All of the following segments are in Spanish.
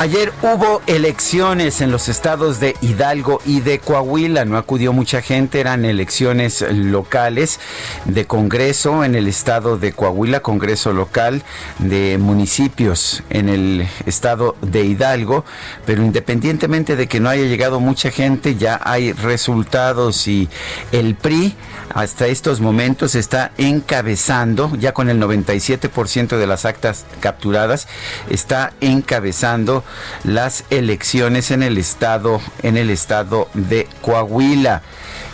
Ayer hubo elecciones en los estados de Hidalgo y de Coahuila. No acudió mucha gente, eran elecciones locales de Congreso en el estado de Coahuila, Congreso local de municipios en el estado de Hidalgo. Pero independientemente de que no haya llegado mucha gente, ya hay resultados y el PRI hasta estos momentos está encabezando, ya con el 97% de las actas capturadas, está encabezando las elecciones en el estado, en el estado de Coahuila.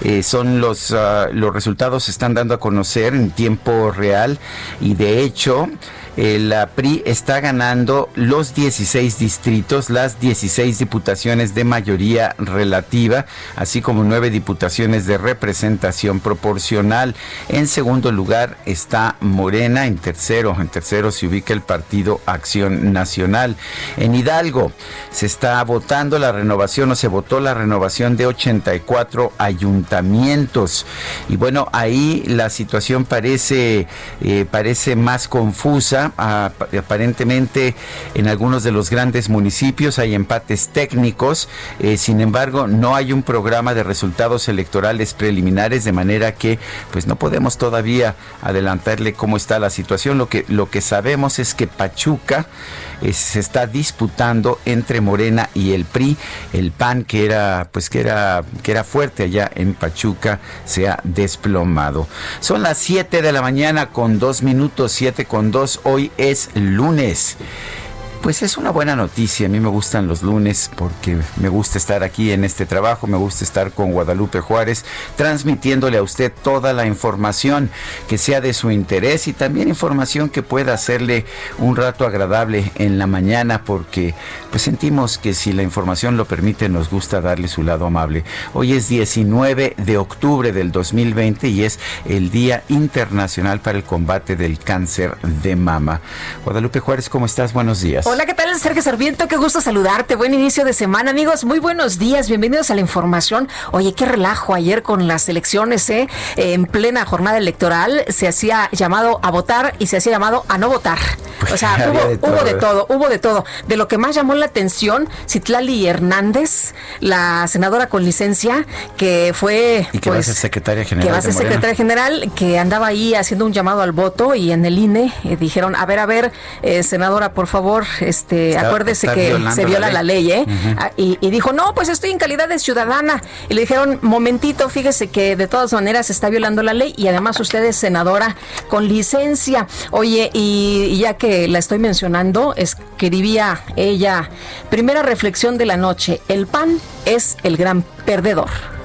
Eh, son los, uh, los resultados se están dando a conocer en tiempo real y de hecho la PRI está ganando los 16 distritos, las 16 diputaciones de mayoría relativa, así como nueve diputaciones de representación proporcional. En segundo lugar está Morena, en tercero, en tercero se ubica el partido Acción Nacional. En Hidalgo se está votando la renovación o se votó la renovación de 84 ayuntamientos. Y bueno, ahí la situación parece, eh, parece más confusa aparentemente en algunos de los grandes municipios hay empates técnicos, eh, sin embargo no hay un programa de resultados electorales preliminares, de manera que pues no podemos todavía adelantarle cómo está la situación. Lo que, lo que sabemos es que Pachuca eh, se está disputando entre Morena y el PRI, el PAN que era pues que era que era fuerte allá en Pachuca se ha desplomado. Son las 7 de la mañana con dos minutos, 7 con 2. Hoy es lunes. Pues es una buena noticia. A mí me gustan los lunes porque me gusta estar aquí en este trabajo, me gusta estar con Guadalupe Juárez, transmitiéndole a usted toda la información que sea de su interés y también información que pueda hacerle un rato agradable en la mañana porque pues sentimos que si la información lo permite nos gusta darle su lado amable. Hoy es 19 de octubre del 2020 y es el Día Internacional para el Combate del Cáncer de Mama. Guadalupe Juárez, ¿cómo estás? Buenos días. Hola, ¿qué tal? Sergio Sarmiento, qué gusto saludarte. Buen inicio de semana, amigos. Muy buenos días, bienvenidos a la información. Oye, qué relajo ayer con las elecciones, ¿eh? En plena jornada electoral se hacía llamado a votar y se hacía llamado a no votar. O sea, hubo, de, todo, hubo de todo. De lo que más llamó la atención, Citlali Hernández, la senadora con licencia, que fue. Y que va a ser pues, secretaria general. Que va a ser secretaria general, que andaba ahí haciendo un llamado al voto y en el INE eh, dijeron: A ver, a ver, eh, senadora, por favor, este, acuérdese que se viola la ley, ¿eh? Ah, y, dijo, no, pues estoy en calidad de ciudadana. Y le dijeron, momentito, fíjese que de todas maneras se está violando la ley y además usted es senadora con licencia. Oye, y, ya que la estoy mencionando, escribía ella, primera reflexión de la noche, el pan es el gran perdedor.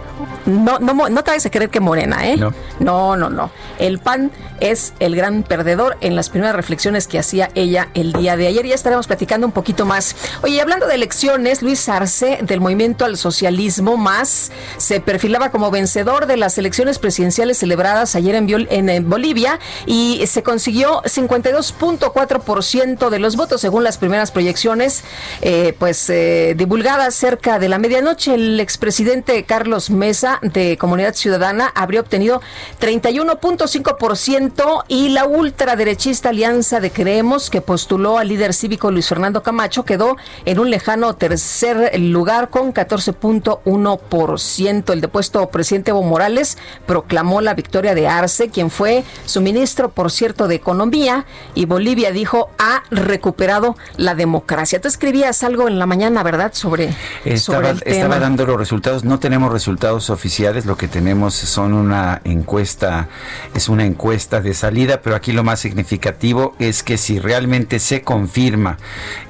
No, no, no te vayas a creer que Morena, ¿eh? No. no, no, no. El PAN es el gran perdedor en las primeras reflexiones que hacía ella el día de ayer. Ya estaremos platicando un poquito más. Oye, hablando de elecciones, Luis Arce del Movimiento al Socialismo Más se perfilaba como vencedor de las elecciones presidenciales celebradas ayer en, en, Bolivia y se consiguió 52.4% de los votos según las primeras proyecciones, eh, pues eh, divulgadas cerca de la medianoche. El expresidente Carlos Mesa de Comunidad Ciudadana habría obtenido 31.5% y la ultraderechista Alianza de Creemos, que postuló al líder cívico Luis Fernando Camacho, quedó en un lejano tercer lugar con 14.1%. El depuesto presidente Evo Morales proclamó la victoria de Arce, quien fue su ministro, por cierto, de Economía, y Bolivia dijo ha recuperado la democracia. Tú escribías algo en la mañana, ¿verdad? Sobre, estaba, el tema. Estaba dando los resultados. No tenemos resultados oficiales. Lo que tenemos son una encuesta, es una encuesta de salida, pero aquí lo más significativo es que si realmente se confirma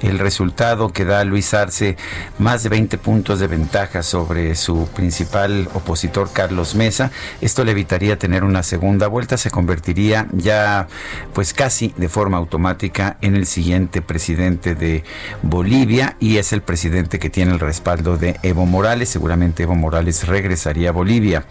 el resultado que da Luis Arce, más de 20 puntos de ventaja sobre su principal opositor Carlos Mesa, esto le evitaría tener una segunda vuelta, se convertiría ya pues casi de forma automática en el siguiente presidente de Bolivia y es el presidente que tiene el respaldo de Evo Morales. Seguramente Evo Morales Bolivia.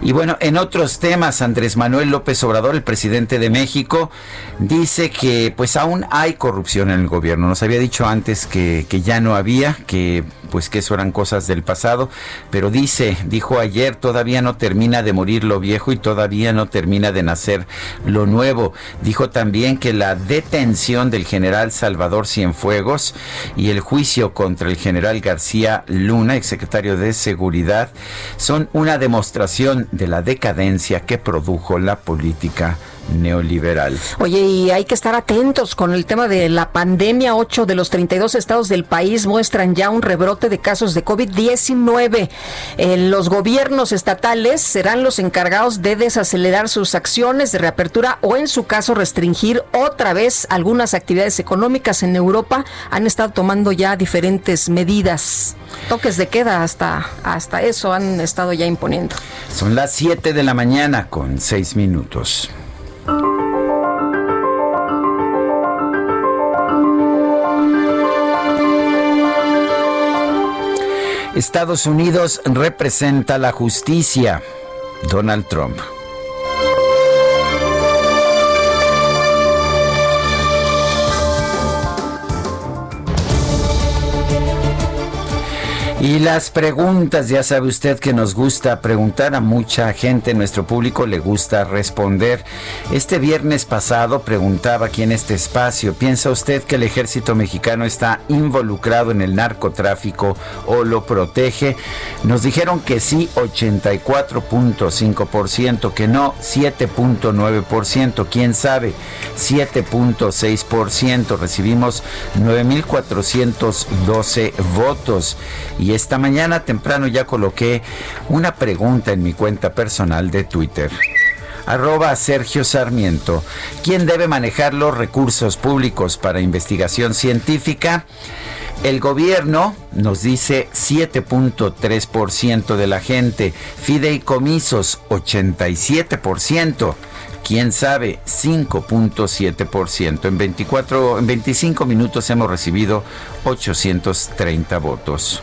Y bueno, en otros temas, Andrés Manuel López Obrador, el presidente de México, dice que pues aún hay corrupción en el gobierno. Nos había dicho antes que, que ya no había, que pues que eso eran cosas del pasado, pero dice, dijo ayer, todavía no termina de morir lo viejo y todavía no termina de nacer lo nuevo. Dijo también que la detención del general Salvador Cienfuegos y el juicio contra el general García Luna, exsecretario de Seguridad, son una demostración de la decadencia que produjo la política neoliberal. Oye, y hay que estar atentos con el tema de la pandemia. Ocho de los 32 estados del país muestran ya un rebrote de casos de COVID-19. Eh, los gobiernos estatales serán los encargados de desacelerar sus acciones de reapertura o, en su caso, restringir otra vez algunas actividades económicas. En Europa han estado tomando ya diferentes medidas. Toques de queda hasta, hasta eso han estado ya imponiendo. Son las 7 de la mañana con 6 minutos. Estados Unidos representa la justicia. Donald Trump. Y las preguntas, ya sabe usted que nos gusta preguntar a mucha gente, nuestro público le gusta responder. Este viernes pasado preguntaba aquí en este espacio, ¿piensa usted que el ejército mexicano está involucrado en el narcotráfico o lo protege? Nos dijeron que sí, 84.5%, que no, 7.9%, quién sabe, 7.6%. Recibimos 9.412 votos y esta mañana temprano ya coloqué una pregunta en mi cuenta personal de Twitter arroba Sergio Sarmiento. ¿Quién debe manejar los recursos públicos para investigación científica? El gobierno nos dice 7.3% de la gente, fideicomisos 87%. Quién sabe, 5.7%. En 24 en 25 minutos hemos recibido 830 votos.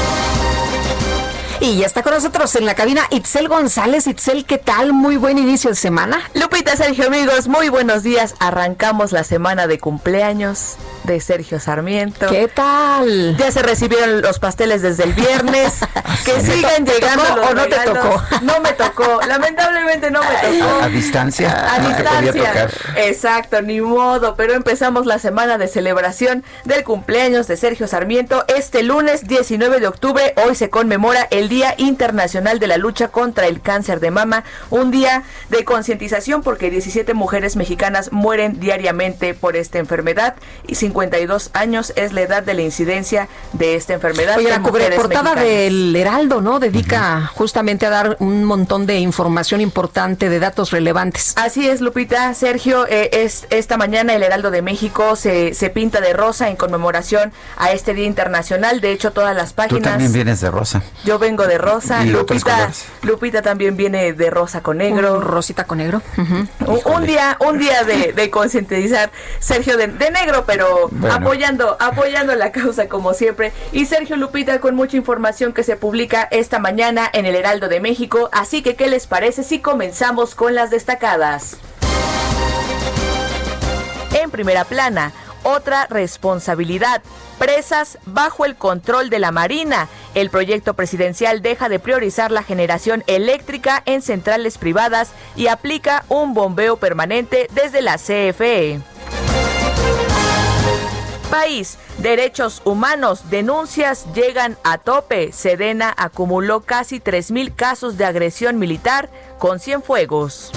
Y ya está con nosotros en la cabina Itzel González. Itzel, ¿qué tal? Muy buen inicio de semana. Lupita, Sergio, amigos, muy buenos días. Arrancamos la semana de cumpleaños de Sergio Sarmiento. ¿Qué tal? Ya se recibieron los pasteles desde el viernes. que sigan llegando o no te tocó? No me tocó. Lamentablemente no me tocó. ¿A, distancia? A distancia. Exacto, ni modo. Pero empezamos la semana de celebración del cumpleaños de Sergio Sarmiento. Este lunes 19 de octubre, hoy se conmemora el Día Internacional de la Lucha contra el Cáncer de Mama. Un día de concientización porque 17 mujeres mexicanas mueren diariamente por esta enfermedad y sin 52 años es la edad de la incidencia de esta enfermedad. Oye, la portada del Heraldo, ¿no? Dedica justamente a dar un montón de información importante, de datos relevantes. Así es, Lupita. Sergio, eh, es esta mañana el Heraldo de México se, se pinta de rosa en conmemoración a este Día Internacional. De hecho, todas las páginas. Tú también vienes de rosa. Yo vengo de rosa. Lupita, Lupita también viene de rosa con negro. rosita con negro. un, día, un día de, de concientizar, Sergio, de negro, pero apoyando, apoyando la causa como siempre. Y Sergio Lupita con mucha información que se publica esta mañana en el Heraldo de México. Así que, ¿qué les parece si comenzamos con las destacadas? En primera plana, otra responsabilidad, presas bajo el control de la Marina. El proyecto presidencial deja de priorizar la generación eléctrica en centrales privadas y aplica un bombeo permanente desde la CFE. País, derechos humanos, denuncias llegan a tope. Sedena acumuló casi 3.000 casos de agresión militar con Cienfuegos.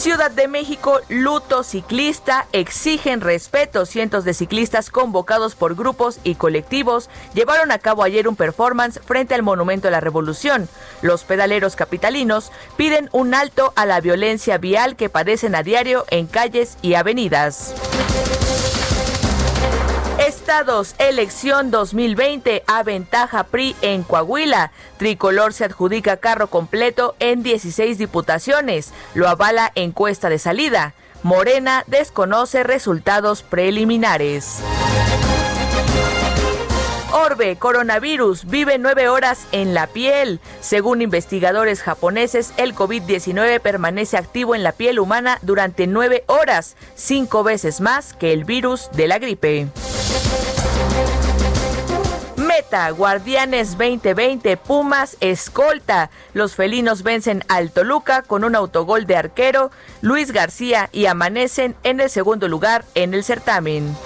Ciudad de México, luto ciclista, exigen respeto. Cientos de ciclistas convocados por grupos y colectivos llevaron a cabo ayer un performance frente al Monumento a la Revolución. Los pedaleros capitalinos piden un alto a la violencia vial que padecen a diario en calles y avenidas. Estados, elección 2020, aventaja PRI en Coahuila. Tricolor se adjudica carro completo en 16 diputaciones. Lo avala encuesta de salida. Morena desconoce resultados preliminares. Orbe, coronavirus, vive nueve horas en la piel. Según investigadores japoneses, el COVID-19 permanece activo en la piel humana durante nueve horas, cinco veces más que el virus de la gripe. Meta, Guardianes 2020, Pumas, escolta. Los felinos vencen al Toluca con un autogol de arquero, Luis García, y amanecen en el segundo lugar en el certamen.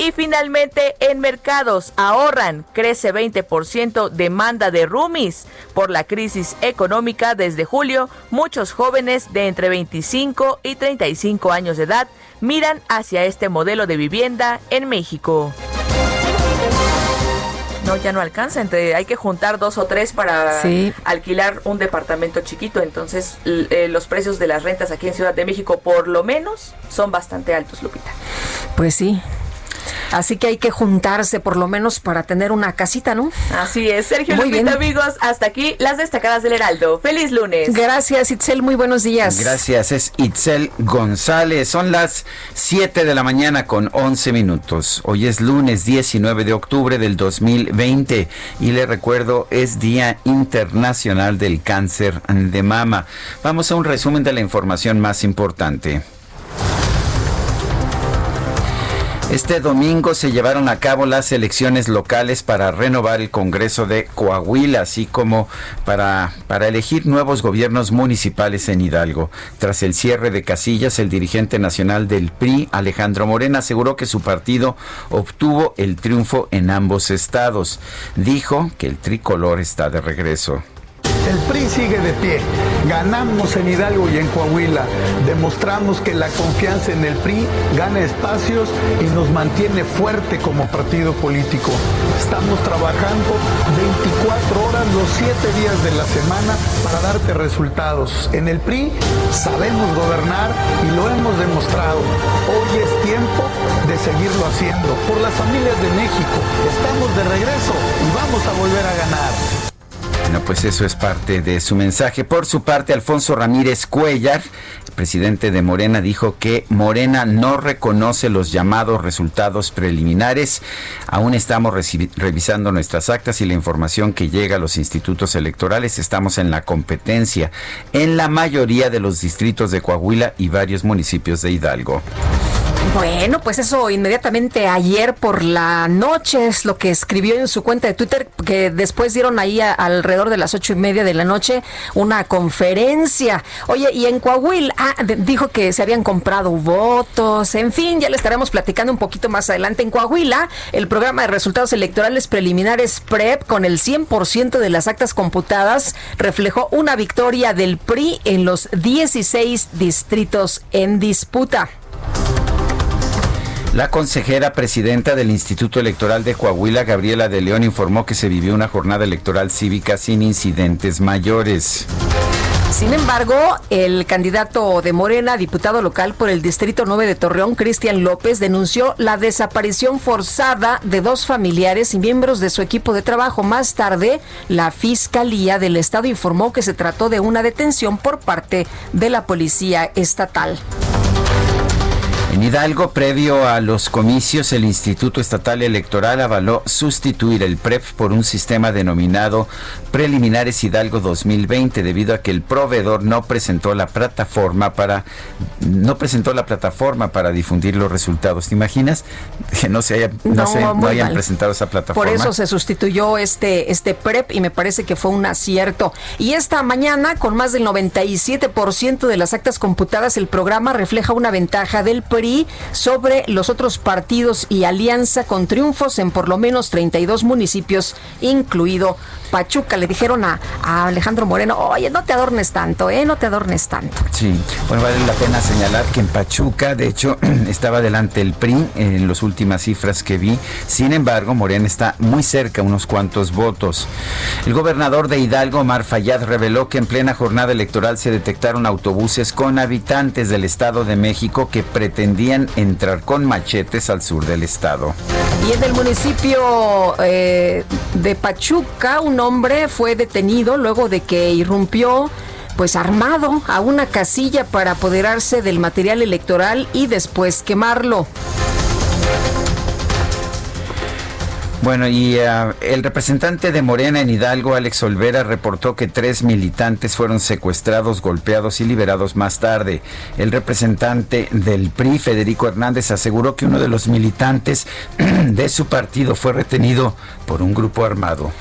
Y finalmente, en mercados ahorran, crece 20% demanda de roomies. Por la crisis económica desde julio, muchos jóvenes de entre 25 y 35 años de edad miran hacia este modelo de vivienda en México. No, ya no alcanza, entre, hay que juntar dos o tres para alquilar un departamento chiquito, entonces eh, los precios de las rentas aquí en Ciudad de México por lo menos son bastante altos, Lupita. Pues sí, Así que hay que juntarse por lo menos para tener una casita, ¿no? Así es. Sergio muy bien. amigos, hasta aquí las destacadas del Heraldo. Feliz lunes. Gracias, Itzel. Muy buenos días. Gracias. Es Itzel González. Son las 7 de la mañana con 11 minutos. Hoy es lunes 19 de octubre del 2020 y le recuerdo es Día Internacional del Cáncer de Mama. Vamos a un resumen de la información más importante. Este domingo se llevaron a cabo las elecciones locales para renovar el Congreso de Coahuila, así como para, para elegir nuevos gobiernos municipales en Hidalgo. Tras el cierre de casillas, el dirigente nacional del PRI, Alejandro Morena, aseguró que su partido obtuvo el triunfo en ambos estados. Dijo que el tricolor está de regreso. El PRI sigue de pie. Ganamos en Hidalgo y en Coahuila. Demostramos que la confianza en el PRI gana espacios y nos mantiene fuerte como partido político. Estamos trabajando 24 horas los 7 días de la semana para darte resultados. En el PRI sabemos gobernar y lo hemos demostrado. Hoy es tiempo de seguirlo haciendo. Por las familias de México, estamos de regreso y vamos a volver a ganar. Bueno, pues eso es parte de su mensaje. Por su parte, Alfonso Ramírez Cuellar, presidente de Morena, dijo que Morena no reconoce los llamados resultados preliminares. Aún estamos revisando nuestras actas y la información que llega a los institutos electorales. Estamos en la competencia en la mayoría de los distritos de Coahuila y varios municipios de Hidalgo. Bueno, pues eso inmediatamente ayer por la noche es lo que escribió en su cuenta de Twitter, que después dieron ahí alrededor de las ocho y media de la noche una conferencia. Oye, y en Coahuila dijo que se habían comprado votos, en fin, ya le estaremos platicando un poquito más adelante. En Coahuila, el programa de resultados electorales preliminares PREP con el 100% de las actas computadas reflejó una victoria del PRI en los 16 distritos en disputa. La consejera presidenta del Instituto Electoral de Coahuila, Gabriela de León, informó que se vivió una jornada electoral cívica sin incidentes mayores. Sin embargo, el candidato de Morena, diputado local por el Distrito 9 de Torreón, Cristian López, denunció la desaparición forzada de dos familiares y miembros de su equipo de trabajo. Más tarde, la Fiscalía del Estado informó que se trató de una detención por parte de la Policía Estatal. En Hidalgo, previo a los comicios, el Instituto Estatal Electoral avaló sustituir el PREP por un sistema denominado Preliminares Hidalgo 2020 debido a que el proveedor no presentó la plataforma para no presentó la plataforma para difundir los resultados. ¿Te imaginas que no se haya no, se, no hayan presentado esa plataforma? Por eso se sustituyó este este PREP y me parece que fue un acierto. Y esta mañana con más del 97% de las actas computadas el programa refleja una ventaja del PREP sobre los otros partidos y alianza con triunfos en por lo menos 32 municipios, incluido Pachuca. Le dijeron a, Alejandro Moreno, oye, no te adornes tanto, ¿eh? No te adornes tanto. Sí, bueno, vale la pena señalar que en Pachuca, de hecho, estaba delante el PRI en las últimas cifras que vi. Sin embargo, Morena está muy cerca, unos cuantos votos. El gobernador de Hidalgo, Mar Fayad, reveló que en plena jornada electoral se detectaron autobuses con habitantes del Estado de México que pretendían entrar con machetes al sur del estado. Y en el municipio eh, de Pachuca, un hombre fue detenido luego de que irrumpió pues armado a una casilla para apoderarse del material electoral y después quemarlo. Bueno, y uh, el representante de Morena en Hidalgo, Alex Olvera, reportó que tres militantes fueron secuestrados, golpeados y liberados más tarde. El representante del PRI, Federico Hernández, aseguró que uno de los militantes de su partido fue retenido por un grupo armado.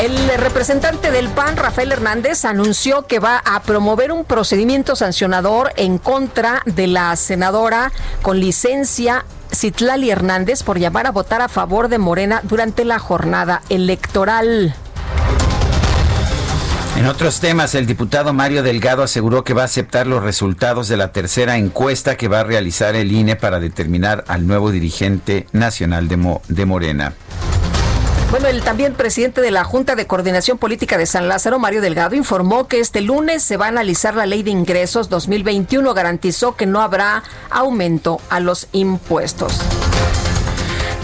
El representante del PAN, Rafael Hernández, anunció que va a promover un procedimiento sancionador en contra de la senadora con licencia Citlali Hernández por llamar a votar a favor de Morena durante la jornada electoral. En otros temas, el diputado Mario Delgado aseguró que va a aceptar los resultados de la tercera encuesta que va a realizar el INE para determinar al nuevo dirigente nacional de, de Morena. Bueno, el también presidente de la Junta de Coordinación Política de San Lázaro, Mario Delgado, informó que este lunes se va a analizar la ley de ingresos 2021. Garantizó que no habrá aumento a los impuestos.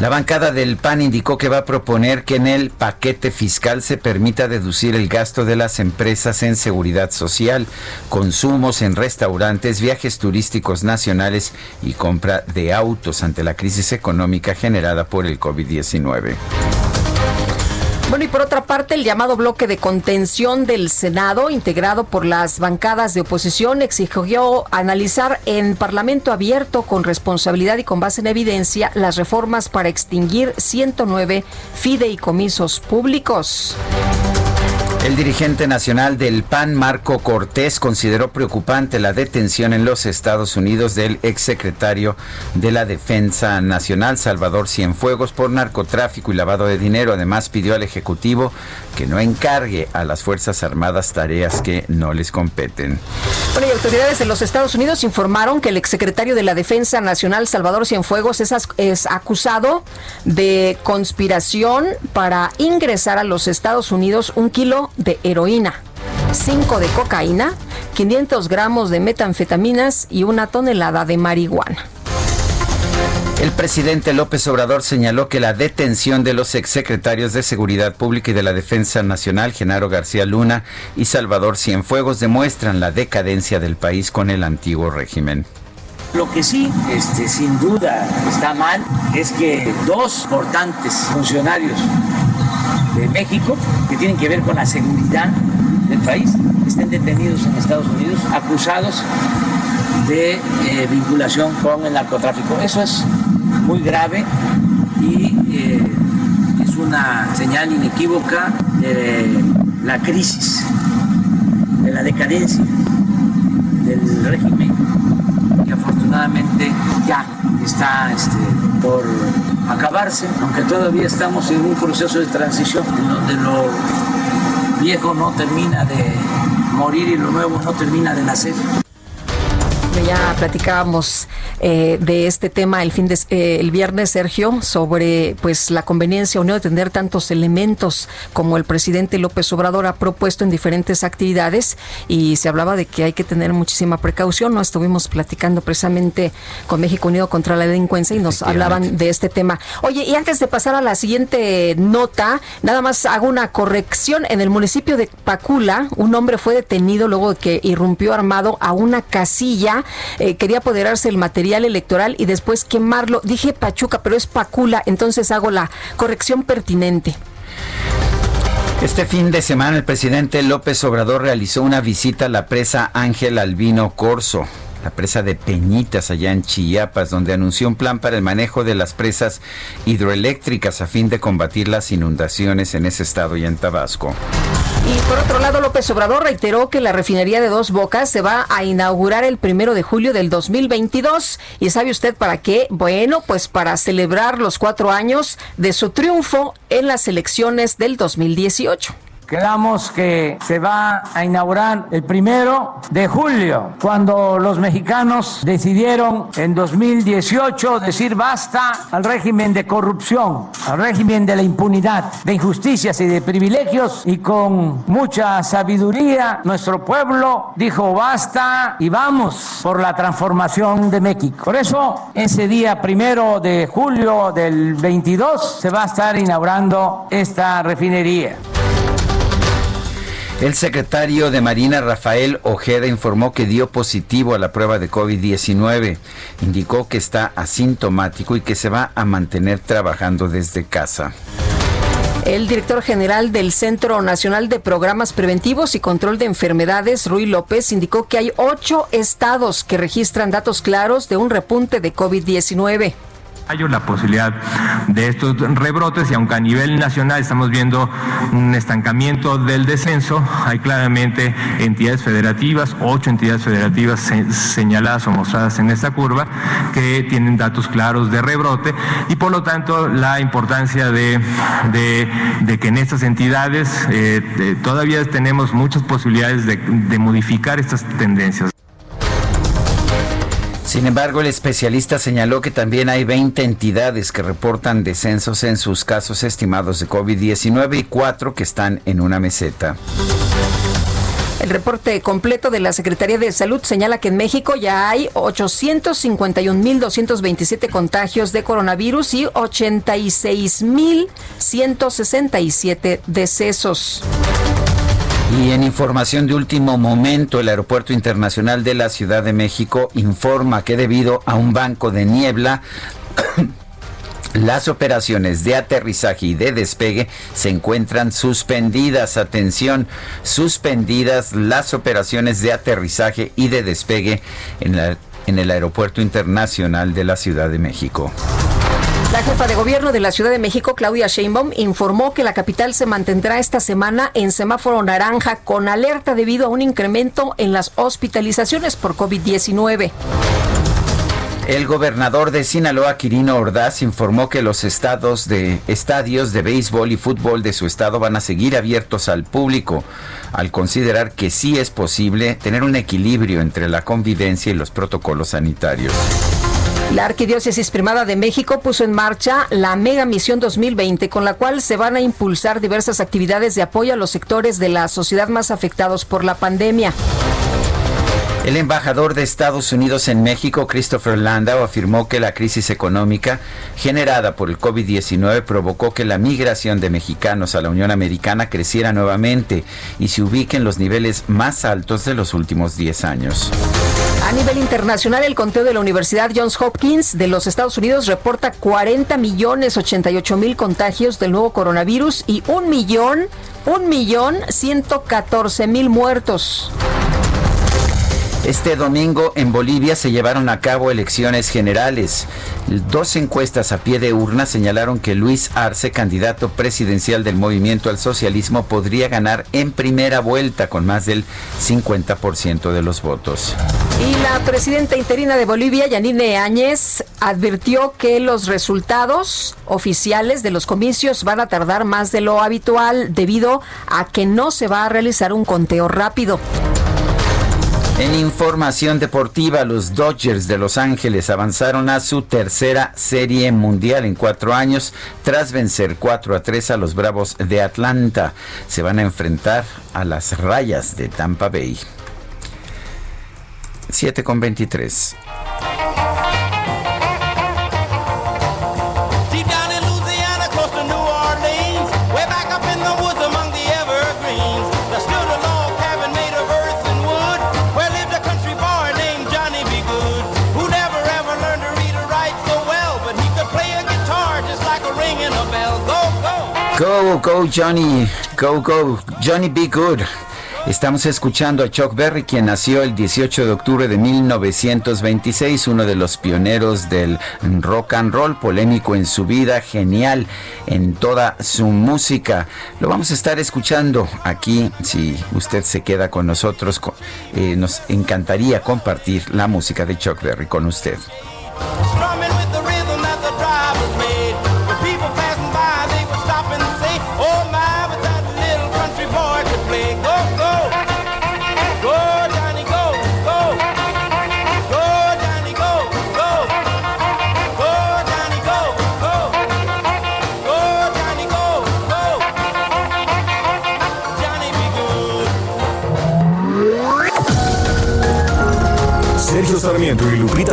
La bancada del PAN indicó que va a proponer que en el paquete fiscal se permita deducir el gasto de las empresas en seguridad social, consumos en restaurantes, viajes turísticos nacionales y compra de autos ante la crisis económica generada por el COVID-19. Bueno, y por otra parte, el llamado bloque de contención del Senado, integrado por las bancadas de oposición, exigió analizar en Parlamento abierto, con responsabilidad y con base en evidencia, las reformas para extinguir 109 fideicomisos públicos. El dirigente nacional del PAN, Marco Cortés, consideró preocupante la detención en los Estados Unidos del exsecretario de la Defensa Nacional, Salvador Cienfuegos, por narcotráfico y lavado de dinero. Además, pidió al Ejecutivo que no encargue a las Fuerzas Armadas tareas que no les competen. Bueno, y autoridades de los Estados Unidos informaron que el exsecretario de la Defensa Nacional, Salvador Cienfuegos, es, es acusado de conspiración para ingresar a los Estados Unidos un kilo de heroína, 5 de cocaína, 500 gramos de metanfetaminas y una tonelada de marihuana. El presidente López Obrador señaló que la detención de los exsecretarios de Seguridad Pública y de la Defensa Nacional, Genaro García Luna y Salvador Cienfuegos, demuestran la decadencia del país con el antiguo régimen. Lo que sí, este, sin duda, está mal es que dos importantes funcionarios de México que tienen que ver con la seguridad del país estén detenidos en Estados Unidos acusados de eh, vinculación con el narcotráfico. Eso es muy grave y eh, es una señal inequívoca de la crisis, de la decadencia del régimen que afortunadamente ya está este, por acabarse, aunque todavía estamos en un proceso de transición donde lo viejo no termina de morir y lo nuevo no termina de nacer ya platicábamos eh, de este tema el fin de eh, el viernes, Sergio, sobre pues la conveniencia o no de tener tantos elementos como el presidente López Obrador ha propuesto en diferentes actividades y se hablaba de que hay que tener muchísima precaución. No estuvimos platicando precisamente con México Unido contra la delincuencia y nos hablaban de este tema. Oye, y antes de pasar a la siguiente nota, nada más hago una corrección. En el municipio de Pacula, un hombre fue detenido luego de que irrumpió armado a una casilla eh, quería apoderarse del material electoral y después quemarlo. Dije Pachuca, pero es Pacula, entonces hago la corrección pertinente. Este fin de semana el presidente López Obrador realizó una visita a la presa Ángel Albino Corso la presa de Peñitas allá en Chiapas, donde anunció un plan para el manejo de las presas hidroeléctricas a fin de combatir las inundaciones en ese estado y en Tabasco. Y por otro lado, López Obrador reiteró que la refinería de Dos Bocas se va a inaugurar el primero de julio del 2022. ¿Y sabe usted para qué? Bueno, pues para celebrar los cuatro años de su triunfo en las elecciones del 2018. Quedamos que se va a inaugurar el primero de julio, cuando los mexicanos decidieron en 2018 decir basta al régimen de corrupción, al régimen de la impunidad, de injusticias y de privilegios, y con mucha sabiduría nuestro pueblo dijo basta y vamos por la transformación de México. Por eso, ese día primero de julio del 22 se va a estar inaugurando esta refinería. El secretario de Marina Rafael Ojeda informó que dio positivo a la prueba de COVID-19. Indicó que está asintomático y que se va a mantener trabajando desde casa. El director general del Centro Nacional de Programas Preventivos y Control de Enfermedades, Rui López, indicó que hay ocho estados que registran datos claros de un repunte de COVID-19 la posibilidad de estos rebrotes y aunque a nivel nacional estamos viendo un estancamiento del descenso, hay claramente entidades federativas, ocho entidades federativas señaladas o mostradas en esta curva que tienen datos claros de rebrote y por lo tanto la importancia de, que en estas entidades eh, todavía tenemos muchas posibilidades de modificar estas tendencias. Sin embargo, el especialista señaló que también hay 20 entidades que reportan descensos en sus casos estimados de COVID-19 y cuatro que están en una meseta. El reporte completo de la Secretaría de Salud señala que en México ya hay 851.227 contagios de coronavirus y 86.167 decesos. Y en información de último momento, el Aeropuerto Internacional de la Ciudad de México informa que debido a un banco de niebla, Las operaciones de aterrizaje y de despegue se encuentran suspendidas. Atención, suspendidas las operaciones de aterrizaje y de despegue en, en el Aeropuerto Internacional de la Ciudad de México. La jefa de gobierno de la Ciudad de México, Claudia Sheinbaum, informó que la capital se mantendrá esta semana en semáforo naranja con alerta debido a un incremento en las hospitalizaciones por COVID-19. El gobernador de Sinaloa, Quirino Ordaz, informó que los estados de, estadios de béisbol y fútbol de su estado van a seguir abiertos al público, al considerar que sí es posible tener un equilibrio entre la convivencia y los protocolos sanitarios. La Arquidiócesis Primada de México puso en marcha la Mega Misión 2020, con la cual se van a impulsar diversas actividades de apoyo a los sectores de la sociedad más afectados por la pandemia. El embajador de Estados Unidos en México, Christopher Landau, afirmó que la crisis económica generada por el COVID-19 provocó que la migración de mexicanos a la Unión Americana creciera nuevamente y se ubique en los niveles más altos de los últimos 10 años. A nivel internacional, el conteo de la Universidad Johns Hopkins de los Estados Unidos reporta 40 millones 88 mil contagios del nuevo coronavirus y un millón, un millón 114 mil muertos. Este domingo en Bolivia se llevaron a cabo elecciones generales. Dos encuestas a pie de urna señalaron que Luis Arce, candidato presidencial del movimiento al socialismo, podría ganar en primera vuelta con más del 50% de los votos. Y la presidenta interina de Bolivia, Yanine Áñez, advirtió que los resultados oficiales de los comicios van a tardar más de lo habitual debido a que no se va a realizar un conteo rápido. En información deportiva, los Dodgers de Los Ángeles avanzaron a su tercera serie mundial en cuatro años tras vencer 4 a 3 a los Bravos de Atlanta. Se van a enfrentar a las rayas de Tampa Bay. 7 con 23. Go, go, Johnny. Go, go. Johnny, be good. Estamos escuchando a Chuck Berry, quien nació el 18 de octubre de 1926, uno de los pioneros del rock and roll, polémico en su vida, genial en toda su música. Lo vamos a estar escuchando aquí, si usted se queda con nosotros, eh, nos encantaría compartir la música de Chuck Berry con usted.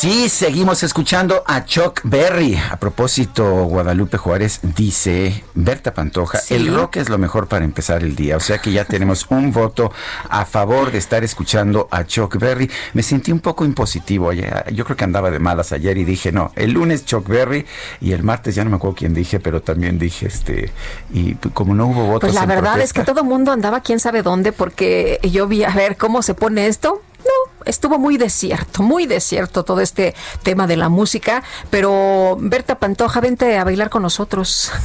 Sí, seguimos escuchando a Chuck Berry. A propósito, Guadalupe Juárez dice, Berta Pantoja, el rock es lo mejor para empezar el día. O sea que ya tenemos un voto a favor de estar escuchando a Chuck Berry. Me sentí un poco impositivo. Yo creo que andaba de malas ayer y dije, no, el lunes Chuck Berry y el martes ya no me acuerdo quién dije, pero también dije, este, y como no hubo votos. Pues la verdad es que todo el mundo andaba quién sabe dónde porque yo vi a ver cómo se pone esto no, estuvo muy desierto, muy desierto todo este tema de la música, pero Berta Pantoja, vente a bailar con nosotros.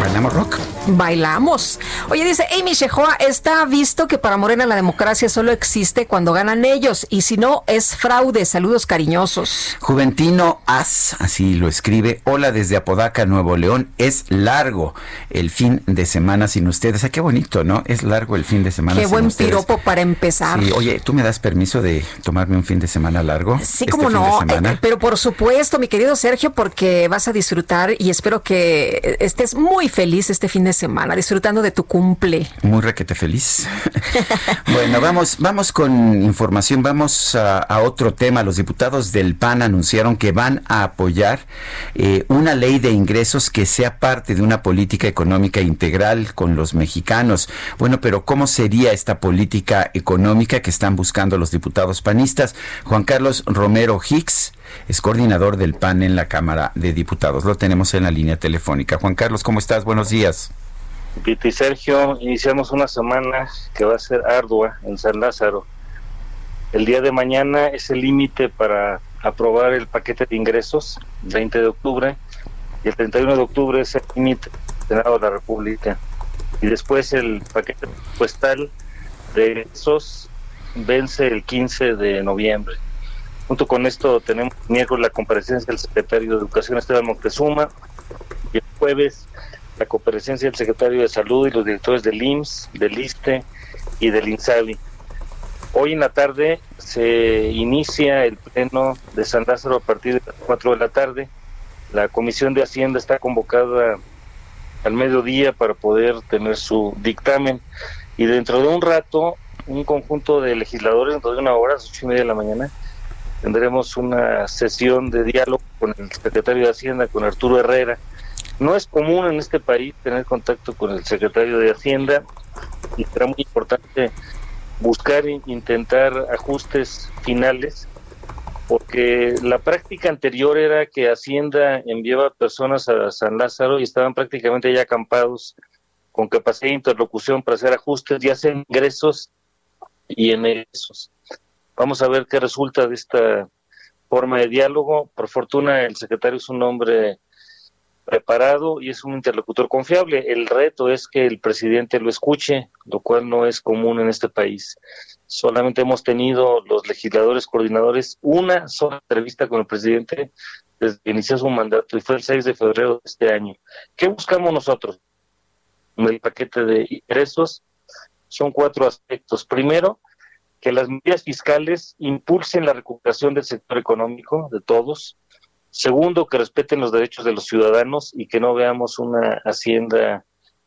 ¿Bailamos rock? Bailamos. Oye, dice Amy Shehoa, está visto que para Morena la democracia solo existe cuando ganan ellos y si no es fraude. Saludos cariñosos. Juventino As, así lo escribe. Hola desde Apodaca, Nuevo León. Es largo el fin de semana sin ustedes. Ah, qué bonito, ¿no? Es largo el fin de semana. Qué buen piropo para empezar. Sí, oye, ¿tú me das permiso de tomarme un fin de semana largo? Sí, este como no. Eh, pero por supuesto, mi querido Sergio, porque vas a disfrutar y espero que estés muy feliz este fin de semana, disfrutando de tu cumple. Muy requete feliz. bueno, vamos, vamos con información, vamos a, otro tema. Los diputados del PAN anunciaron que van a apoyar eh, una ley de ingresos que sea parte de una política económica integral con los mexicanos. Bueno, pero ¿cómo sería esta política económica que están buscando los diputados panistas? Juan Carlos Romero Hicks es coordinador del PAN en la Cámara de Diputados. Lo tenemos en la línea telefónica. Juan Carlos, ¿cómo estás? Buenos días. Pita y Sergio, iniciamos una semana que va a ser ardua en San Lázaro. El día de mañana es el límite para aprobar el paquete de ingresos, 20 de octubre, y el 31 de octubre es el límite del Senado de la República. Y después el paquete postal de esos vence el 15 de noviembre. Junto con esto tenemos miércoles la comparecencia del secretario de Educación Esteban Montezuma y el jueves la comparecencia del secretario de Salud y los directores del IMSS, del ISTE y del INSABI. Hoy en la tarde se inicia el pleno de San Lázaro a partir de las 4 de la tarde. La Comisión de Hacienda está convocada al mediodía para poder tener su dictamen y dentro de un rato un conjunto de legisladores, dentro de una hora, a las ocho y media de la mañana, tendremos una sesión de diálogo con el secretario de Hacienda, con Arturo Herrera, no es común en este país tener contacto con el secretario de Hacienda y será muy importante buscar e intentar ajustes finales porque la práctica anterior era que Hacienda enviaba personas a San Lázaro y estaban prácticamente ya acampados con capacidad de interlocución para hacer ajustes, ya sea ingresos y en egresos. Vamos a ver qué resulta de esta forma de diálogo. Por fortuna, el secretario es un hombre preparado y es un interlocutor confiable. El reto es que el presidente lo escuche, lo cual no es común en este país. Solamente hemos tenido los legisladores coordinadores una sola entrevista con el presidente desde que inició su mandato y fue el 6 de febrero de este año. ¿Qué buscamos nosotros? En el paquete de ingresos son cuatro aspectos. Primero, que las medidas fiscales impulsen la recuperación del sector económico de todos. Segundo, que respeten los derechos de los ciudadanos y que no veamos una hacienda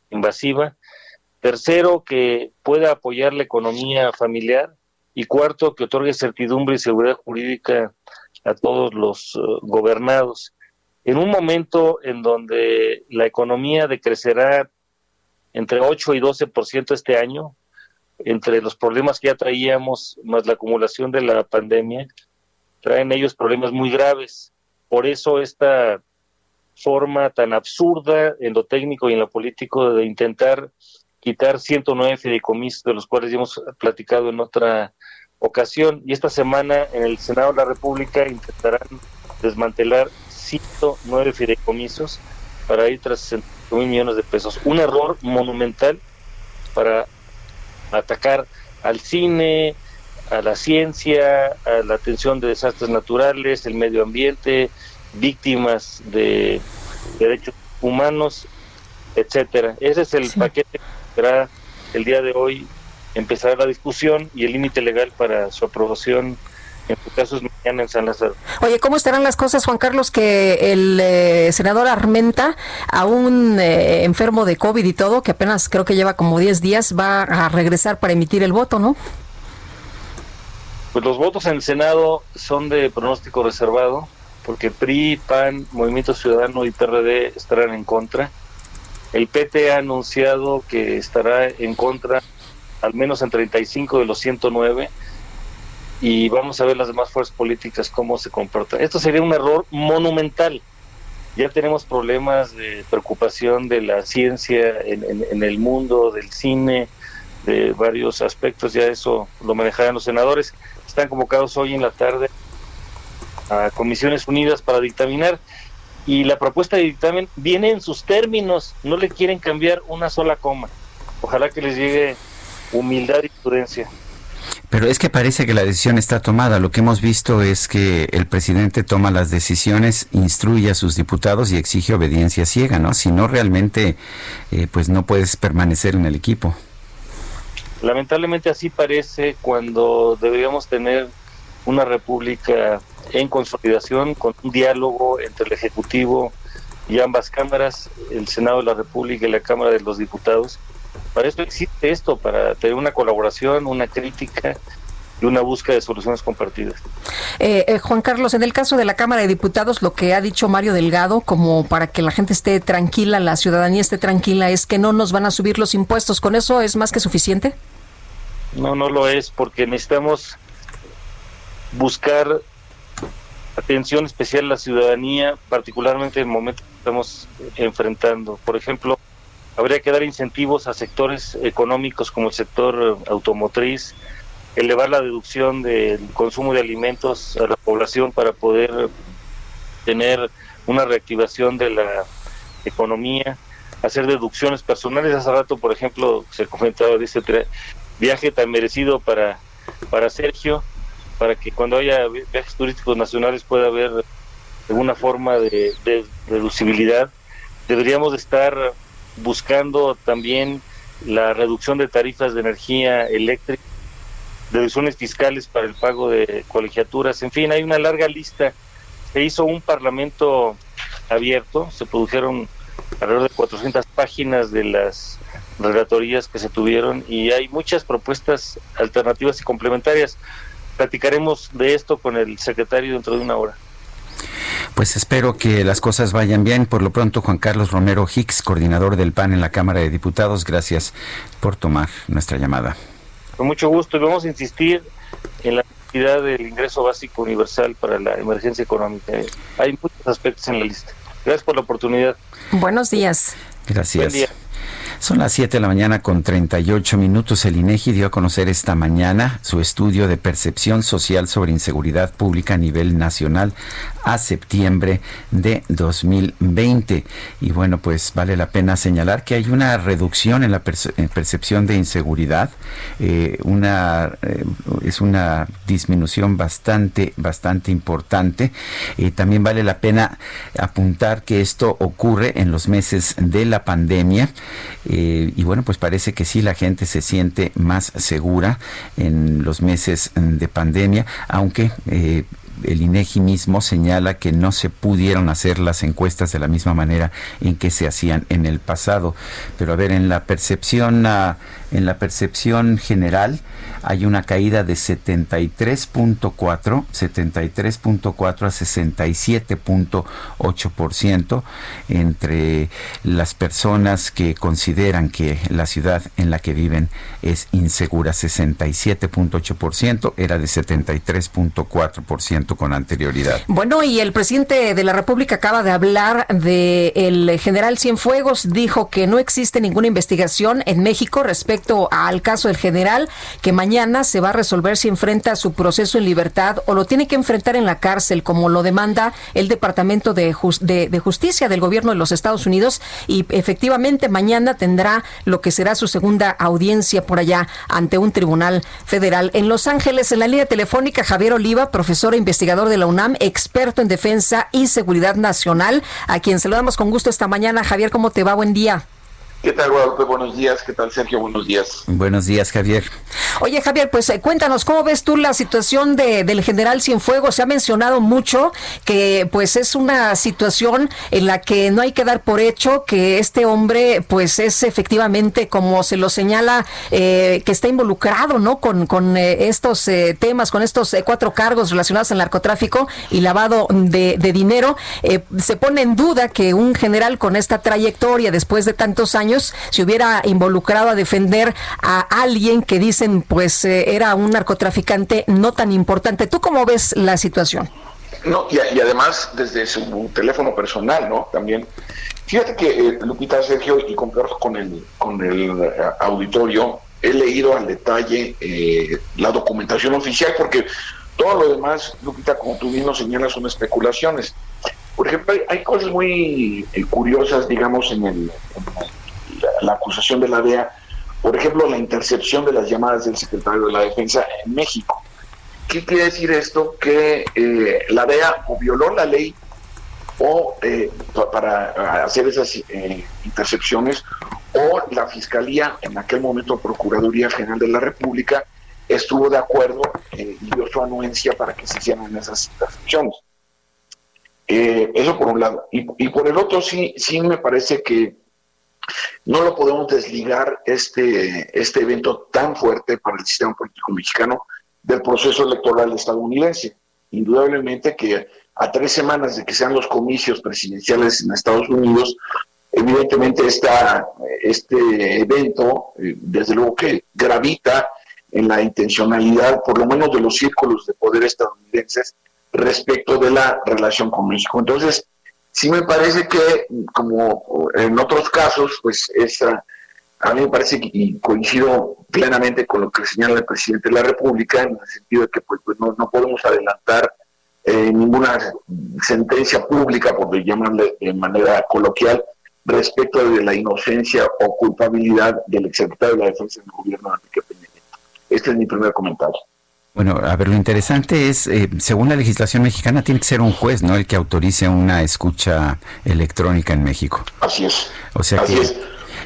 invasiva. Tercero, que pueda apoyar la economía familiar. Y cuarto, que otorgue certidumbre y seguridad jurídica a todos los uh, gobernados. En un momento en donde la economía decrecerá entre 8 y 12% este año, entre los problemas que ya traíamos, más la acumulación de la pandemia, traen ellos problemas muy graves. Por eso esta forma tan absurda en lo técnico y en lo político de intentar quitar 109 fideicomisos, de los cuales ya hemos platicado en otra ocasión. Y esta semana en el Senado de la República intentarán desmantelar 109 fideicomisos para ir tras 60 mil millones de pesos. Un error monumental para atacar al cine, a la ciencia, a la atención de desastres naturales, el medio ambiente, víctimas de derechos humanos, etcétera. Ese es el paquete que será el día de hoy empezar la discusión y el límite legal para su aprobación en su caso es mañana en San Lázaro. Oye, ¿cómo estarán las cosas, Juan Carlos, que el eh, senador Armenta, aún eh, enfermo de COVID y todo, que apenas creo que lleva como 10 días, va a regresar para emitir el voto, ¿no? Pues los votos en el Senado son de pronóstico reservado, porque PRI, PAN, Movimiento Ciudadano y PRD estarán en contra. El PT ha anunciado que estará en contra al menos en 35 de los 109 y vamos a ver las demás fuerzas políticas cómo se comportan. Esto sería un error monumental. Ya tenemos problemas de preocupación de la ciencia en, en el mundo, del cine, de varios aspectos, ya eso lo manejarán los senadores. Están convocados hoy en la tarde a Comisiones Unidas para dictaminar y la propuesta de dictamen viene en sus términos, no le quieren cambiar una sola coma. Ojalá que les llegue humildad y prudencia. Pero es que parece que la decisión está tomada. Lo que hemos visto es que el presidente toma las decisiones, instruye a sus diputados y exige obediencia ciega, ¿no? Si no, realmente, eh, pues no puedes permanecer en el equipo. Lamentablemente así parece cuando deberíamos tener una república en consolidación, con un diálogo entre el Ejecutivo y ambas cámaras, el Senado de la República y la Cámara de los Diputados, para eso existe esto, para tener una colaboración, una crítica y una búsqueda de soluciones compartidas. Eh, eh, Juan Carlos, en el caso de la Cámara de Diputados, lo que ha dicho Mario Delgado, como para que la gente esté tranquila, la ciudadanía esté tranquila, es que no nos van a subir los impuestos. ¿Con eso es más que suficiente? No, no lo es, porque necesitamos buscar atención especial a la ciudadanía, particularmente en el momento que estamos enfrentando. Por ejemplo, habría que dar incentivos a sectores económicos como el sector automotriz, elevar la deducción del consumo de alimentos a la población para poder tener una reactivación de la economía, hacer deducciones personales. Hace rato, por ejemplo, se comentaba de este viaje tan merecido para, para Sergio, para que cuando haya viajes turísticos nacionales pueda haber alguna forma de, de deducibilidad. Deberíamos estar buscando también la reducción de tarifas de energía eléctrica, deducciones fiscales para el pago de colegiaturas, en fin, hay una larga lista. Se hizo un parlamento abierto, se produjeron alrededor de 400 páginas de las relatorías que se tuvieron y hay muchas propuestas alternativas y complementarias. Platicaremos de esto con el secretario dentro de una hora. Pues espero que las cosas vayan bien. Por lo pronto, Juan Carlos Romero Hicks, coordinador del PAN en la Cámara de Diputados, gracias por tomar nuestra llamada. Con mucho gusto y vamos a insistir en la necesidad del ingreso básico universal para la emergencia económica. Hay muchos aspectos en la lista. Gracias por la oportunidad. Buenos días. Gracias. Son las 7 de la mañana con 38 minutos. El INEGI dio a conocer esta mañana su estudio de percepción social sobre inseguridad pública a nivel nacional a septiembre de 2020. Y bueno, pues vale la pena señalar que hay una reducción en la percepción de inseguridad, eh, una eh, es una disminución bastante bastante importante. Eh, también vale la pena apuntar que esto ocurre en los meses de la pandemia eh, y bueno, pues parece que sí la gente se siente más segura en los meses de pandemia, aunque eh, el INEGI mismo señala que no se pudieron hacer las encuestas de la misma manera en que se hacían en el pasado. Pero a ver, en la percepción, ah, en la percepción general hay una caída de 73.4, 73.4 a 67.8% entre las personas que consideran que la ciudad en la que viven es insegura. 67.8% era de 73.4% con anterioridad. Bueno, y el presidente de la República acaba de hablar de el general Cienfuegos, dijo que no existe ninguna investigación en México respecto al caso del general, que mañana se va a resolver si enfrenta su proceso en libertad o lo tiene que enfrentar en la cárcel, como lo demanda el Departamento de, de Justicia del Gobierno de los Estados Unidos, y efectivamente mañana tendrá lo que será su segunda audiencia por allá ante un tribunal federal en Los Ángeles. En la línea telefónica, Javier Oliva, profesor e investigador de la UNAM, experto en defensa y seguridad nacional, a quien saludamos con gusto esta mañana. Javier, ¿cómo te va? Buen día. ¿Qué tal, Guadalupe? Buenos días. ¿Qué tal, Sergio? Buenos días. Buenos días, Javier. Oye, Javier, pues eh, cuéntanos, ¿cómo ves tú la situación de, del general Cienfuegos? Se ha mencionado mucho que pues es una situación en la que no hay que dar por hecho que este hombre pues es efectivamente, como se lo señala, eh, que está involucrado, ¿no? Con, con eh, estos temas, con estos cuatro cargos relacionados al narcotráfico y lavado de, de dinero. se pone en duda que un general con esta trayectoria después de tantos años se hubiera involucrado a defender a alguien que dicen pues eh, era un narcotraficante no tan importante. ¿Tú cómo ves la situación? No, y, además desde su teléfono personal, ¿no? También. Fíjate que, eh, Lupita, Sergio, y comparto con el, con el eh, auditorio, he leído al detalle la documentación oficial, porque todo lo demás, Lupita, como tú bien lo señalas, son especulaciones. Por ejemplo, hay, cosas muy curiosas, digamos, en el, la, acusación de la DEA, por ejemplo, la intercepción de las llamadas del secretario de la Defensa en México. ¿Qué quiere decir esto? Que eh, la DEA o violó la ley o eh, para hacer esas eh, intercepciones o la Fiscalía, en aquel momento Procuraduría General de la República, estuvo de acuerdo y dio su anuencia para que se hicieran esas intercepciones. eso por un lado. Y, y, por el otro, sí, sí me parece que no lo podemos desligar este, este evento tan fuerte para el sistema político mexicano del proceso electoral estadounidense. Indudablemente que a tres semanas de que sean los comicios presidenciales en Estados Unidos, evidentemente esta, este evento, eh, desde luego que gravita en la intencionalidad, por lo menos de los círculos de poder estadounidenses, respecto de la relación con México. Entonces, sí me parece que, como en otros casos, pues esa, a mí me parece que, y coincido plenamente con lo que señala el presidente de la República, en el sentido de que pues, pues no, podemos adelantar eh, ninguna sentencia pública, por llamarle de manera coloquial, respecto de la inocencia o culpabilidad del exsecretario de la Defensa del gobierno de Enrique Peña Este es mi primer comentario. Bueno, a ver, lo interesante es, eh, según la legislación mexicana, tiene que ser un juez, ¿no? El que autorice una escucha electrónica en México. Así es. O sea que,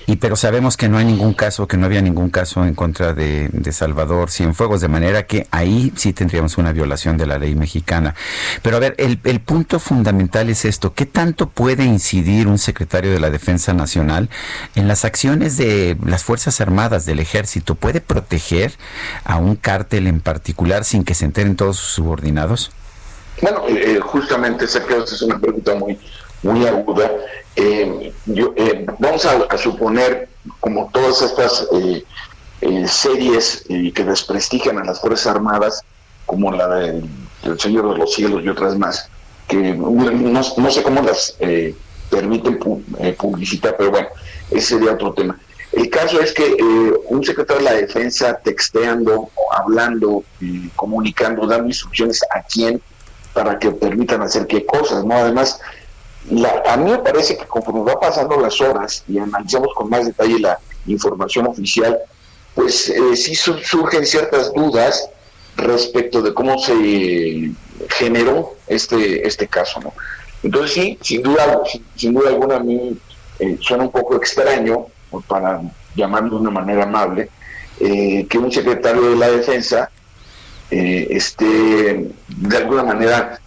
y pero sabemos que no hay ningún caso, que no había ningún caso en contra de, Salvador Cienfuegos, de manera que ahí sí tendríamos una violación de la ley mexicana. Pero a ver, el, el punto fundamental es esto, ¿qué tanto puede incidir un secretario de la Defensa Nacional en las acciones de las Fuerzas Armadas, del Ejército? ¿Puede proteger a un cártel en particular sin que se enteren todos sus subordinados? Bueno, eh, justamente esa es una pregunta muy, muy aguda eh, yo, eh, vamos a, suponer, como todas estas eh, series que desprestigian a las Fuerzas Armadas, como la del, Señor de los Cielos y otras más, que no, sé cómo las permiten publicitar, pero bueno, ese sería otro tema. El caso es que eh, un secretario de la defensa texteando, hablando, comunicando, dando instrucciones a quién para que permitan hacer qué cosas, ¿no? Además, a mí me parece que conforme va pasando las horas y analizamos con más detalle la información oficial, pues eh, sí surgen ciertas dudas respecto de cómo se generó este este caso, ¿no? Entonces sí, sin duda, sin, duda alguna a mí eh, suena un poco extraño, para llamarlo de una manera amable, eh, que un secretario de la defensa esté de alguna manera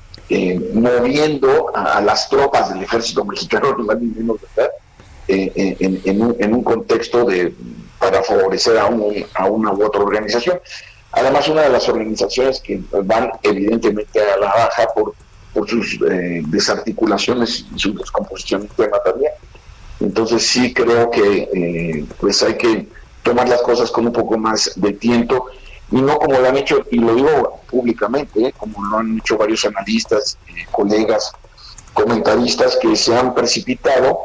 moviendo a, las tropas del ejército mexicano, en, un, en un contexto de para favorecer a, un, a una u otra organización. Además, una de las organizaciones que van evidentemente a la baja por, por sus eh, desarticulaciones y su descomposición interna también. Entonces sí creo que eh, pues hay que tomar las cosas con un poco más de tiempo y no como lo han hecho, y lo digo públicamente, eh, como lo han hecho varios analistas, colegas, comentaristas que se han precipitado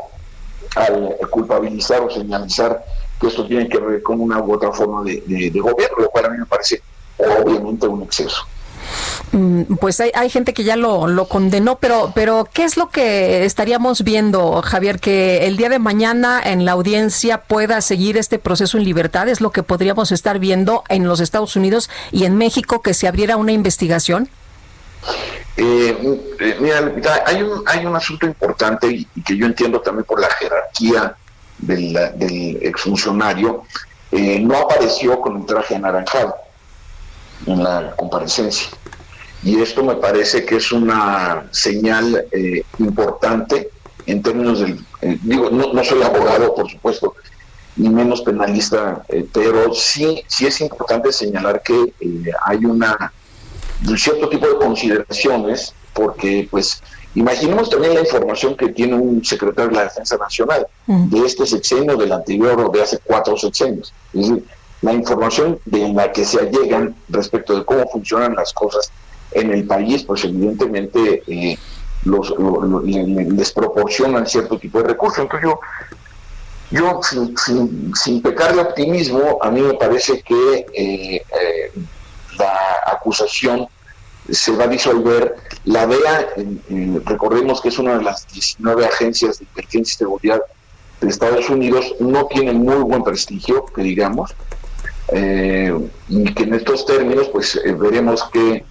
al culpabilizar o señalizar que esto tiene que ver con una u otra forma de, gobierno, lo cual a mí me parece obviamente un exceso. Mm, pues hay, hay, gente que ya lo, condenó, pero, pero ¿qué es lo que estaríamos viendo, Javier? Que el día de mañana en la audiencia pueda seguir este proceso en libertad, es lo que podríamos estar viendo en los Estados Unidos y en México, que se abriera una investigación. Eh, eh mira, hay un, hay un asunto importante y, que yo entiendo también por la jerarquía del, del exfuncionario, eh, no apareció con un traje anaranjado en la comparecencia. Y esto me parece que es una señal eh, importante en términos del... Eh, digo, no, soy abogado, por supuesto, ni menos penalista, pero sí, sí es importante señalar que hay una un cierto tipo de consideraciones, porque pues Imaginemos también la información que tiene un secretario de la Defensa Nacional de este sexenio, del anterior o de hace cuatro sexenios. Es decir, la información de la que se allegan respecto de cómo funcionan las cosas en el país, pues evidentemente eh, los, les proporcionan cierto tipo de recursos. Entonces yo, yo sin, sin, pecar de optimismo, a mí me parece que eh, eh, la acusación se va a disolver. La DEA, recordemos que es una de las 19 agencias de inteligencia y seguridad de Estados Unidos, no tiene muy buen prestigio, que digamos, eh, y que en estos términos, pues veremos qué,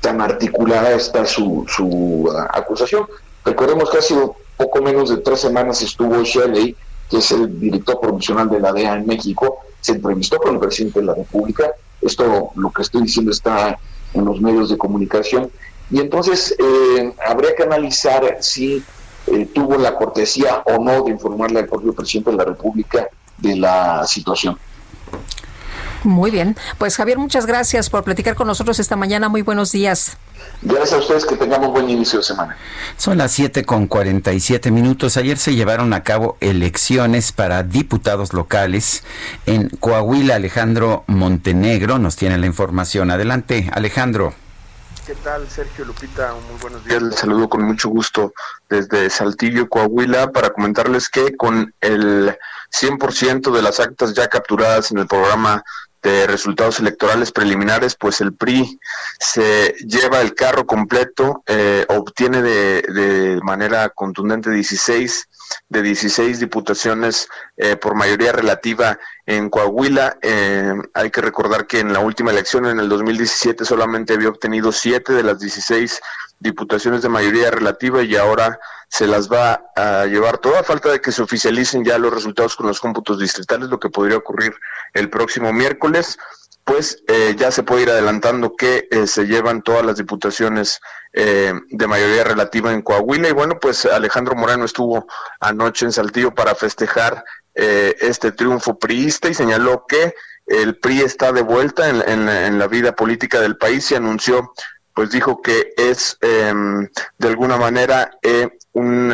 tan articulada está su, su uh, acusación. Recordemos que hace poco menos de tres semanas estuvo Shelley, que es el director promocional de la DEA en México, se entrevistó con el presidente de la República. Esto, lo que estoy diciendo, está en los medios de comunicación. Y entonces eh, habría que analizar si eh, tuvo la cortesía o no de informarle al propio presidente de la República de la situación. Muy bien. Pues Javier, muchas gracias por platicar con nosotros esta mañana. Muy buenos días. Gracias a ustedes, que tengamos buen inicio de semana. Son las 7 con 47 minutos. Ayer se llevaron a cabo elecciones para diputados locales en Coahuila. Alejandro Montenegro nos tiene la información. Adelante, Alejandro. ¿Qué tal, Sergio Lupita? Muy buenos días. Les saludo con mucho gusto desde Saltillo, Coahuila, para comentarles que con el 100% de las actas ya capturadas en el programa de resultados electorales preliminares, pues el PRI se lleva el carro completo, eh, obtiene de, de, manera contundente 16 de 16 diputaciones eh, por mayoría relativa en Coahuila. Eh, hay que recordar que en la última elección, en el 2017, solamente había obtenido 7 de las 16 diputaciones de mayoría relativa y ahora se las va a llevar toda falta de que se oficialicen ya los resultados con los cómputos distritales, lo que podría ocurrir el próximo miércoles pues eh, ya se puede ir adelantando que eh, se llevan todas las diputaciones eh, de mayoría relativa en Coahuila. Y bueno, pues Alejandro Moreno estuvo anoche en Saltillo para festejar este triunfo priista y señaló que el PRI está de vuelta en, en la vida política del país y anunció, pues dijo que es em, de alguna manera un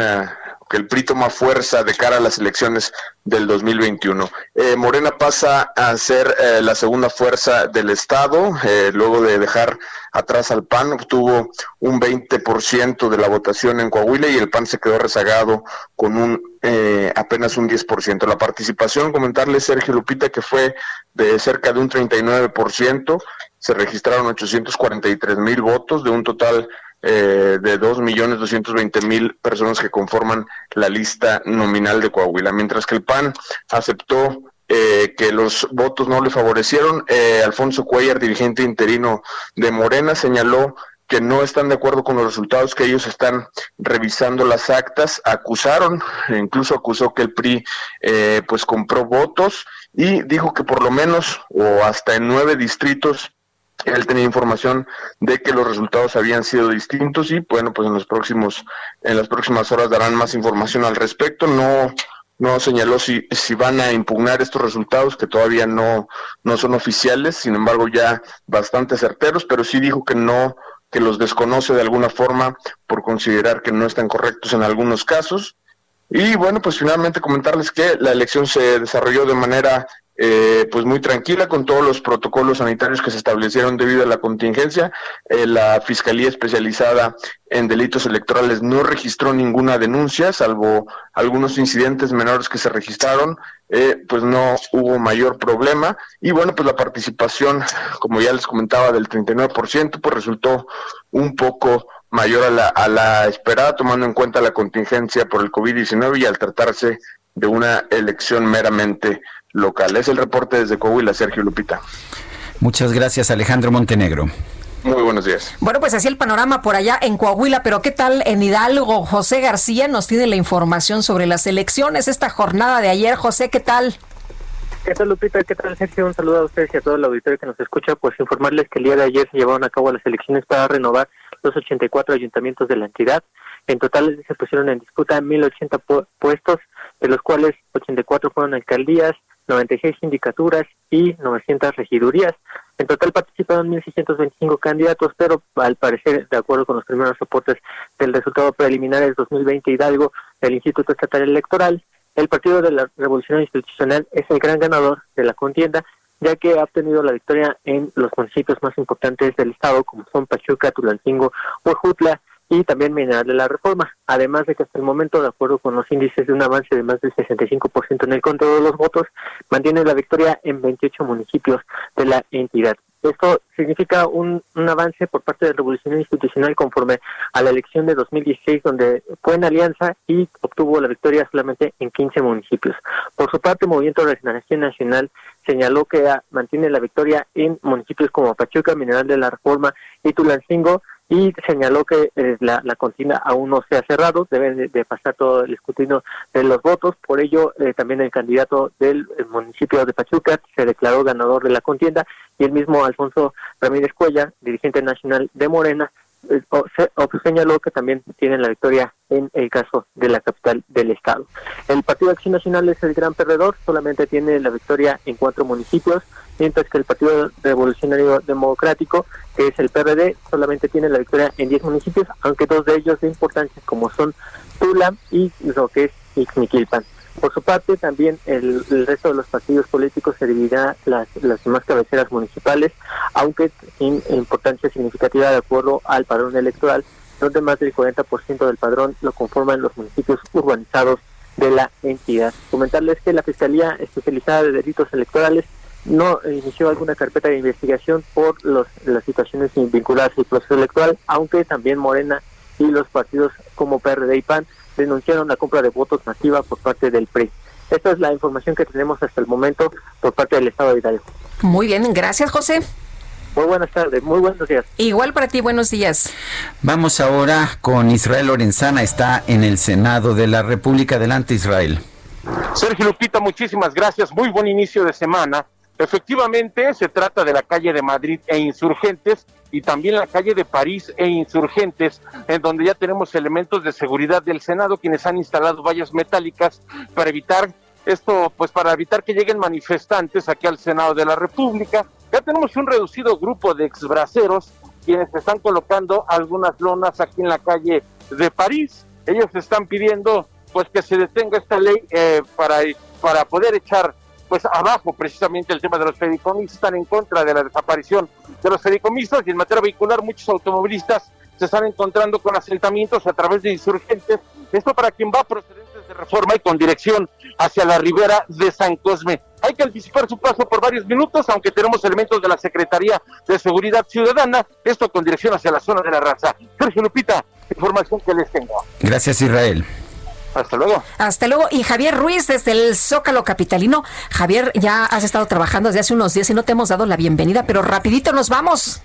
que el PRI toma fuerza de cara a las elecciones del 2021. Eh, Morena pasa a ser eh, la segunda fuerza del Estado, eh, luego de dejar atrás al PAN, obtuvo un 20% de la votación en Coahuila y el PAN se quedó rezagado con un apenas un 10%. La participación, comentarle Sergio Lupita, que fue de cerca de un 39%, se registraron 843 mil votos de un total eh, de 2.220.000 personas que conforman la lista nominal de Coahuila, mientras que el PAN aceptó eh, que los votos no le favorecieron. Eh, Alfonso Cuellar, dirigente interino de Morena, señaló que no están de acuerdo con los resultados, que ellos están revisando las actas, acusaron, incluso acusó que el PRI eh, pues compró votos y dijo que por lo menos o hasta en nueve distritos él tenía información de que los resultados habían sido distintos y bueno pues en los próximos en las próximas horas darán más información al respecto. No no señaló si, van a impugnar estos resultados que todavía no no son oficiales sin embargo ya bastante certeros pero sí dijo que no que los desconoce de alguna forma por considerar que no están correctos en algunos casos. Y bueno pues finalmente comentarles que la elección se desarrolló de manera eh, pues muy tranquila con todos los protocolos sanitarios que se establecieron debido a la contingencia. Eh, la Fiscalía Especializada en Delitos Electorales no registró ninguna denuncia, salvo algunos incidentes menores que se registraron, eh, pues no hubo mayor problema. Y bueno, pues la participación, como ya les comentaba, del 39%, pues resultó un poco mayor a la, a la esperada, tomando en cuenta la contingencia por el COVID-19 y al tratarse de una elección meramente local. Es el reporte desde Coahuila, Sergio Lupita. Muchas gracias, Alejandro Montenegro. Muy buenos días. Bueno, pues así el panorama por allá en Coahuila, pero ¿qué tal en Hidalgo? José García nos tiene la información sobre las elecciones, esta jornada de ayer. José, ¿qué tal? ¿Qué tal, Lupita? ¿Qué tal, Sergio? Un saludo a ustedes y a todo el auditorio que nos escucha. Pues informarles que el día de ayer se llevaron a cabo las elecciones para renovar los 84 ayuntamientos de la entidad. En total se pusieron en disputa 1.080 puestos, de los cuales 84 fueron alcaldías, 96 sindicaturas y 900 regidurías. En total participaron 1.625 candidatos, pero al parecer, de acuerdo con los primeros reportes del resultado preliminar del 2020 Hidalgo del Instituto Estatal Electoral, el Partido de la Revolución Institucional es el gran ganador de la contienda, ya que ha obtenido la victoria en los municipios más importantes del estado, como son Pachuca, Tulancingo, Huejutla y también Mineral de la Reforma. Además de que hasta el momento, de acuerdo con los índices de un avance de más del 65% en el conteo de los votos, mantiene la victoria en 28 municipios de la entidad. Esto significa un, avance por parte de la Revolución Institucional conforme a la elección de 2016, donde fue en alianza y obtuvo la victoria solamente en 15 municipios. Por su parte, el Movimiento de Regeneración Nacional señaló que mantiene la victoria en municipios como Pachuca, Mineral de la Reforma y Tulancingo, y señaló que eh, la, contienda aún no se ha cerrado, debe de, pasar todo el escrutinio de los votos, por ello eh, también el candidato del municipio de Pachuca se declaró ganador de la contienda y el mismo Alfonso Ramírez Cuella, dirigente nacional de Morena, eh, señaló que también tienen la victoria en el caso de la capital del estado. El Partido Acción Nacional es el gran perdedor, solamente tiene la victoria en cuatro municipios, mientras que el Partido Revolucionario Democrático, que es el PRD, solamente tiene la victoria en 10 municipios, aunque dos de ellos de importancia como son Tula y lo que es Ixmiquilpan. Por su parte, también el, resto de los partidos políticos se dividirá las, las demás cabeceras municipales, aunque sin importancia significativa de acuerdo al padrón electoral, donde más del 40% del padrón lo conforman los municipios urbanizados de la entidad. Comentarles que la Fiscalía Especializada de Delitos Electorales no inició alguna carpeta de investigación por los, las situaciones vinculadas al proceso electoral, aunque también Morena y los partidos como PRD y PAN denunciaron la compra de votos masiva por parte del PRI. Esta es la información que tenemos hasta el momento por parte del Estado de Hidalgo. Muy bien, gracias José. Muy buenas tardes, muy buenos días. Igual para ti, buenos días. Vamos ahora con Israel Lorenzana, está en el Senado de la República. Adelante, Israel. Sergio Lupita, muchísimas gracias. Muy buen inicio de semana. Efectivamente, se trata de la calle de Madrid e Insurgentes y también la calle de París e Insurgentes, en donde ya tenemos elementos de seguridad del Senado, quienes han instalado vallas metálicas para evitar esto, pues para evitar que lleguen manifestantes aquí al Senado de la República. Ya tenemos un reducido grupo de exbraceros quienes están colocando algunas lonas aquí en la calle de París. Ellos están pidiendo pues que se detenga esta ley eh, para, para poder echar pues abajo precisamente el tema de los fedicomisos, están en contra de la desaparición de los fedicomisos y en materia vehicular muchos automovilistas se están encontrando con asentamientos a través de insurgentes, esto para quien va procedentes de reforma y con dirección hacia la ribera de San Cosme. Hay que anticipar su paso por varios minutos, aunque tenemos elementos de la Secretaría de Seguridad Ciudadana, esto con dirección hacia la zona de la raza. Sergio Lupita, información que les tengo. Gracias, Israel. Hasta luego. Hasta luego. Y Javier Ruiz desde el Zócalo Capitalino. Javier, ya has estado trabajando desde hace unos días y no te hemos dado la bienvenida, pero rapidito nos vamos.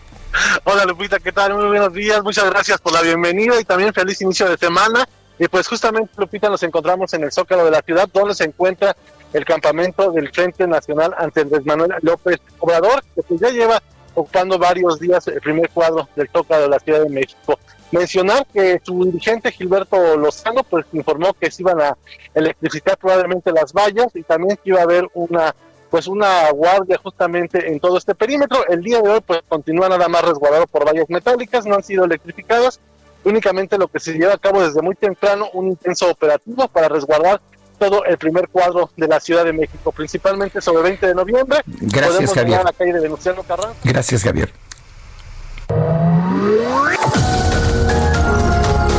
Hola Lupita, ¿qué tal? Muy buenos días, muchas gracias por la bienvenida y también feliz inicio de semana. Y pues justamente Lupita nos encontramos en el Zócalo de la ciudad donde se encuentra el campamento del Frente Nacional ante Andrés Manuel López Obrador, que pues ya lleva ocupando varios días el primer cuadro del Zócalo de la Ciudad de México. Mencionar que su dirigente Gilberto Lozano pues informó que se iban a electrificar probablemente las vallas y también que iba a haber una pues una guardia justamente en todo este perímetro. El día de hoy pues continúa nada más resguardado por vallas metálicas, no han sido electrificadas. Únicamente lo que se lleva a cabo desde muy temprano un intenso operativo para resguardar todo el primer cuadro de la Ciudad de México, principalmente sobre 20 de noviembre. Gracias, Javier. A la calle de Venustiano Carranza. Gracias, Javier.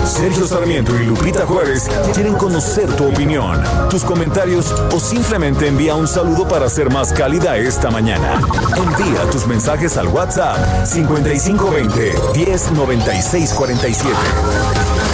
Sergio Sarmiento y Lupita Juárez quieren conocer tu opinión, tus comentarios o simplemente envía un saludo para ser más cálida esta mañana. Envía tus mensajes al WhatsApp 5520 109647.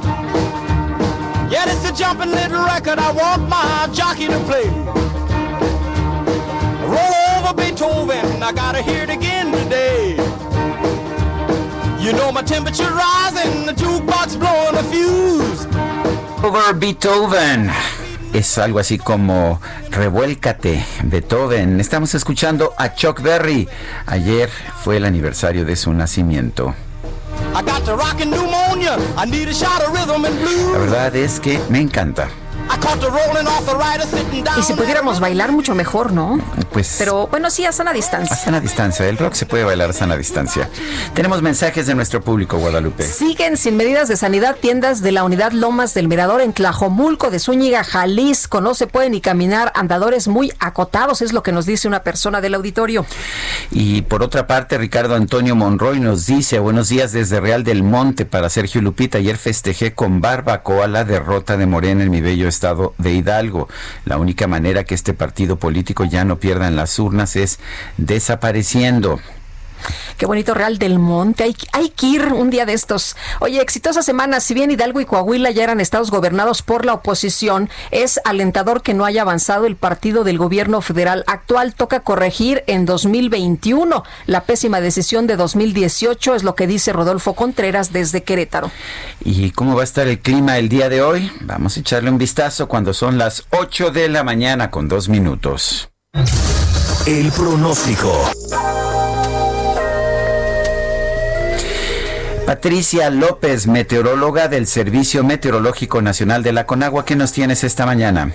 Jumping little record I want my jockey to play. Roll over Beethoven, I gotta hear it again today. You know my temperature rising, the jukebox blowing a fuse. Over Beethoven. Es algo así como Revuélcate, Beethoven. Estamos escuchando a Chuck Berry. Ayer fue el aniversario de su nacimiento. La verdad es que me encanta. I caught the rolling arthritis sitting down. Y si pudiéramos bailar mucho mejor, ¿no? Pues Pero bueno, sí, a sana distancia. a sana distancia. El rock se puede bailar a sana distancia. Tenemos mensajes de nuestro público, Guadalupe. Siguen sin medidas de sanidad tiendas de la unidad Lomas del Mirador en Tlajomulco de Zúñiga, Jalisco. No se pueden ni caminar, andadores muy acotados, es lo que nos dice una persona del auditorio. Y por otra parte, Ricardo Antonio Monroy nos dice, buenos días desde Real del Monte para Sergio Lupita. Ayer festejé con barbacoa la derrota de Morena en mi bello estado de Hidalgo. La única manera que este partido político ya no pierda en las urnas es desapareciendo. Qué bonito Real del Monte. Hay, hay que ir un día de estos. Oye, exitosa semana. Si bien Hidalgo y Coahuila ya eran estados gobernados por la oposición, es alentador que no haya avanzado el partido del gobierno federal actual. Toca corregir en 2021 la pésima decisión de 2018, es lo que dice Rodolfo Contreras desde Querétaro. ¿Y cómo va a estar el clima el día de hoy? Vamos a echarle un vistazo cuando son las 8 de la mañana con dos minutos. El pronóstico. Patricia López, meteoróloga del Servicio Meteorológico Nacional de la Conagua, ¿qué nos tienes esta mañana?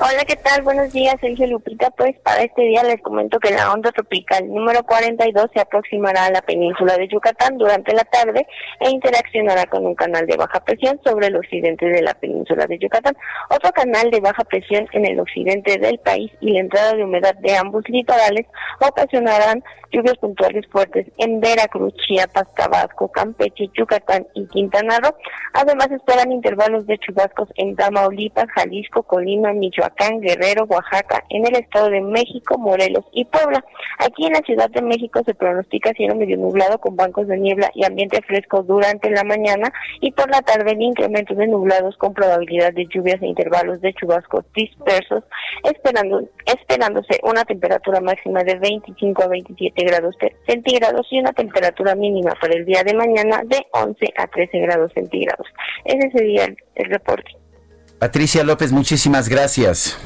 Hola, ¿qué tal? Buenos días, Sergio Lupita. Pues para este día les comento que la onda tropical número 42 se aproximará a la península de Yucatán durante la tarde e interaccionará con un canal de baja presión sobre el occidente de la península de Yucatán. Otro canal de baja presión en el occidente del país y la entrada de humedad de ambos litorales ocasionarán lluvias puntuales fuertes en Veracruz, Chiapas, Tabasco, Campeche, Yucatán y Quintana Roo. Además esperan intervalos de chubascos en Tamaulipas, Jalisco, Colima, Michoacán Guerrero, Oaxaca, en el Estado de México, Morelos y Puebla. Aquí en la Ciudad de México se pronostica cielo medio nublado con bancos de niebla y ambiente fresco durante la mañana y por la tarde el incremento de nublados con probabilidad de lluvias e intervalos de chubascos dispersos, esperando, esperándose una temperatura máxima de 25 a 27 grados centígrados y una temperatura mínima para el día de mañana de 11 a 13 grados centígrados. Ese sería el reporte. Patricia López, muchísimas gracias.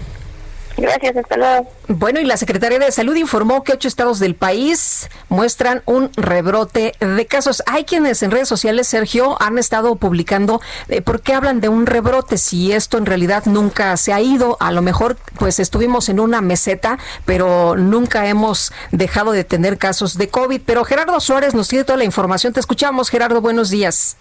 Gracias, hasta luego. Bueno, y la Secretaría de Salud informó que ocho estados del país muestran un rebrote de casos. Hay quienes en redes sociales, Sergio, han estado publicando eh, por qué hablan de un rebrote, si esto en realidad nunca se ha ido. A lo mejor, pues estuvimos en una meseta, pero nunca hemos dejado de tener casos de COVID. Pero Gerardo Suárez nos tiene toda la información. Te escuchamos, Gerardo, buenos días.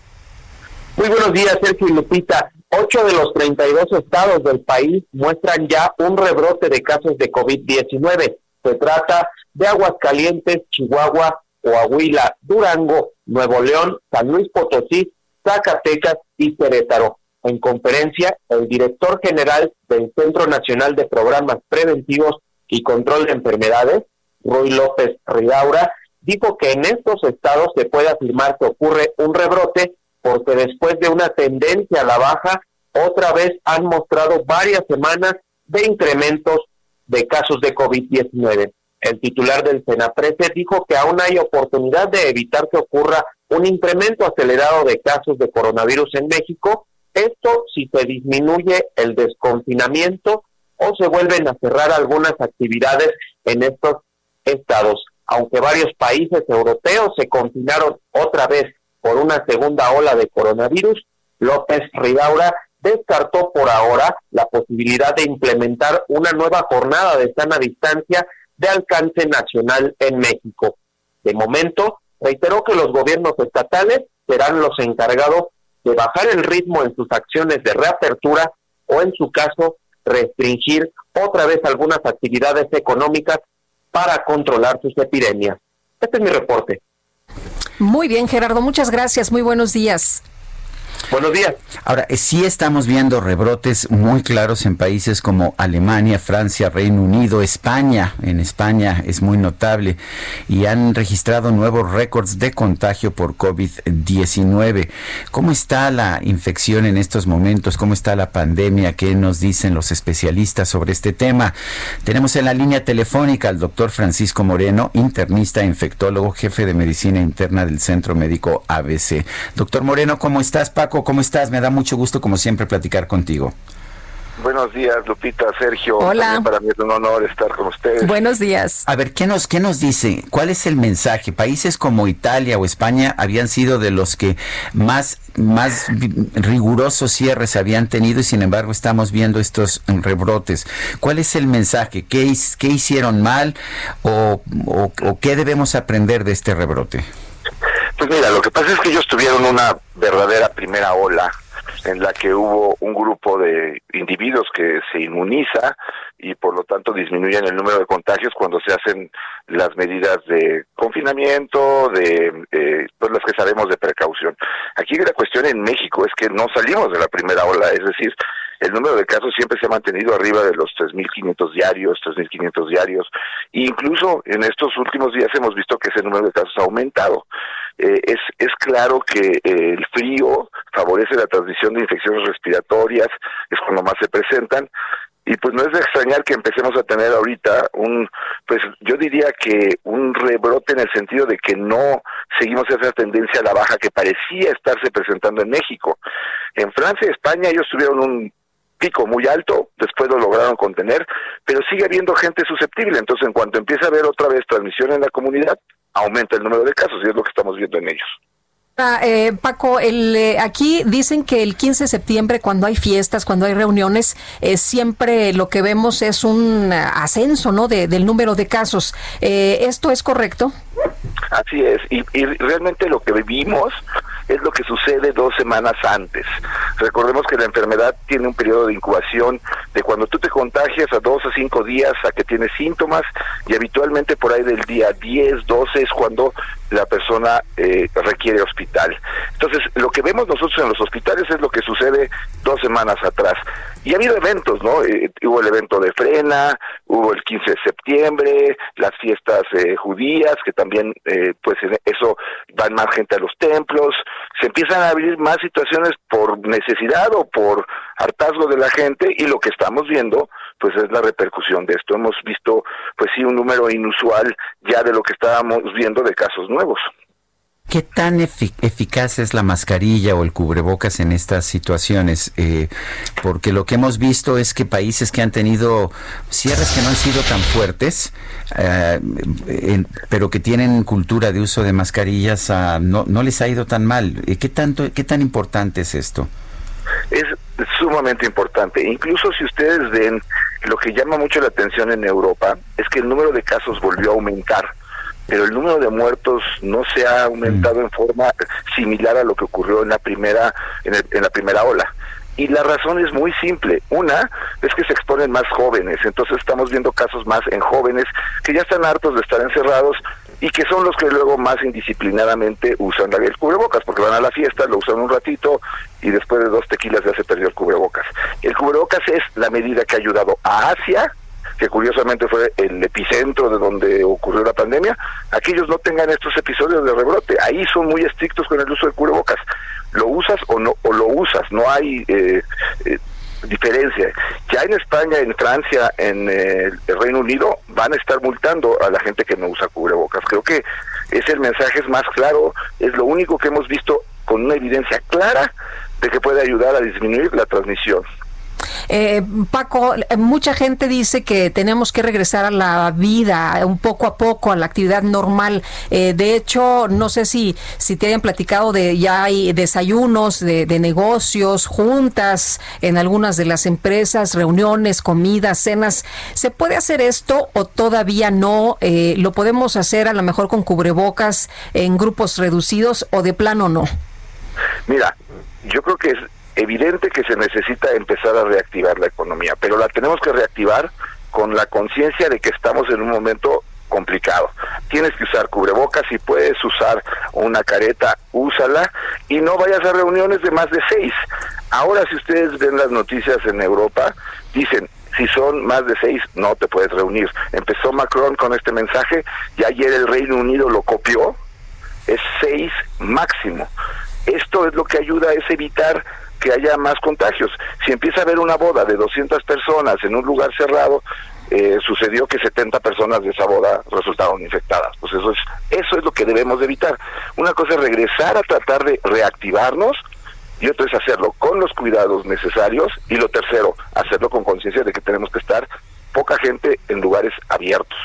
Muy buenos días, Sergio y Lupita. Ocho de los 32 estados del país muestran ya un rebrote de casos de COVID-19. Se trata de Aguascalientes, Chihuahua, Coahuila, Durango, Nuevo León, San Luis Potosí, Zacatecas y Querétaro. En conferencia, el director general del Centro Nacional de Programas Preventivos y Control de Enfermedades, Ruy López Ridaura, dijo que en estos estados se puede afirmar que ocurre un rebrote porque después de una tendencia a la baja, otra vez han mostrado varias semanas de incrementos de casos de COVID-19. El titular del Senaprese dijo que aún hay oportunidad de evitar que ocurra un incremento acelerado de casos de coronavirus en México, esto si se disminuye el desconfinamiento o se vuelven a cerrar algunas actividades en estos estados. Aunque varios países europeos se confinaron otra vez por una segunda ola de coronavirus, López Ridaura descartó por ahora la posibilidad de implementar una nueva jornada de sana distancia de alcance nacional en México. De momento, reiteró que los gobiernos estatales serán los encargados de bajar el ritmo en sus acciones de reapertura o, en su caso, restringir otra vez algunas actividades económicas para controlar sus epidemias. Este es mi reporte. Muy bien, Gerardo, muchas gracias. Muy buenos días. Buenos días. Ahora, eh, sí estamos viendo rebrotes muy claros en países como Alemania, Francia, Reino Unido, España. En España es muy notable y han registrado nuevos récords de contagio por COVID-19. ¿Cómo está la infección en estos momentos? ¿Cómo está la pandemia? ¿Qué nos dicen los especialistas sobre este tema? Tenemos en la línea telefónica al doctor Francisco Moreno, internista, infectólogo, jefe de medicina interna del Centro Médico ABC. Doctor Moreno, ¿cómo estás? Paco, ¿cómo estás? Me da mucho gusto, como siempre, platicar contigo. Buenos días, Lupita, Sergio. Hola. para mí es un honor estar con ustedes. Buenos días. A ver, ¿qué nos, ¿qué nos dice? ¿Cuál es el mensaje? Países como Italia o España habían sido de los que más, más rigurosos cierres habían tenido y sin embargo estamos viendo estos rebrotes. ¿Cuál es el mensaje? ¿Qué, qué hicieron mal o, o qué debemos aprender de este rebrote? Pues mira, lo que pasa es que ellos tuvieron una verdadera primera ola en la que hubo un grupo de individuos que se inmuniza y por lo tanto disminuyen el número de contagios cuando se hacen las medidas de confinamiento, de eh, pues las que sabemos de precaución. Aquí la cuestión en México es que no salimos de la primera ola, es decir, el número de casos siempre se ha mantenido arriba de los 3.500 diarios, 3.500 diarios, e incluso en estos últimos días hemos visto que ese número de casos ha aumentado. Eh, es, es claro que eh, el frío favorece la transmisión de infecciones respiratorias, es cuando más se presentan, y pues no es de extrañar que empecemos a tener ahorita un, pues yo diría que un rebrote en el sentido de que no seguimos esa tendencia a la baja que parecía estarse presentando en México. En Francia y España ellos tuvieron un pico muy alto, después lo lograron contener, pero sigue habiendo gente susceptible, entonces en cuanto empieza a haber otra vez transmisión en la comunidad, aumenta el número de casos y es lo que estamos viendo en ellos. Ah, eh, Paco, el, eh, aquí dicen que el 15 de septiembre, cuando hay fiestas, cuando hay reuniones, eh, siempre lo que vemos es un ascenso ¿no? De, del número de casos. ¿Esto es correcto? Así es, y, y realmente lo que vivimos es lo que sucede dos semanas antes. Recordemos que la enfermedad tiene un periodo de incubación de cuando tú te contagias a dos a cinco días a que tienes síntomas y habitualmente por ahí del día 10, 12 es cuando la persona eh, requiere hospital. Entonces, lo que vemos nosotros en los hospitales es lo que sucede dos semanas atrás. Y ha habido eventos, ¿no? Eh, hubo el evento de Frena, hubo el 15 de septiembre, las fiestas eh, judías, que también, pues eso van más gente a los templos, se empiezan a abrir más situaciones por necesidad o por hartazgo de la gente y lo que estamos viendo pues es la repercusión de esto. Hemos visto, pues sí, un número inusual ya de lo que estábamos viendo de casos nuevos. ¿Qué tan eficaz es la mascarilla o el cubrebocas en estas situaciones? Eh, porque lo que hemos visto es que países que han tenido cierres que no han sido tan fuertes, eh, pero que tienen cultura de uso de mascarillas, ah, no, no les ha ido tan mal. Eh, ¿Qué, tanto, ¿Qué tan importante es esto? Es sumamente importante. Incluso si ustedes ven lo que llama mucho la atención en Europa es que el número de casos volvió a aumentar, pero el número de muertos no se ha aumentado en forma similar a lo que ocurrió en la primera en, la primera ola. Y la razón es muy simple. Una es que se exponen más jóvenes, entonces estamos viendo casos más en jóvenes que ya están hartos de estar encerrados y que son los que luego más indisciplinadamente usan el cubrebocas, porque van a la fiesta, lo usan un ratito y después de dos tequilas ya se perdió el cubrebocas. El cubrebocas es la medida que ha ayudado a Asia, que curiosamente fue el epicentro de donde ocurrió la pandemia, a que ellos no tengan estos episodios de rebrote. Ahí son muy estrictos con el uso del cubrebocas. Lo usas o no o lo usas, no hay eh, eh, diferencia. Ya en España, en Francia, en eh, el Reino Unido van a estar multando a la gente que no usa cubrebocas. Creo que ese mensaje es más claro, es lo único que hemos visto con una evidencia clara de que puede ayudar a disminuir la transmisión. Eh, Paco, mucha gente dice que tenemos que regresar a la vida un poco a poco, a la actividad normal. Eh, de hecho, no sé si, si te hayan platicado de ya hay desayunos de, negocios, juntas en algunas de las empresas, reuniones, comidas, cenas. ¿Se puede hacer esto o todavía no? Eh, ¿Lo podemos hacer a lo mejor con cubrebocas en grupos reducidos o de plano no? Mira, yo creo que es evidente que se necesita empezar a reactivar la economía, pero la tenemos que reactivar con la conciencia de que estamos en un momento complicado. Tienes que usar cubrebocas, si puedes usar una careta, úsala y no vayas a reuniones de más de seis. Ahora si ustedes ven las noticias en Europa, dicen, si son más de seis, no te puedes reunir. Empezó Macron con este mensaje y ayer el Reino Unido lo copió, es seis máximo. Esto es lo que ayuda, es evitar que haya más contagios. Si empieza a haber una boda de 200 personas en un lugar cerrado, eh, sucedió que 70 personas de esa boda resultaron infectadas. Pues eso es, eso es lo que debemos evitar. Una cosa es regresar a tratar de reactivarnos y otra es hacerlo con los cuidados necesarios y lo tercero, hacerlo con conciencia de que tenemos que estar poca gente en lugares abiertos.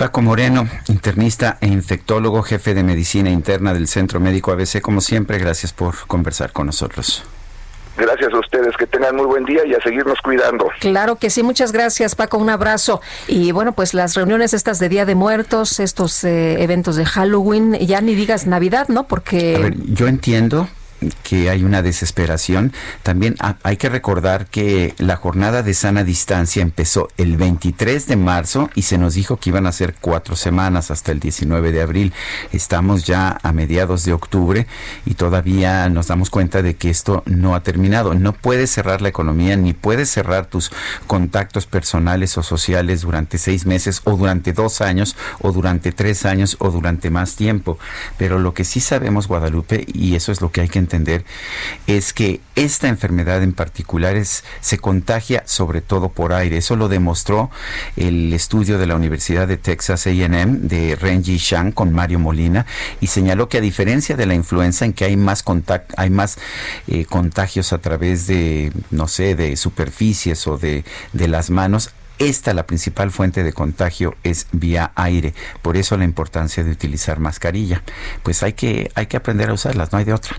Paco Moreno, internista e infectólogo, jefe de medicina interna del Centro Médico ABC, como siempre, gracias por conversar con nosotros. Gracias a ustedes, que tengan muy buen día y a seguirnos cuidando. Claro que sí, muchas gracias Paco, un abrazo. Y bueno, pues las reuniones estas de Día de Muertos, estos eh, eventos de Halloween, ya ni digas Navidad, ¿no? Porque... A ver, yo entiendo que hay una desesperación. También hay que recordar que la jornada de sana distancia empezó el 23 de marzo y se nos dijo que iban a ser cuatro semanas hasta el 19 de abril. Estamos ya a mediados de octubre y todavía nos damos cuenta de que esto no ha terminado. No puedes cerrar la economía ni puedes cerrar tus contactos personales o sociales durante seis meses o durante dos años o durante tres años o durante más tiempo. Pero lo que sí sabemos, Guadalupe, y eso es lo que hay que entender, entender es que esta enfermedad en particular es, se contagia sobre todo por aire. Eso lo demostró el estudio de la Universidad de Texas A&M de Renji Shang con Mario Molina y señaló que a diferencia de la influenza en que hay más hay más eh, contagios a través de no sé de superficies o de, de las manos esta, la principal fuente de contagio, es vía aire. Por eso la importancia de utilizar mascarilla. Pues hay que, hay que aprender a usarlas, no hay de otra.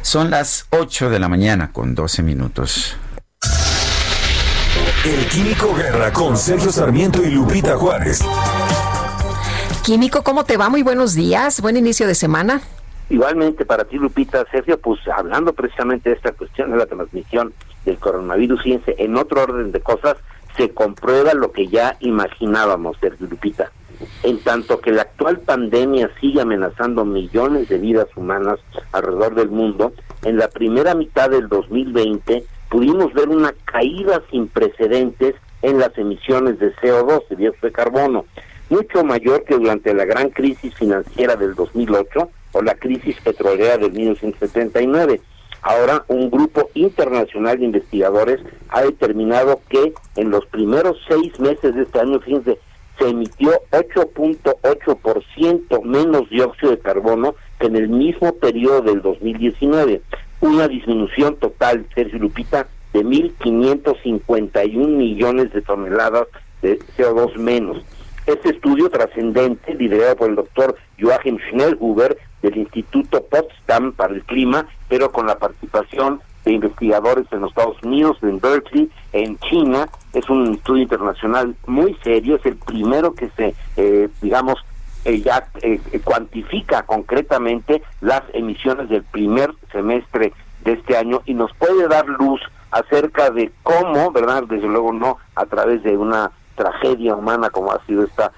Son las 8 de la mañana con 12 minutos. El Químico Guerra con Sergio Sarmiento y Lupita Juárez. Químico, ¿cómo te va? Muy buenos días. Buen inicio de semana. Igualmente para ti, Lupita, Sergio, pues hablando precisamente de esta cuestión de la transmisión del coronavirus, fíjense, en otro orden de cosas, se comprueba lo que ya imaginábamos, Lupita. En tanto que la actual pandemia sigue amenazando millones de vidas humanas alrededor del mundo, en la primera mitad del 2020 pudimos ver una caída sin precedentes en las emisiones de CO2, de dióxido de carbono, mucho mayor que durante la gran crisis financiera del 2008 o la crisis petrolera del 1979. Ahora, un grupo internacional de investigadores ha determinado que en los primeros seis meses de este año, fíjense, se emitió 8.8% menos dióxido de carbono que en el mismo periodo del 2019. Una disminución total, Sergio Lupita, de 1.551 millones de toneladas de CO2 menos. Este estudio trascendente, liderado por el doctor Joachim Schnellhuber del Instituto Potsdam para el Clima, pero con la participación de investigadores en los Estados Unidos, en Berkeley, en China. Es un estudio internacional muy serio, es el primero que se, eh, digamos, eh, ya eh, cuantifica concretamente las emisiones del primer semestre de este año y nos puede dar luz acerca de cómo, ¿verdad? Desde luego no a través de una tragedia humana como ha sido esta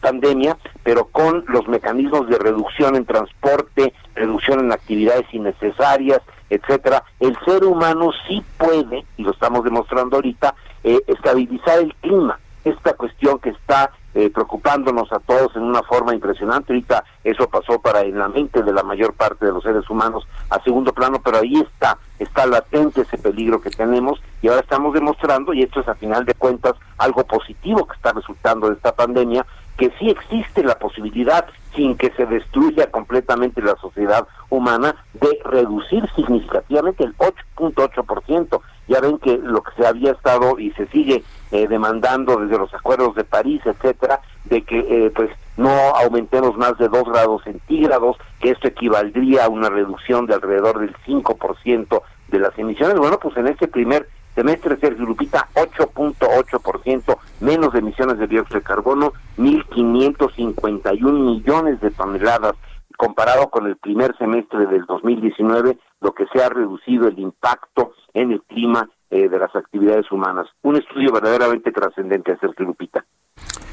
pandemia, pero con los mecanismos de reducción en transporte, reducción en actividades innecesarias, etcétera, el ser humano sí puede, y lo estamos demostrando ahorita, eh, estabilizar el clima. Esta cuestión que está eh, preocupándonos a todos en una forma impresionante. Ahorita eso pasó para en la mente de la mayor parte de los seres humanos a segundo plano, pero ahí está, está latente ese peligro que tenemos y ahora estamos demostrando, y esto es a final de cuentas algo positivo que está resultando de esta pandemia, que sí existe la posibilidad, sin que se destruya completamente la sociedad humana, de reducir significativamente el 8.8%. Ya ven que lo que se había estado y se sigue eh, demandando desde los acuerdos de París, etcétera, de que eh, pues no aumentemos más de 2 grados centígrados, que esto equivaldría a una reducción de alrededor del 5% de las emisiones. Bueno, pues en este primer semestre, Sergio Lupita, 8.8% menos emisiones de dióxido de carbono, 1.551 millones de toneladas comparado con el primer semestre del 2019, lo que se ha reducido el impacto en el clima eh, de las actividades humanas. Un estudio verdaderamente trascendente, Sergio Lupita.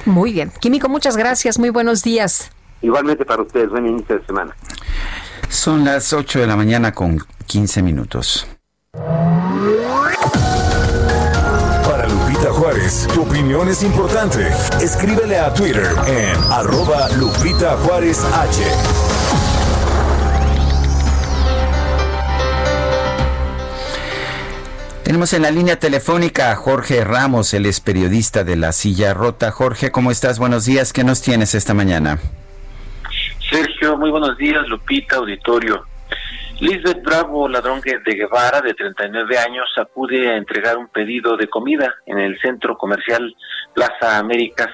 Muy bien. Químico, muchas gracias. Muy buenos días. Igualmente para ustedes. Buen inicio de semana. Son las 8 de la mañana con 15 minutos. Juárez, tu opinión es importante. Escríbele a Twitter en arroba Lupita Juárez H. Tenemos en la línea telefónica a Jorge Ramos, él es periodista de La Silla Rota. Jorge, ¿cómo estás? Buenos días. ¿Qué nos tienes esta mañana? Sergio, muy buenos días. Lupita, auditorio. Lisbeth Bravo Ladrón de Guevara, de 39 años, acude a entregar un pedido de comida en el centro comercial Plaza Américas.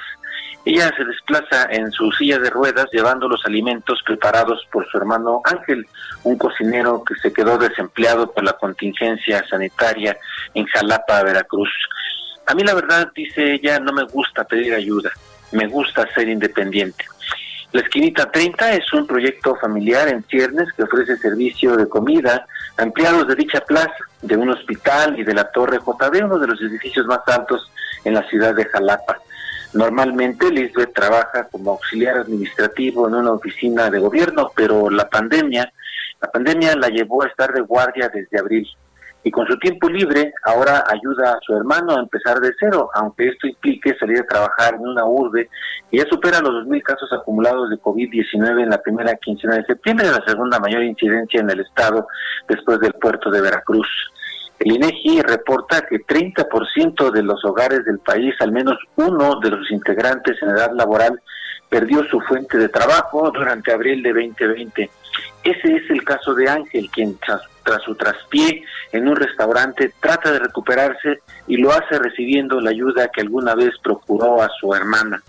Ella se desplaza en su silla de ruedas llevando los alimentos preparados por su hermano Ángel, un cocinero que se quedó desempleado por la contingencia sanitaria en Jalapa, Veracruz. A mí la verdad, dice ella, no me gusta pedir ayuda, me gusta ser independiente. La Esquinita 30 es un proyecto familiar en ciernes que ofrece servicio de comida a empleados de dicha plaza, de un hospital y de la Torre JB, uno de los edificios más altos en la ciudad de Jalapa. Normalmente Lisbeth trabaja como auxiliar administrativo en una oficina de gobierno, pero la pandemia, la pandemia la llevó a estar de guardia desde abril y con su tiempo libre ahora ayuda a su hermano a empezar de cero, aunque esto implique salir a trabajar en una urbe que ya supera los 2.000 casos acumulados de COVID-19 en la primera quincena de septiembre, la segunda mayor incidencia en el estado después del puerto de Veracruz. El INEGI reporta que 30% de los hogares del país, al menos uno de los integrantes en edad laboral, perdió su fuente de trabajo durante abril de 2020. Ese es el caso de Ángel, quien tras, su traspié en un restaurante trata de recuperarse y lo hace recibiendo la ayuda que alguna vez procuró a su hermana.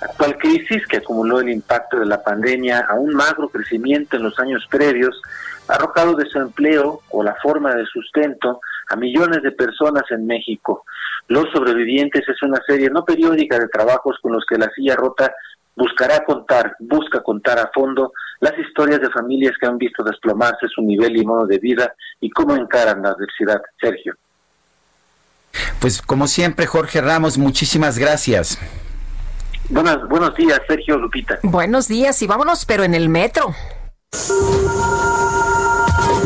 La actual crisis que acumuló el impacto de la pandemia a un magro crecimiento en los años previos ha arrojado de su empleo o la forma de sustento a millones de personas en México. Los sobrevivientes es una serie no periódica de trabajos con los que la silla rota buscará contar, busca contar a fondo las historias de familias que han visto desplomarse su nivel y modo de vida y cómo encaran la adversidad. Sergio. Pues como siempre, Jorge Ramos, muchísimas gracias. Buenas, buenos días, Sergio Lupita. Buenos días y vámonos, pero en el metro.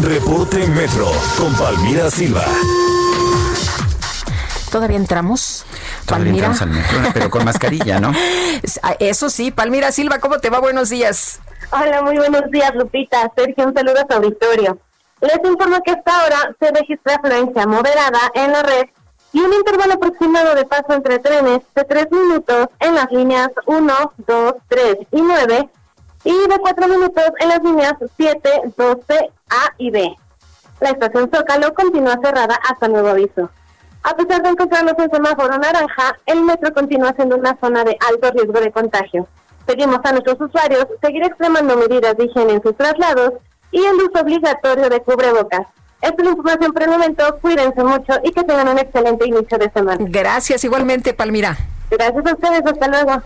Reporte Metro con Palmira Silva. ¿Todavía entramos? Todavía Palmira. entramos al metro, pero con mascarilla, ¿no? Ah, Eso sí, Palmira Silva, ¿cómo te va? Buenos días. Hola, muy buenos días, Lupita. Sergio, un saludo a tu auditorio. Les informo que hasta ahora se registra afluencia moderada en la red y un intervalo aproximado de paso entre trenes de 3 minutos en las líneas 1, 2, 3 y 9 y de 4 minutos en las líneas 7, 12, A y B. La estación Zócalo continúa cerrada hasta nuevo aviso. A pesar de encontrarnos en semáforo naranja, el metro continúa siendo una zona de alto riesgo de contagio. Pedimos a nuestros usuarios seguir extremando medidas de higiene en sus traslados y el uso obligatorio de cubrebocas. Esta es la información por el momento. Cuídense mucho y que tengan un excelente inicio de semana. Gracias igualmente, Palmira. Gracias a ustedes. Hasta luego.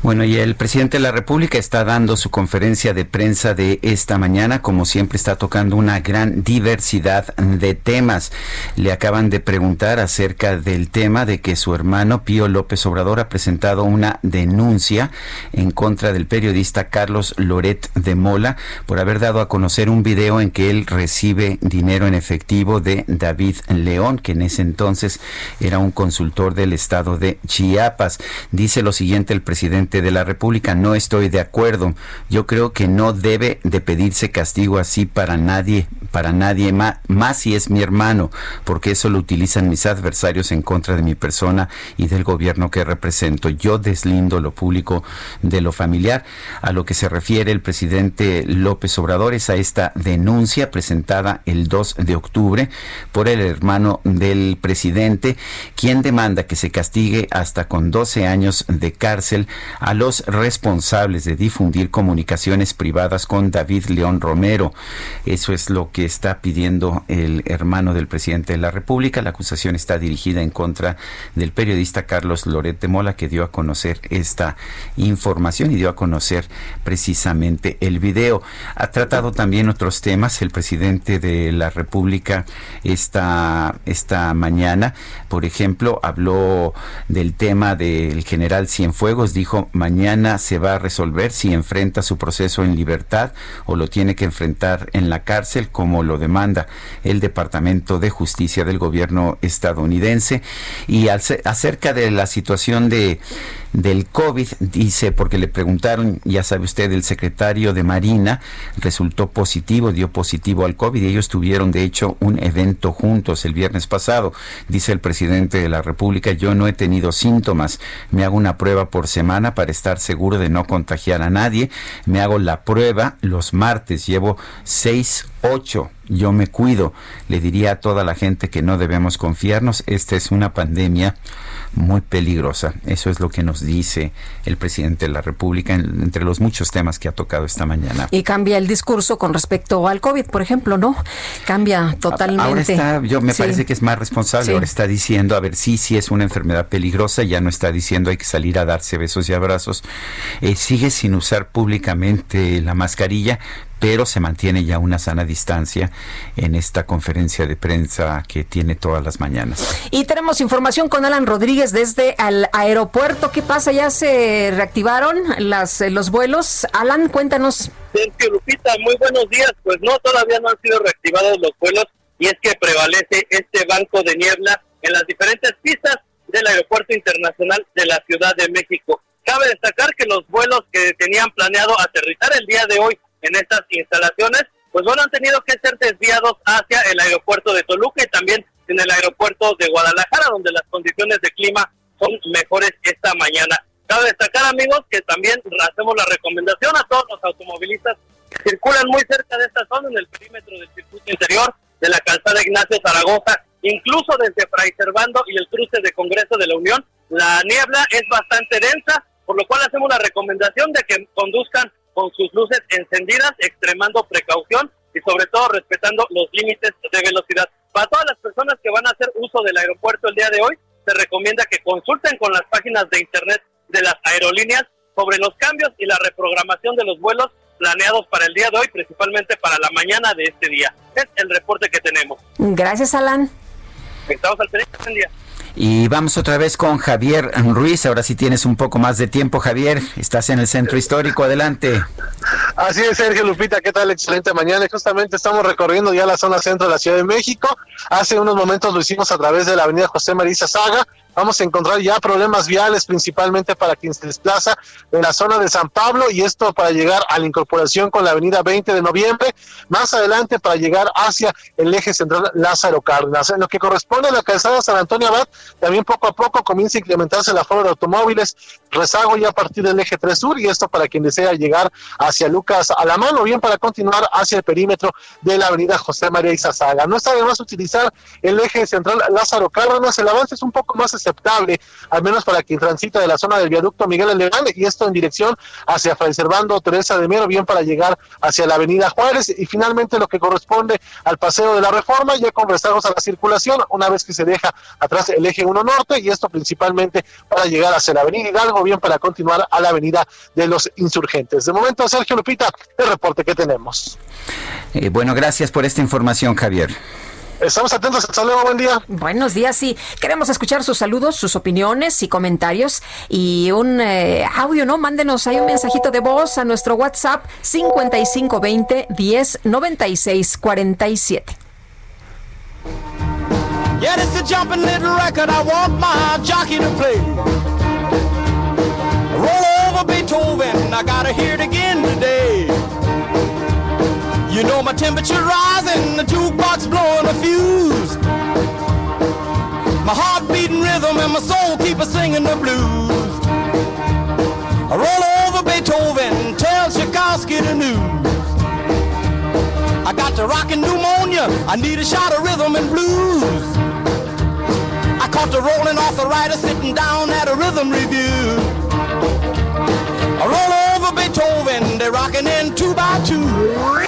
Bueno, y el presidente de la República está dando su conferencia de prensa de esta mañana. Como siempre, está tocando una gran diversidad de temas. Le acaban de preguntar acerca del tema de que su hermano Pío López Obrador ha presentado una denuncia en contra del periodista Carlos Loret de Mola por haber dado a conocer un video en que él recibe dinero en efectivo de David León, que en ese entonces era un consultor del estado de Chiapas. Dice lo siguiente el presidente de la República, no estoy de acuerdo. Yo creo que no debe de pedirse castigo así para nadie, para nadie más, más si es mi hermano, porque eso lo utilizan mis adversarios en contra de mi persona y del gobierno que represento. Yo deslindo lo público de lo familiar. A lo que se refiere el presidente López Obrador es a esta denuncia presentada el 2 de octubre por el hermano del presidente, quien demanda que se castigue hasta con 12 años de cárcel a los responsables de difundir comunicaciones privadas con David León Romero. Eso es lo que está pidiendo el hermano del presidente de la República. La acusación está dirigida en contra del periodista Carlos Loret de Mola, que dio a conocer esta información y dio a conocer precisamente el video. Ha tratado también otros temas el presidente de la República esta, esta mañana. Por ejemplo, habló del tema del general Cienfuegos. Dijo, mañana se va a resolver si enfrenta su proceso en libertad o lo tiene que enfrentar en la cárcel como lo demanda el Departamento de Justicia del gobierno estadounidense. Y acerca de la situación de del COVID, dice, porque le preguntaron, ya sabe usted, el secretario de Marina resultó positivo, dio positivo al COVID y ellos tuvieron de hecho un evento juntos el viernes pasado. Dice el presidente de la República, yo no he tenido síntomas, me hago una prueba por semana para estar seguro de no contagiar a nadie, me hago la prueba los martes, llevo seis, ocho yo me cuido. Le diría a toda la gente que no debemos confiarnos. Esta es una pandemia muy peligrosa. Eso es lo que nos dice el presidente de la República en- entre los muchos temas que ha tocado esta mañana. Y cambia el discurso con respecto al COVID, por ejemplo, ¿no? Cambia totalmente. Ahora está, yo me Sí. parece que es más responsable. Sí. Ahora está diciendo, a ver, sí, sí es una enfermedad peligrosa. Ya no está diciendo hay que salir a darse besos y abrazos. Eh, sigue sin usar públicamente la mascarilla, pero se mantiene ya una sana distancia en esta conferencia de prensa que tiene todas las mañanas. Y tenemos información con Alan Rodríguez desde el aeropuerto. ¿Qué pasa? ¿Ya se reactivaron las, eh, los vuelos? Alan, cuéntanos. Sergio Lupita, muy buenos días. Pues no, todavía no han sido reactivados los vuelos y es que prevalece este banco de niebla en las diferentes pistas del Aeropuerto Internacional de la Ciudad de México. Cabe destacar que los vuelos que tenían planeado aterrizar el día de hoy en estas instalaciones, pues bueno, han tenido que ser desviados hacia el aeropuerto de Toluca y también en el aeropuerto de Guadalajara, donde las condiciones de clima son mejores esta mañana. Cabe destacar, amigos, que también hacemos la recomendación a todos los automovilistas que circulan muy cerca de esta zona, en el perímetro del circuito interior de la calzada Ignacio Zaragoza, incluso desde Fray Servando y el cruce de Congreso de la Unión, la niebla es bastante densa, por lo cual hacemos la recomendación de que conduzcan con sus luces encendidas, extremando precaución y sobre todo respetando los límites de velocidad. Para todas las personas que van a hacer uso del aeropuerto el día de hoy, se recomienda que consulten con las páginas de internet de las aerolíneas sobre los cambios y la reprogramación de los vuelos planeados para el día de hoy, principalmente para la mañana de este día. Es el reporte que tenemos. Gracias, Alan. Estamos al pendiente. Y vamos otra vez con Javier Ruiz. Ahora sí tienes un poco más de tiempo, Javier. Estás en el centro histórico. Adelante. Así es, Sergio Lupita. ¿Qué tal? Excelente mañana. justamente estamos recorriendo ya la zona centro de la Ciudad de México. Hace unos momentos lo hicimos a través de la avenida José Marisa Saga vamos a encontrar ya problemas viales principalmente para quien se desplaza de la zona de San Pablo y esto para llegar a la incorporación con la avenida 20 de noviembre, más adelante para llegar hacia el eje central Lázaro Cárdenas. En lo que corresponde a la calzada San Antonio Abad, también poco a poco comienza a incrementarse la aforo de automóviles, rezago ya a partir del eje 3 sur y esto para quien desea llegar hacia Lucas a la mano bien para continuar hacia el perímetro de la avenida José María Izazaga. No está de más utilizar el eje central Lázaro Cárdenas, el avance es un poco más aceptable, al menos para quien transita de la zona del viaducto Miguel Alemán, y esto en dirección hacia Fray Servando Teresa de Mero, bien para llegar hacia la avenida Juárez, y finalmente lo que corresponde al paseo de la reforma, ya con rezagos a la circulación, una vez que se deja atrás el eje 1 norte, y esto principalmente para llegar hacia la avenida Hidalgo, bien para continuar a la avenida de los insurgentes. De momento, Sergio Lupita, el reporte que tenemos. Eh, bueno, gracias por esta información, Javier. Estamos atentos. Hasta luego. Buen día. Buenos días. Sí, queremos escuchar sus saludos, sus opiniones y comentarios y un eh, audio, ¿no? Mándenos ahí un mensajito de voz a nuestro WhatsApp 5520 10 96 47. Yeah, is a jumping little record. I want my jockey to play. Roll over Beethoven. I gotta hear it again today. You know my temperature rising, the jukebox blowing a fuse. My heart beating rhythm and my soul keep a singing the blues. I roll over Beethoven, tell Tchaikovsky the news. I got the rockin' pneumonia, I need a shot of rhythm and blues. I caught the rolling arthritis sitting down at a rhythm review. I roll over Beethoven, they're rocking in two by two.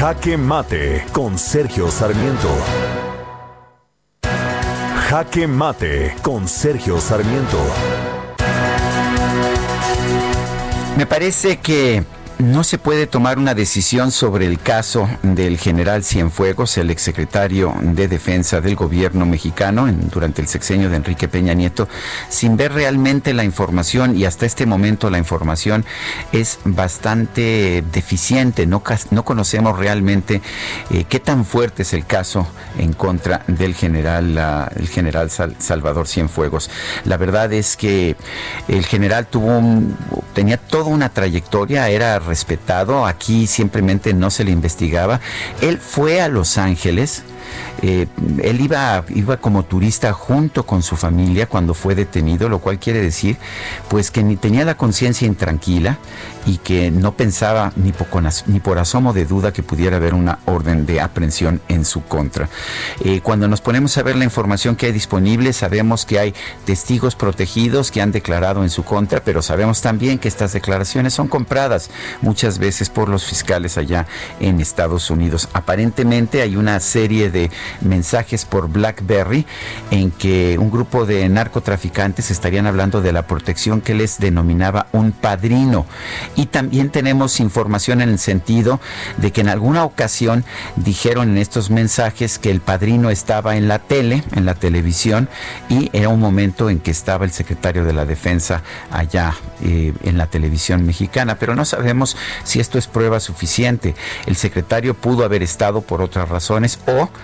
Jaque Mate con Sergio Sarmiento. Jaque Mate con Sergio Sarmiento. Me parece que no se puede tomar una decisión sobre el caso del general Cienfuegos, el exsecretario de Defensa del gobierno mexicano durante el sexenio de Enrique Peña Nieto, sin ver realmente la información y hasta este momento la información es bastante deficiente. No, no conocemos realmente eh, qué tan fuerte es el caso en contra del general, el general Salvador Cienfuegos. La verdad es que el general tuvo tenía toda una trayectoria, era respetado, aquí simplemente no se le investigaba. Él fue a Los Ángeles, eh, él iba, iba como turista junto con su familia cuando fue detenido, lo cual quiere decir pues que ni tenía la conciencia intranquila y que no pensaba ni por, ni por asomo de duda que pudiera haber una orden de aprehensión en su contra. Eh, cuando nos ponemos a ver la información que hay disponible, sabemos que hay testigos protegidos que han declarado en su contra, pero sabemos también que estas declaraciones son compradas muchas veces por los fiscales allá en Estados Unidos. Aparentemente hay una serie de mensajes por BlackBerry en que un grupo de narcotraficantes estarían hablando de la protección que les denominaba un padrino. Y también tenemos información en el sentido de que en alguna ocasión dijeron en estos mensajes que el padrino estaba en la tele, en la televisión, y era un momento en que estaba el secretario de la defensa allá eh, en la televisión mexicana, pero no sabemos si esto es prueba suficiente. El secretario pudo haber estado por otras razones o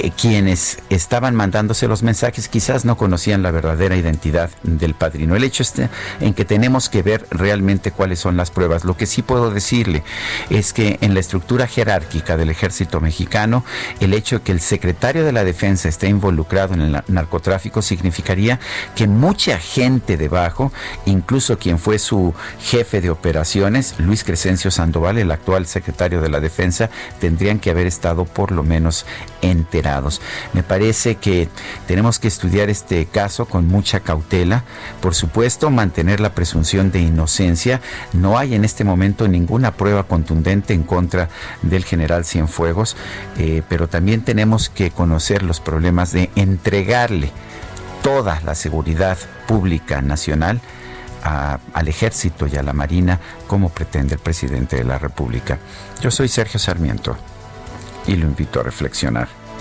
eh, quienes estaban mandándose los mensajes quizás no conocían la verdadera identidad del padrino. El hecho está en que tenemos que ver realmente cuáles son las pruebas. Lo que sí puedo decirle es que en la estructura jerárquica del ejército mexicano, el hecho de que el secretario de la defensa esté involucrado en el narcotráfico significaría que mucha gente debajo, incluso quien fue su jefe de operaciones, Luis Crescencio Sandoval, el actual secretario de la defensa, tendrían que haber estado por lo menos enterados Me parece que tenemos que estudiar este caso con mucha cautela. Por supuesto, mantener la presunción de inocencia. No hay en este momento ninguna prueba contundente en contra del general Cienfuegos, eh, pero también tenemos que conocer los problemas de entregarle toda la seguridad pública nacional al ejército y a la marina como pretende el presidente de la República. Yo soy Sergio Sarmiento y lo invito a reflexionar.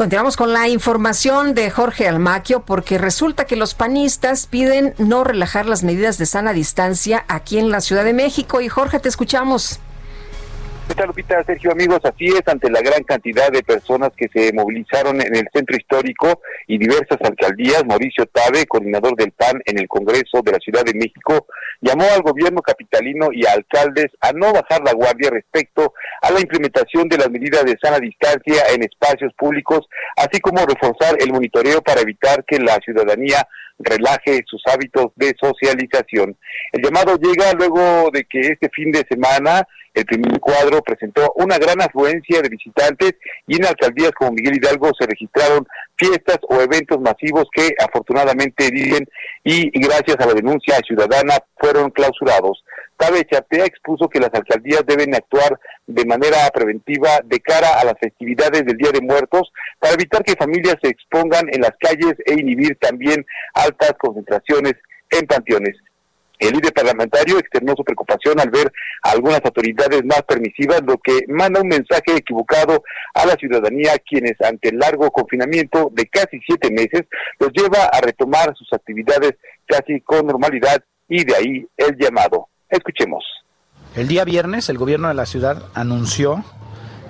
Continuamos con la información de Jorge Almaquio porque resulta que los panistas piden no relajar las medidas de sana distancia aquí en la Ciudad de México. Y Jorge, te escuchamos. ¿Qué tal, Lupita? Sergio, amigos, así es, ante la gran cantidad de personas que se movilizaron en el centro histórico y diversas alcaldías, Mauricio Tabe, coordinador del PAN en el Congreso de la Ciudad de México, llamó al gobierno capitalino y a alcaldes a no bajar la guardia respecto a la implementación de las medidas de sana distancia en espacios públicos, así como reforzar el monitoreo para evitar que la ciudadanía relaje sus hábitos de socialización. El llamado llega luego de que este fin de semana el primer cuadro presentó una gran afluencia de visitantes y en alcaldías como Miguel Hidalgo se registraron fiestas o eventos masivos que afortunadamente viven y, gracias a la denuncia ciudadana fueron clausurados. Tabe Chatea expuso que las alcaldías deben actuar de manera preventiva de cara a las festividades del Día de Muertos para evitar que familias se expongan en las calles e inhibir también altas concentraciones en panteones. El líder parlamentario externó su preocupación al ver a algunas autoridades más permisivas, lo que manda un mensaje equivocado a la ciudadanía, quienes ante el largo confinamiento de casi siete meses los lleva a retomar sus actividades casi con normalidad y de ahí el llamado. Escuchemos. El día viernes el gobierno de la ciudad anunció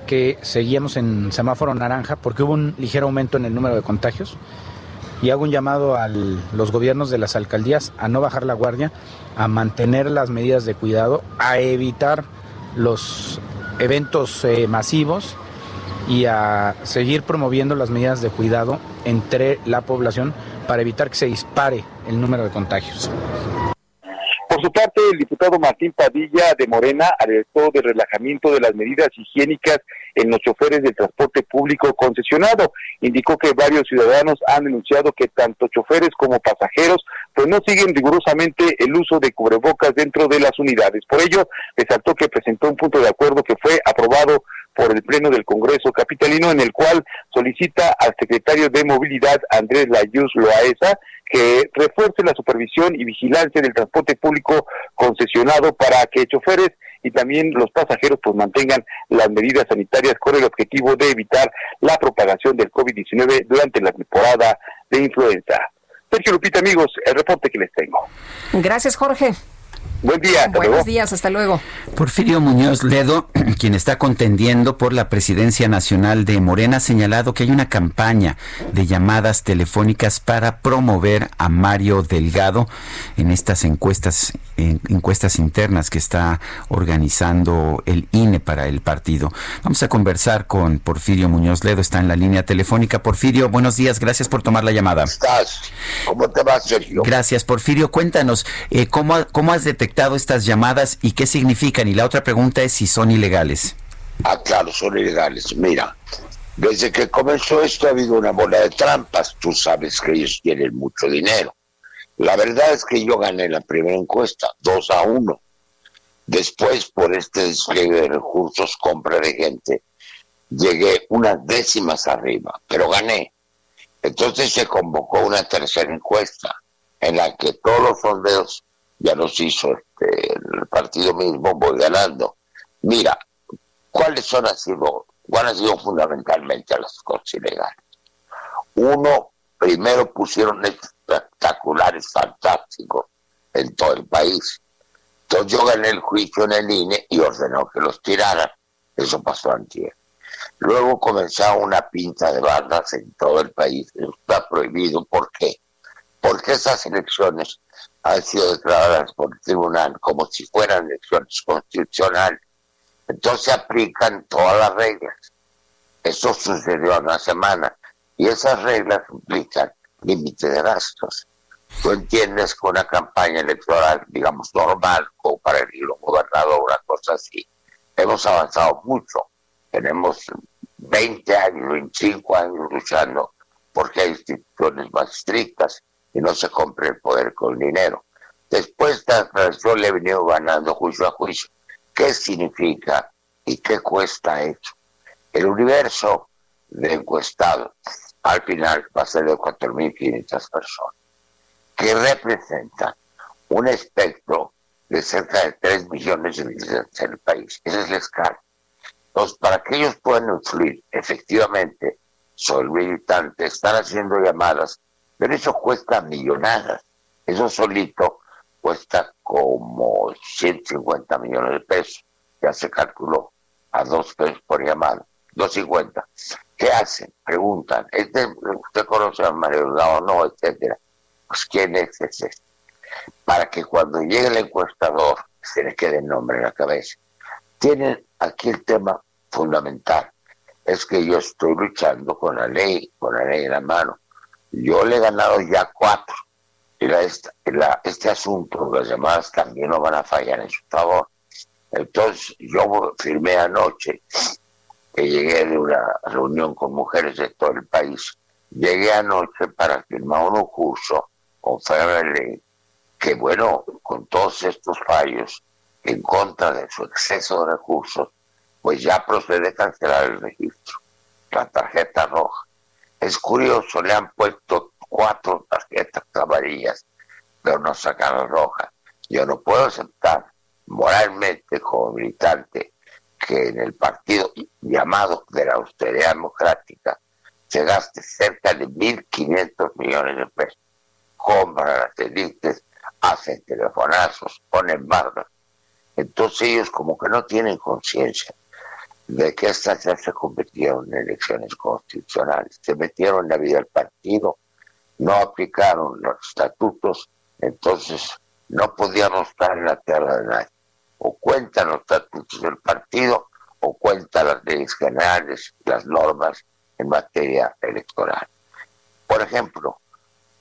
que seguíamos en semáforo naranja porque hubo un ligero aumento en el número de contagios y hago un llamado a los gobiernos de las alcaldías a no bajar la guardia, a mantener las medidas de cuidado, a evitar los eventos eh, masivos y a seguir promoviendo las medidas de cuidado entre la población para evitar que se dispare el número de contagios. Por su parte, el diputado Martín Padilla de Morena alertó del relajamiento de las medidas higiénicas en los choferes del transporte público concesionado. Indicó que varios ciudadanos han denunciado que tanto choferes como pasajeros pues no siguen rigurosamente el uso de cubrebocas dentro de las unidades. Por ello, resaltó que presentó un punto de acuerdo que fue aprobado por el Pleno del Congreso Capitalino, en el cual solicita al secretario de Movilidad, Andrés Layuz Loaesa, que refuerce la supervisión y vigilancia del transporte público concesionado para que choferes y también los pasajeros pues mantengan las medidas sanitarias con el objetivo de evitar la propagación del COVID-19 durante la temporada de influenza. Sergio Lupita, amigos, el reporte que les tengo. Gracias, Jorge. Buen día. Buenos días, hasta luego. Porfirio Muñoz Ledo, quien está contendiendo por la presidencia nacional de Morena, ha señalado que hay una campaña de llamadas telefónicas para promover a Mario Delgado en estas encuestas, encuestas internas que está organizando el INE para el partido. Vamos a conversar con Porfirio Muñoz Ledo, está en la línea telefónica. Porfirio, buenos días, gracias por tomar la llamada. ¿Cómo estás? ¿Cómo te va, Sergio? Gracias, Porfirio. Cuéntanos, eh, ¿cómo, ¿cómo has detectado estas llamadas y qué significan? Y la otra pregunta es si son ilegales. Ah, claro, son ilegales. Mira, desde que comenzó esto ha habido una bola de trampas. Tú sabes que ellos tienen mucho dinero. La verdad es que yo gané la primera encuesta, 2 a 1. Después, por este despliegue de recursos, compra de gente, llegué unas décimas arriba, pero gané. Entonces se convocó una tercera encuesta en la que todos los sondeos ya nos hizo este, el partido mismo, voy ganando. Mira, ¿cuáles son han sido, cuáles han sido fundamentalmente las cosas ilegales? Uno, primero pusieron espectaculares fantásticos en todo el país. Entonces yo gané el juicio en el INE y ordenó que los tiraran. Eso pasó antier. Luego comenzó una pinta de barras en todo el país. Está prohibido. ¿Por qué? Porque esas elecciones han sido declaradas por el tribunal como si fueran elecciones constitucionales. Entonces aplican todas las reglas. Eso sucedió en una semana y esas reglas implican límite de gastos. Tú entiendes que una campaña electoral, digamos, normal, como para el gobernador, una cosa así, hemos avanzado mucho. Tenemos 20 años, 25 años luchando porque hay instituciones más estrictas y no se compre el poder con dinero. Después de la le he venido ganando juicio a juicio. ¿Qué significa y qué cuesta eso? El universo de encuestados al final va a ser de 4.500 personas, que representan un espectro de cerca de 3 millones de visitantes en el país. Esa es la escala. Entonces, para que ellos puedan influir efectivamente sobre el militante, están haciendo llamadas, pero eso cuesta millonadas. Eso solito cuesta como 150 millones de pesos. Ya se calculó a dos pesos por llamada, 250. ¿Qué hacen? Preguntan, ¿este, ¿usted conoce a Mario o no? Etcétera. Pues ¿quién es ese? Para que cuando llegue el encuestador se le quede el nombre en la cabeza. Tienen aquí el tema fundamental. Es que yo estoy luchando con la ley, con la ley en la mano. Yo le he ganado ya cuatro este asunto, las llamadas también no van a fallar en su favor. Entonces, yo firmé anoche, que llegué de una reunión con mujeres de todo el país, llegué anoche para firmar un curso con Ley, que bueno, con todos estos fallos en contra de su exceso de recursos, pues ya procede a cancelar el registro, la tarjeta roja. Es curioso, le han puesto cuatro tarjetas amarillas, pero no sacan roja. Yo no puedo aceptar moralmente como militante que en el partido llamado de la austeridad democrática se gaste cerca de 1.500 millones de pesos. Compran las élites, hacen telefonazos, ponen barras. Entonces ellos como que no tienen conciencia de que estas ya se convirtieron en elecciones constitucionales. Se metieron en la vida del partido, no aplicaron los estatutos, entonces no podíamos estar en la tierra de nadie. O cuentan los estatutos del partido o cuentan las leyes generales, las normas en materia electoral. Por ejemplo,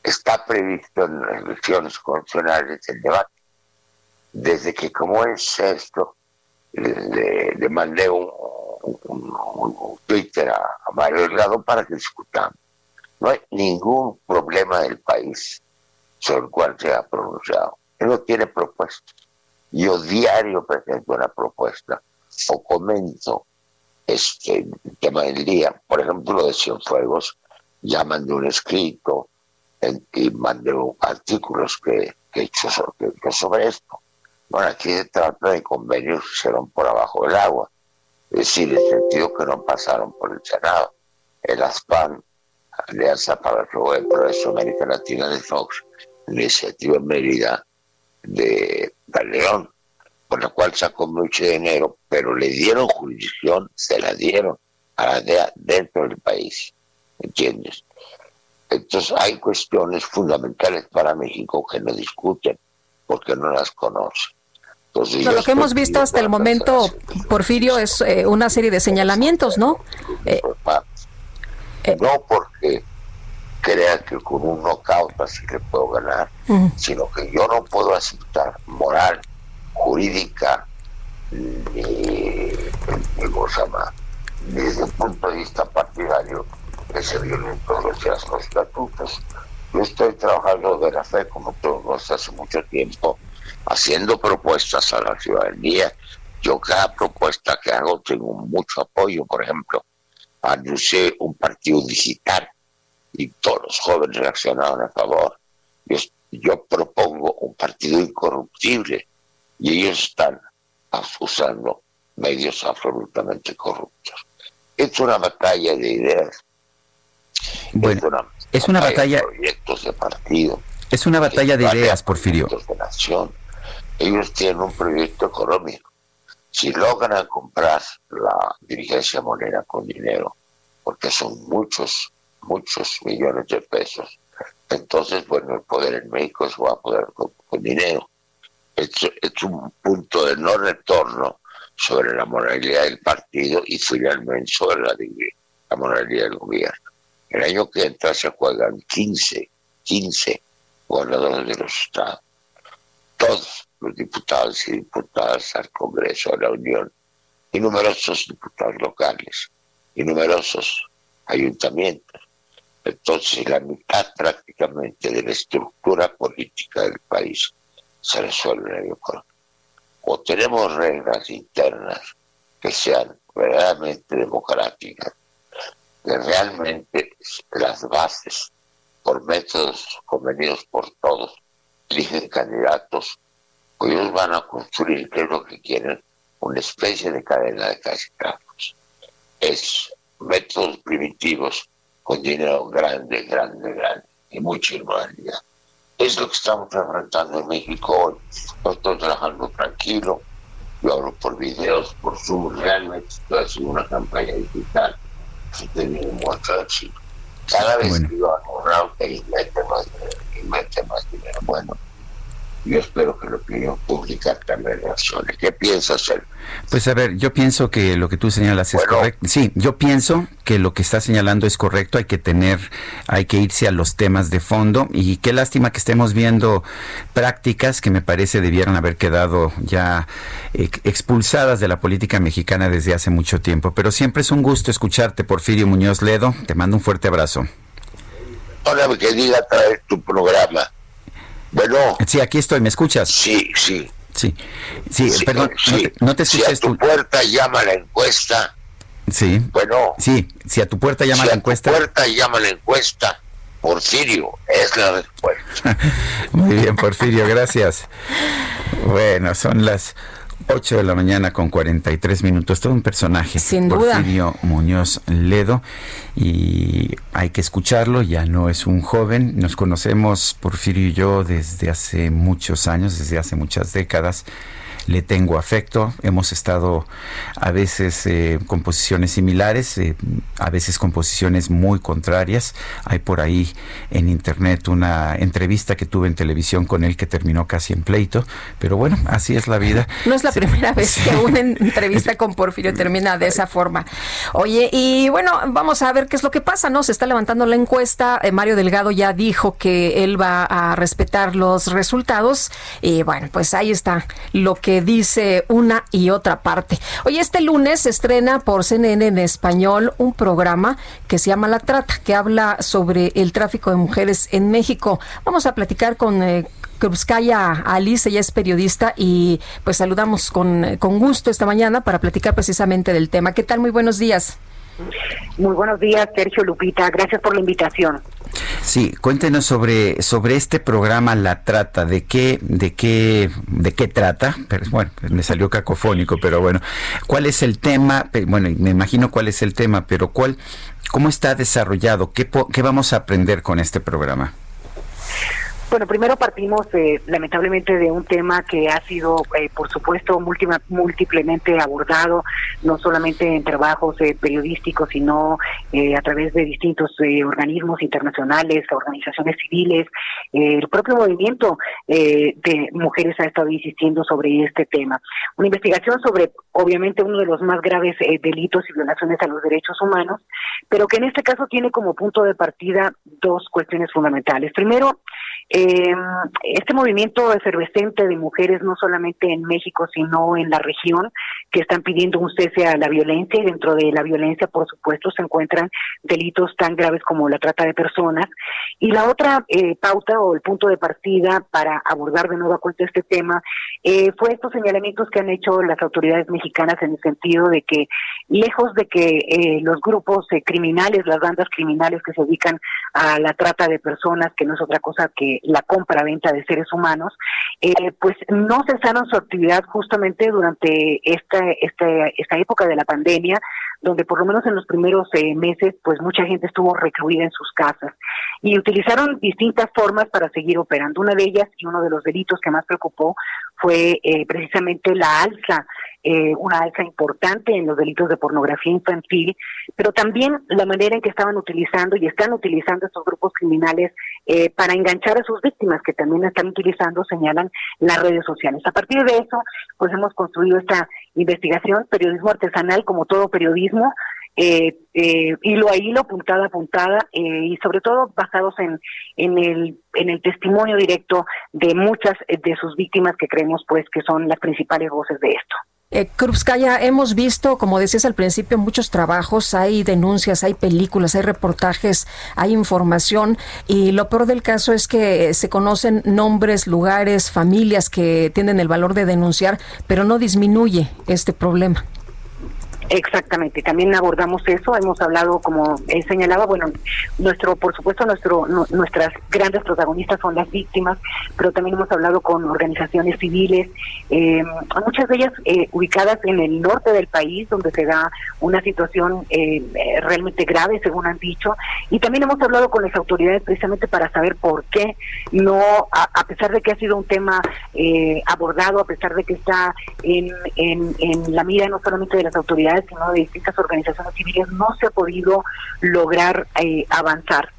está previsto en las elecciones constitucionales el debate. Desde que como es esto, le, mandé un, Twitter a, a Mario Delgado para que discutamos. No hay ningún problema del país sobre el cual se ha pronunciado. Él no tiene propuestas. Yo diario presento una propuesta o comento este tema del día. Por ejemplo, lo de Cienfuegos, ya mandé un escrito y mandé artículos que, he hecho sobre, esto. Bueno, aquí se trata de convenios que hicieron por abajo del agua. Es decir, en sentido que no pasaron por el Senado. El ASPAN Alianza para el Progreso América Latina de Fox, iniciativa Mérida de León, por la cual sacó mucho dinero, pero le dieron jurisdicción, se la dieron a la DEA dentro del país, ¿entiendes? Entonces hay cuestiones fundamentales para México que no discuten porque no las conocen. Lo que hemos visto hasta el momento, Porfirio, es eh, una serie de señalamientos, ¿no? Eh, eh, no porque crea que con un knockout así que puedo ganar, sino que yo no puedo aceptar moral, jurídica, ni, desde el punto de vista partidario que se violen todos los estatutos. Yo estoy trabajando de la fe, como todos hace mucho tiempo, haciendo propuestas a la ciudadanía. Yo cada propuesta que hago tengo mucho apoyo, por ejemplo, anuncié un partido digital y todos los jóvenes reaccionaron a favor. Yo, propongo un partido incorruptible y ellos están usando medios absolutamente corruptos. Es una batalla de ideas. es una, batalla, de proyectos de partido. Es una batalla de ideas, Porfirio. De nación. Ellos tienen un proyecto económico si logran comprar la dirigencia moneda con dinero, porque son muchos, muchos millones de pesos, entonces, bueno, el poder en México se va a poder con dinero. Es, es un punto de no retorno sobre la moralidad del partido y finalmente sobre la, la moralidad del gobierno. El año que entra se juegan 15, 15 gobernadores de los estados. Todos los diputados y diputadas al Congreso de la Unión y numerosos diputados locales y numerosos ayuntamientos. Entonces la mitad prácticamente de la estructura política del país se resuelve en el O tenemos reglas internas que sean verdaderamente democráticas, que realmente las bases, por métodos convenidos por todos, eligen candidatos, ellos van a construir, que es lo que quieren, una especie de cadena de casicazos. Es métodos primitivos con dinero grande, grande, grande y mucha inmoralidad. Es lo que estamos enfrentando en México hoy. No estoy trabajando tranquilo, yo hablo por videos, por Zoom, realmente estoy haciendo una campaña digital que tiene muestra Cada vez que yo hago un y mete más dinero, mete más dinero. Bueno, yo espero que la opinión pública también. ¿Qué piensas, Sergio? Pues a ver, yo pienso que lo que tú señalas es correcto. Sí, yo pienso que lo que está señalando es correcto. Hay que tener, hay que irse a los temas de fondo. Y qué lástima que estemos viendo prácticas que me parece debieran haber quedado ya expulsadas de la política mexicana desde hace mucho tiempo. Pero siempre es un gusto escucharte, Porfirio Muñoz Ledo. Te mando un fuerte abrazo. Hola, mi querida, traer tu programa. Bueno. Sí, aquí estoy, ¿me escuchas? Sí, sí. Sí, sí, perdón, No, te, Si a tu puerta llama la encuesta. Sí. Bueno. Sí, si a tu puerta llama la encuesta. Si a tu puerta llama la encuesta, Porfirio, es la respuesta. Muy bien, Porfirio, gracias. Bueno, son las 8 de la mañana con 43 minutos. Todo un personaje. Sin duda. Porfirio Muñoz Ledo. Y hay que escucharlo. Ya no es un joven. Nos conocemos, Porfirio y yo, desde hace muchos años, desde hace muchas décadas le tengo afecto. Hemos estado a veces eh, con posiciones similares, eh, a veces con posiciones muy contrarias. Hay por ahí en internet una entrevista que tuve en televisión con él que terminó casi en pleito, pero bueno, así es la vida. No es la primera vez que una entrevista con Porfirio termina de esa forma. Oye, y bueno, vamos a ver qué es lo que pasa, ¿no? Se está levantando la encuesta. Eh, Mario Delgado ya dijo que él va a respetar los resultados. Y bueno, pues ahí está lo que dice una y otra parte. Hoy este lunes se estrena por CNN en español un programa que se llama La Trata, que habla sobre el tráfico de mujeres en México. Vamos a platicar con eh, Alice, ella es periodista y pues saludamos con, con gusto esta mañana para platicar precisamente del tema. ¿Qué tal? Muy buenos días. Muy buenos días, Sergio Lupita. Gracias por la invitación. Sí, cuéntenos sobre sobre este programa La Trata, de qué de qué de qué trata. Bueno, me salió cacofónico, pero bueno, ¿cuál es el tema? Bueno, me imagino cuál es el tema, pero cuál cómo está desarrollado, qué qué vamos a aprender con este programa. Bueno, primero partimos eh, lamentablemente de un tema que ha sido, eh, por supuesto, múltiplemente abordado, no solamente en trabajos eh, periodísticos, sino a través de distintos organismos internacionales, organizaciones civiles. el propio movimiento de mujeres ha estado insistiendo sobre este tema. Una investigación sobre, obviamente, uno de los más graves delitos y violaciones a los derechos humanos, pero que en este caso tiene como punto de partida dos cuestiones fundamentales. Primero, eh, este movimiento efervescente de mujeres, no solamente en México, sino en la región, que están pidiendo un cese a la violencia y dentro de la violencia, por supuesto, se encuentran delitos tan graves como la trata de personas. Y la otra eh, pauta o el punto de partida para abordar de nuevo a cuenta este tema eh, fue estos señalamientos que han hecho las autoridades mexicanas en el sentido de que, lejos de que eh, los grupos criminales, las bandas criminales que se dedican a la trata de personas, que no es otra cosa que la compra-venta de seres humanos, pues no cesaron su actividad justamente durante esta esta, esta, época de la pandemia, donde por lo menos en los primeros eh, meses, pues mucha gente estuvo recluida en sus casas y utilizaron distintas formas para seguir operando. Una de ellas y uno de los delitos que más preocupó fue eh, precisamente la alza eh, una alza importante en los delitos de pornografía infantil, pero también la manera en que estaban utilizando y están utilizando estos grupos criminales eh, para enganchar a sus víctimas que también están utilizando, señalan las redes sociales. A partir de eso, pues hemos construido esta investigación, periodismo artesanal como todo periodismo, eh, eh, hilo a hilo, puntada a puntada, eh, y sobre todo basados en, en, el, en el testimonio directo de muchas de sus víctimas que creemos pues que son las principales voces de esto. Eh, Krupskaya, hemos visto, como decías al principio, muchos trabajos, hay denuncias, hay películas, hay reportajes, hay información y lo peor del caso es que se conocen nombres, lugares, familias que tienen el valor de denunciar, pero no disminuye este problema. Exactamente, también abordamos eso, hemos hablado, como he señalaba, bueno, nuestro, por supuesto, nuestro, nuestras grandes protagonistas son las víctimas, pero también hemos hablado con organizaciones civiles, eh, muchas de ellas eh, ubicadas en el norte del país, donde se da una situación eh, realmente grave, según han dicho, y también hemos hablado con las autoridades precisamente para saber por qué no, a, pesar de que ha sido un tema abordado, a pesar de que está en la mira no solamente de las autoridades, sino de distintas organizaciones civiles, no se ha podido lograr eh, avanzar.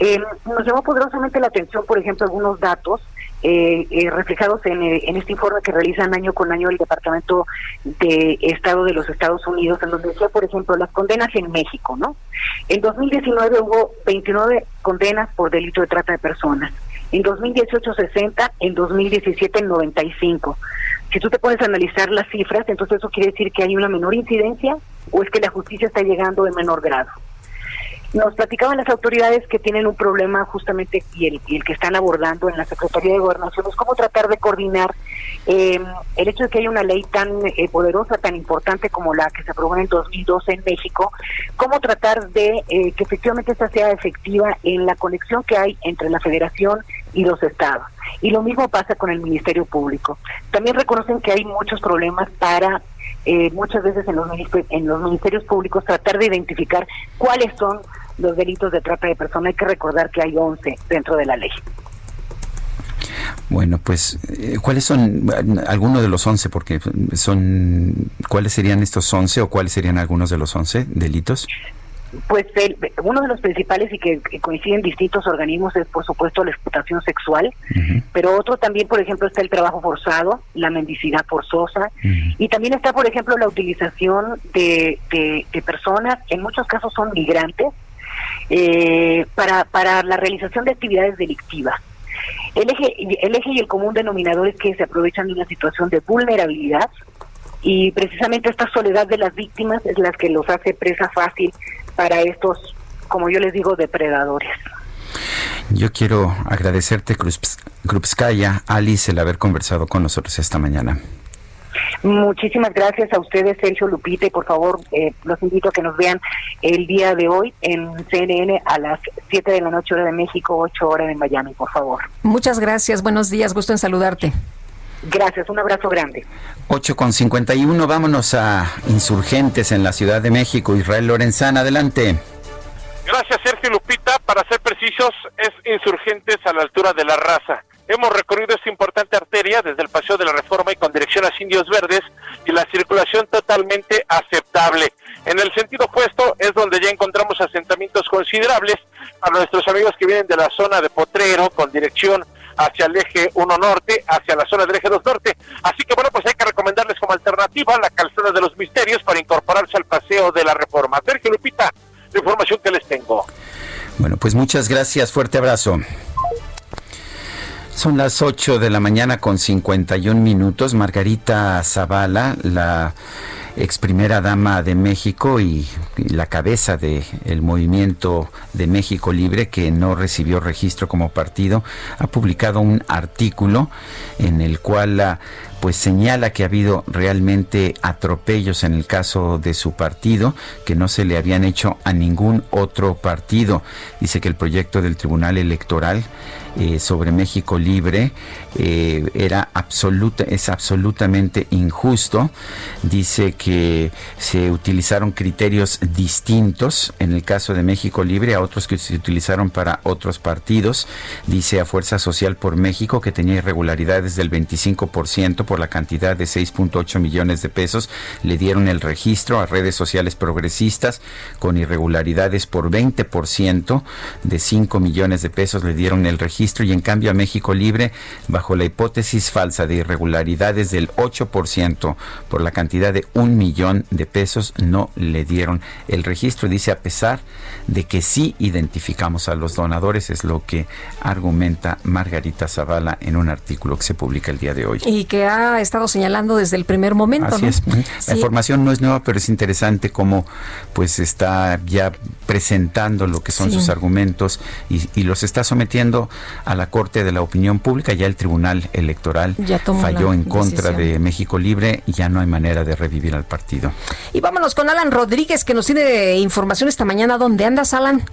Eh, nos llamó poderosamente la atención, por ejemplo, algunos datos eh, reflejados en, en, este informe que realizan año con año el Departamento de Estado de los Estados Unidos, en donde decía, por ejemplo, las condenas en México, ¿no? En 2019 hubo 29 condenas por delito de trata de personas. En 2018 60, en 2017 95. Si tú te pones a analizar las cifras, entonces eso quiere decir que hay una menor incidencia o es que la justicia está llegando en menor grado. Nos platicaban las autoridades que tienen un problema justamente y el, el que están abordando en la Secretaría de Gobernación es cómo tratar de coordinar eh, el hecho de que haya una ley tan eh, poderosa, tan importante como la que se aprobó en el 2012 en México, cómo tratar de eh, que efectivamente esta sea efectiva en la conexión que hay entre la Federación y los estados. Y lo mismo pasa con el Ministerio Público. También reconocen que hay muchos problemas para muchas veces en los, en los ministerios públicos tratar de identificar cuáles son los delitos de trata de personas. Hay que recordar que hay 11 dentro de la ley. Bueno, pues, eh, ¿cuáles son algunos de los 11? Porque son, ¿cuáles serían estos 11 o cuáles serían algunos de los 11 delitos? Pues uno de los principales y que, coinciden distintos organismos es, por supuesto, la explotación sexual, pero otro también, por ejemplo, está el trabajo forzado, la mendicidad forzosa, y también está, por ejemplo, la utilización de, de personas, en muchos casos son migrantes, eh, para, para la realización de actividades delictivas. El eje, el eje y el común denominador es que se aprovechan de una situación de vulnerabilidad y precisamente esta soledad de las víctimas es la que los hace presa fácil para estos, como yo les digo, depredadores. Yo quiero agradecerte, Krupskaya, Alice, el haber conversado con nosotros esta mañana. Muchísimas gracias a ustedes, Sergio Lupita, y por favor, eh, los invito a que nos vean el día de hoy en CNN a las 7 de la noche, hora de México, 8 horas de Miami, por favor. Muchas gracias, buenos días, gusto en saludarte. Gracias, un abrazo grande. 8 con 51, vámonos a insurgentes en la Ciudad de México. Israel Lorenzana, adelante. Gracias, Sergio Lupita. Para ser precisos, es insurgentes a la altura de la raza. Hemos recorrido esta importante arteria desde el Paseo de la Reforma y con dirección a Indios Verdes y la circulación totalmente aceptable. En el sentido opuesto es donde ya encontramos asentamientos considerables a nuestros amigos que vienen de la zona de Potrero con dirección hacia el eje 1 norte, hacia la zona del eje 2 norte. Así que bueno, pues hay que recomendarles como alternativa la calzada de los misterios para incorporarse al Paseo de la Reforma. Sergio Lupita, la información que les tengo. Bueno, pues muchas gracias, fuerte abrazo. Son las 8 de la mañana con 51 minutos. Margarita Zavala, la ex primera dama de México y, la cabeza del el movimiento de México Libre, que no recibió registro como partido, ha publicado un artículo en el cual la pues señala que ha habido realmente atropellos en el caso de su partido que no se le habían hecho a ningún otro partido. Dice que el proyecto del Tribunal Electoral eh, sobre México Libre eh, era absoluta, es absolutamente injusto. Dice que se utilizaron criterios distintos en el caso de México Libre a otros que se utilizaron para otros partidos. Dice a Fuerza Social por México que tenía irregularidades del 25% por la cantidad de 6.8 millones de pesos le dieron el registro a redes sociales progresistas con irregularidades por 20% de 5 millones de pesos le dieron el registro y en cambio a México Libre bajo la hipótesis falsa de irregularidades del 8% por la cantidad de un millón de pesos no le dieron el registro. Dice a pesar de que sí identificamos a los donadores es lo que argumenta Margarita Zavala en un artículo que se publica el día de hoy. Y que ha estado señalando desde el primer momento Así es. La información no es nueva, pero es interesante cómo pues está ya presentando lo que son sus argumentos y, los está sometiendo a la Corte de la Opinión Pública. Ya el Tribunal Electoral falló en contra de México Libre y ya no hay manera de revivir al partido. Y vámonos con Alan Rodríguez, que nos tiene información esta mañana. ¿Dónde andas, Alan?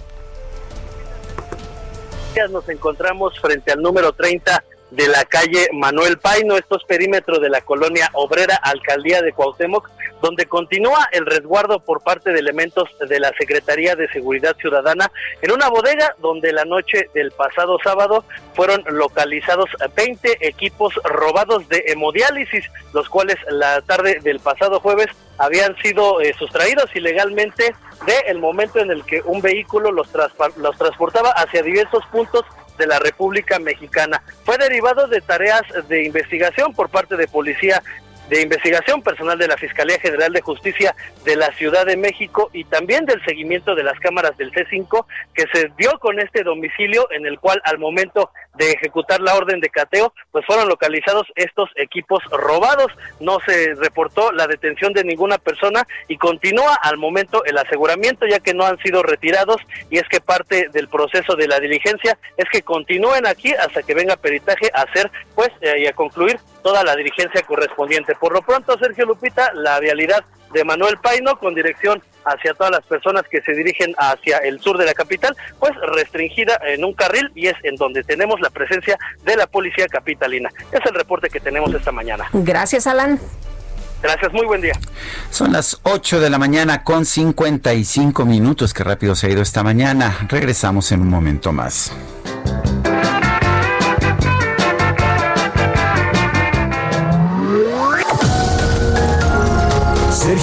Nos encontramos frente al número 30 de la calle Manuel Paino, estos perímetros de la colonia obrera, alcaldía de Cuauhtémoc, donde continúa el resguardo por parte de elementos de la Secretaría de Seguridad Ciudadana en una bodega donde la noche del pasado sábado fueron localizados 20 equipos robados de hemodiálisis, los cuales la tarde del pasado jueves habían sido eh, sustraídos ilegalmente del momento en el que un vehículo los, los transportaba hacia diversos puntos de la República Mexicana. Fue derivado de tareas de investigación por parte de Policía de investigación personal de la Fiscalía General de Justicia de la Ciudad de México y también del seguimiento de las cámaras del C5 que se dio con este domicilio en el cual al momento de ejecutar la orden de cateo pues fueron localizados estos equipos robados. No se reportó la detención de ninguna persona y continúa al momento el aseguramiento ya que no han sido retirados y es que parte del proceso de la diligencia es que continúen aquí hasta que venga peritaje a hacer pues eh, y a concluir toda la dirigencia correspondiente. Por lo pronto, Sergio Lupita, la vialidad de Manuel Paino con dirección hacia todas las personas que se dirigen hacia el sur de la capital, pues restringida en un carril y es en donde tenemos la presencia de la policía capitalina. Es el reporte que tenemos esta mañana. Gracias, Alan. Gracias, muy buen día. Son las 8 de la mañana con 55 minutos. Qué rápido se ha ido esta mañana. Regresamos en un momento más.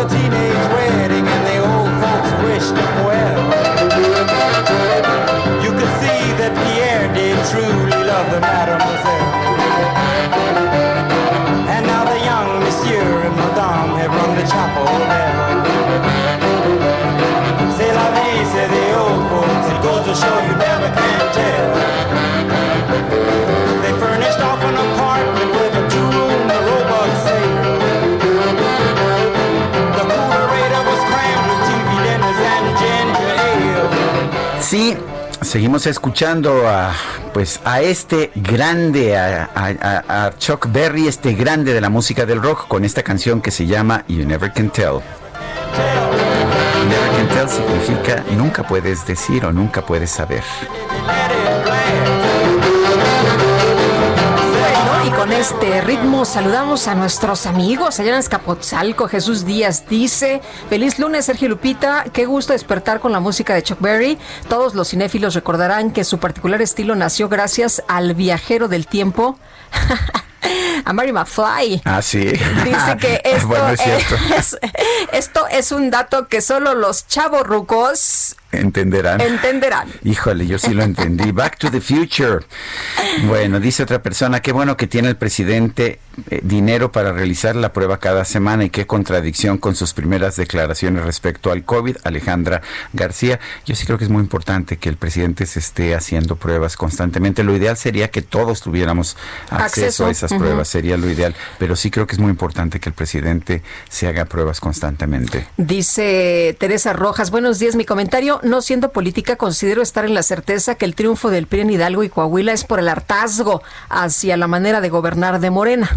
A teenage wedding and the old folks wished him well. Seguimos escuchando a pues a este grande, a, Chuck Berry, este grande de la música del rock, con esta canción que se llama You Never Can Tell. Never Can Tell significa nunca puedes decir o nunca puedes saber. Este ritmo saludamos a nuestros amigos allá en Escapotzalco. Jesús Díaz dice, feliz lunes Sergio Lupita, qué gusto despertar con la música de Chuck Berry. Todos los cinéfilos recordarán que su particular estilo nació gracias al viajero del tiempo. a Mary McFly. Ah, sí. Dice que esto, es, esto es un dato que solo los chavos rucos Entenderán. Entenderán. Híjole, yo sí lo entendí. Back to the future. Bueno, dice otra persona, qué bueno que tiene el presidente eh, dinero para realizar la prueba cada semana y qué contradicción con sus primeras declaraciones respecto al COVID. Alejandra García, yo sí creo que es muy importante que el presidente se esté haciendo pruebas constantemente. Lo ideal sería que todos tuviéramos acceso, a esas pruebas, sería lo ideal, pero sí creo que es muy importante que el presidente se haga pruebas constantemente. Dice Teresa Rojas, buenos días, mi comentario no siendo política, considero estar en la certeza que el triunfo del PRI en Hidalgo y Coahuila es por el hartazgo hacia la manera de gobernar de Morena.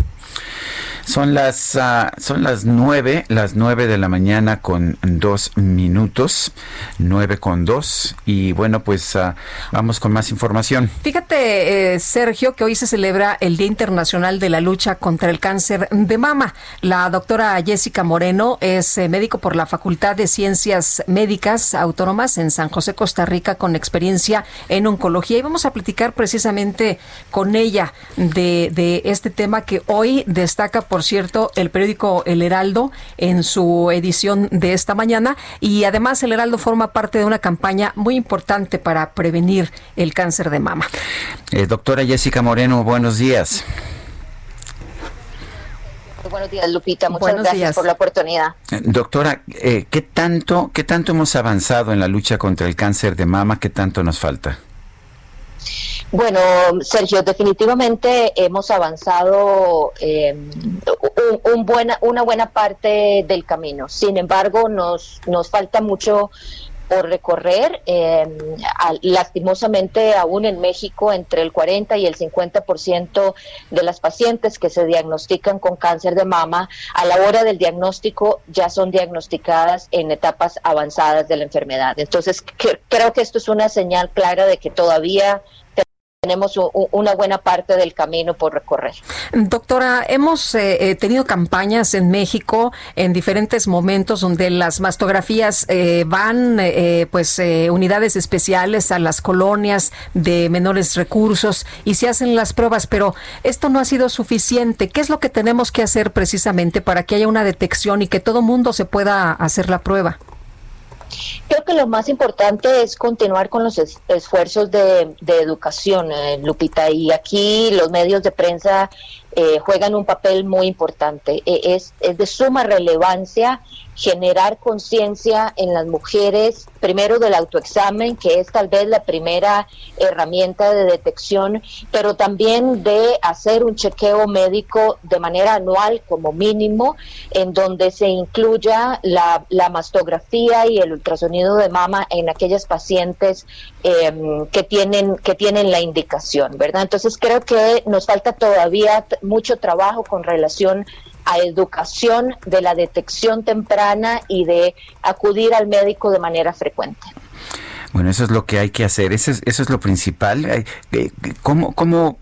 Son las, uh, son las nueve, las nueve de la mañana con dos minutos, nueve con dos. Y bueno, pues uh, vamos con más información. Fíjate, eh, Sergio, que hoy se celebra el Día Internacional de la Lucha contra el Cáncer de Mama. La doctora Jessica Moreno es eh, médico por la Facultad de Ciencias Médicas Autónomas en San José, Costa Rica, con experiencia en oncología. Y vamos a platicar precisamente con ella de, de este tema que hoy destaca cierto, el periódico El Heraldo en su edición de esta mañana y además El Heraldo forma parte de una campaña muy importante para prevenir el cáncer de mama. Eh, doctora Jessica Moreno, buenos días. Buenos días, Lupita. Muchas gracias por la oportunidad. Eh, doctora, eh, ¿qué tanto, qué tanto hemos avanzado en la lucha contra el cáncer de mama? ¿Qué tanto nos falta? Bueno, Sergio, definitivamente hemos avanzado eh, un, buena, una buena parte del camino. Sin embargo, nos, nos falta mucho por recorrer. Eh, lastimosamente, aún en México, entre el 40 y el 50% de las pacientes que se diagnostican con cáncer de mama, a la hora del diagnóstico ya son diagnosticadas en etapas avanzadas de la enfermedad. Entonces, creo que esto es una señal clara de que todavía tenemos una buena parte del camino por recorrer. Doctora, hemos eh, eh, tenido campañas en México en diferentes momentos donde las mastografías eh, van, pues, unidades especiales a las colonias de menores recursos y se hacen las pruebas, pero esto no ha sido suficiente. ¿Qué es lo que tenemos que hacer precisamente para que haya una detección y que todo mundo se pueda hacer la prueba? Creo que lo más importante es continuar con los esfuerzos de, educación, eh, Lupita, y aquí los medios de prensa eh, juegan un papel muy importante. E, es, de suma relevancia generar conciencia en las mujeres, primero del autoexamen, que es tal vez la primera herramienta de detección, pero también de hacer un chequeo médico de manera anual como mínimo, en donde se incluya la, mastografía y el ultrasonido de mama en aquellas pacientes em, que, tienen, que tienen la indicación, ¿verdad? Entonces creo que nos falta todavía mucho trabajo con relación a educación de la detección temprana y de acudir al médico de manera frecuente. Bueno, eso es lo que hay que hacer, eso es, eso es lo principal. Eh, ¿Cómo, cómo,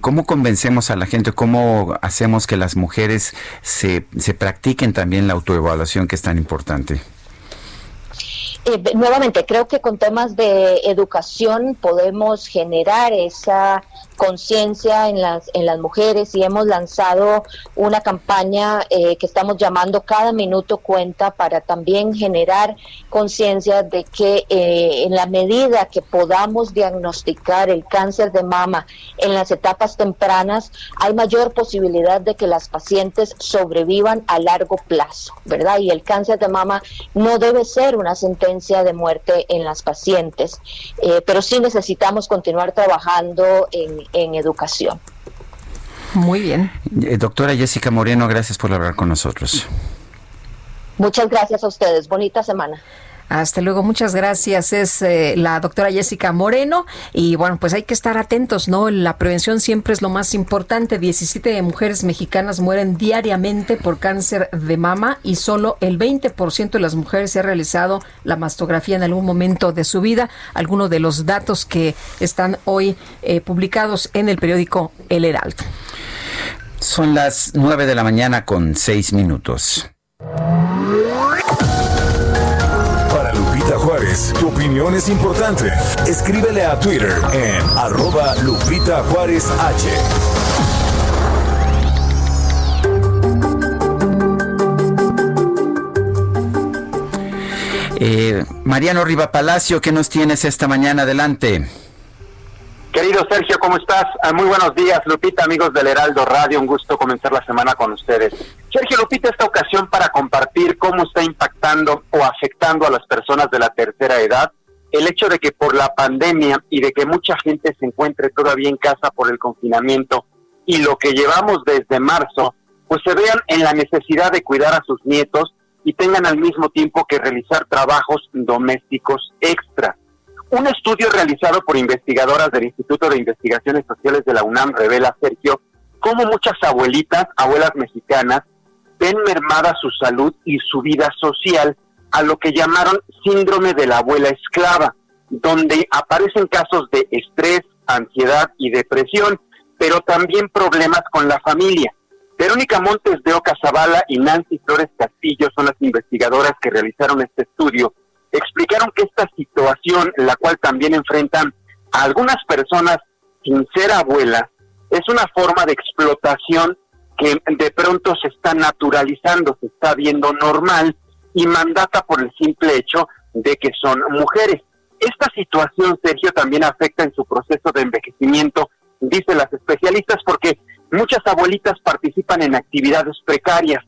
¿Cómo convencemos a la gente, cómo hacemos que las mujeres se, se practiquen también la autoevaluación que es tan importante? Eh, nuevamente, creo que con temas de educación podemos generar esa conciencia en las, en las mujeres y hemos lanzado una campaña eh, que estamos llamando Cada Minuto Cuenta para también generar conciencia de que eh, en la medida que podamos diagnosticar el cáncer de mama en las etapas tempranas, hay mayor posibilidad de que las pacientes sobrevivan a largo plazo, ¿verdad? Y el cáncer de mama no debe ser una sentencia de muerte en las pacientes, eh, pero sí necesitamos continuar trabajando en, en educación. Muy bien. Eh, doctora Jessica Moreno, gracias por hablar con nosotros. Muchas gracias a ustedes. Bonita semana. Hasta luego, muchas gracias. Es eh, la doctora Jessica Moreno y bueno, pues hay que estar atentos, ¿no? La prevención siempre es lo más importante. 17 mujeres mexicanas mueren diariamente por cáncer de mama y solo el 20% de las mujeres se ha realizado la mastografía en algún momento de su vida. Algunos de los datos que están hoy eh, publicados en el periódico El Heraldo. Son las 9 de la mañana con 6 minutos. Tu opinión es importante. Escríbele a Twitter en arroba Lupita Juárez H. Eh, Mariano Riva Palacio, ¿qué nos tienes esta mañana? Adelante. Querido Sergio, ¿cómo estás? Ah, muy buenos días, Lupita, amigos del Heraldo Radio. Un gusto comenzar la semana con ustedes. Sergio Lupita, esta ocasión para compartir cómo está impactando o afectando a las personas de la tercera edad el hecho de que por la pandemia y de que mucha gente se encuentre todavía en casa por el confinamiento y lo que llevamos desde marzo, pues se vean en la necesidad de cuidar a sus nietos y tengan al mismo tiempo que realizar trabajos domésticos extra. Un estudio realizado por investigadoras del Instituto de Investigaciones Sociales de la UNAM revela, Sergio, cómo muchas abuelitas, abuelas mexicanas, ven mermada su salud y su vida social a lo que llamaron síndrome de la abuela esclava, donde aparecen casos de estrés, ansiedad y depresión, pero también problemas con la familia. Verónica Montes de Oca Zavala y Nancy Flores Castillo son las investigadoras que realizaron este estudio. Explicaron que esta situación, la cual también enfrentan a algunas personas sin ser abuelas, es una forma de explotación que de pronto se está naturalizando, se está viendo normal y mandata por el simple hecho de que son mujeres. Esta situación, Sergio, también afecta en su proceso de envejecimiento, dicen las especialistas, porque muchas abuelitas participan en actividades precarias,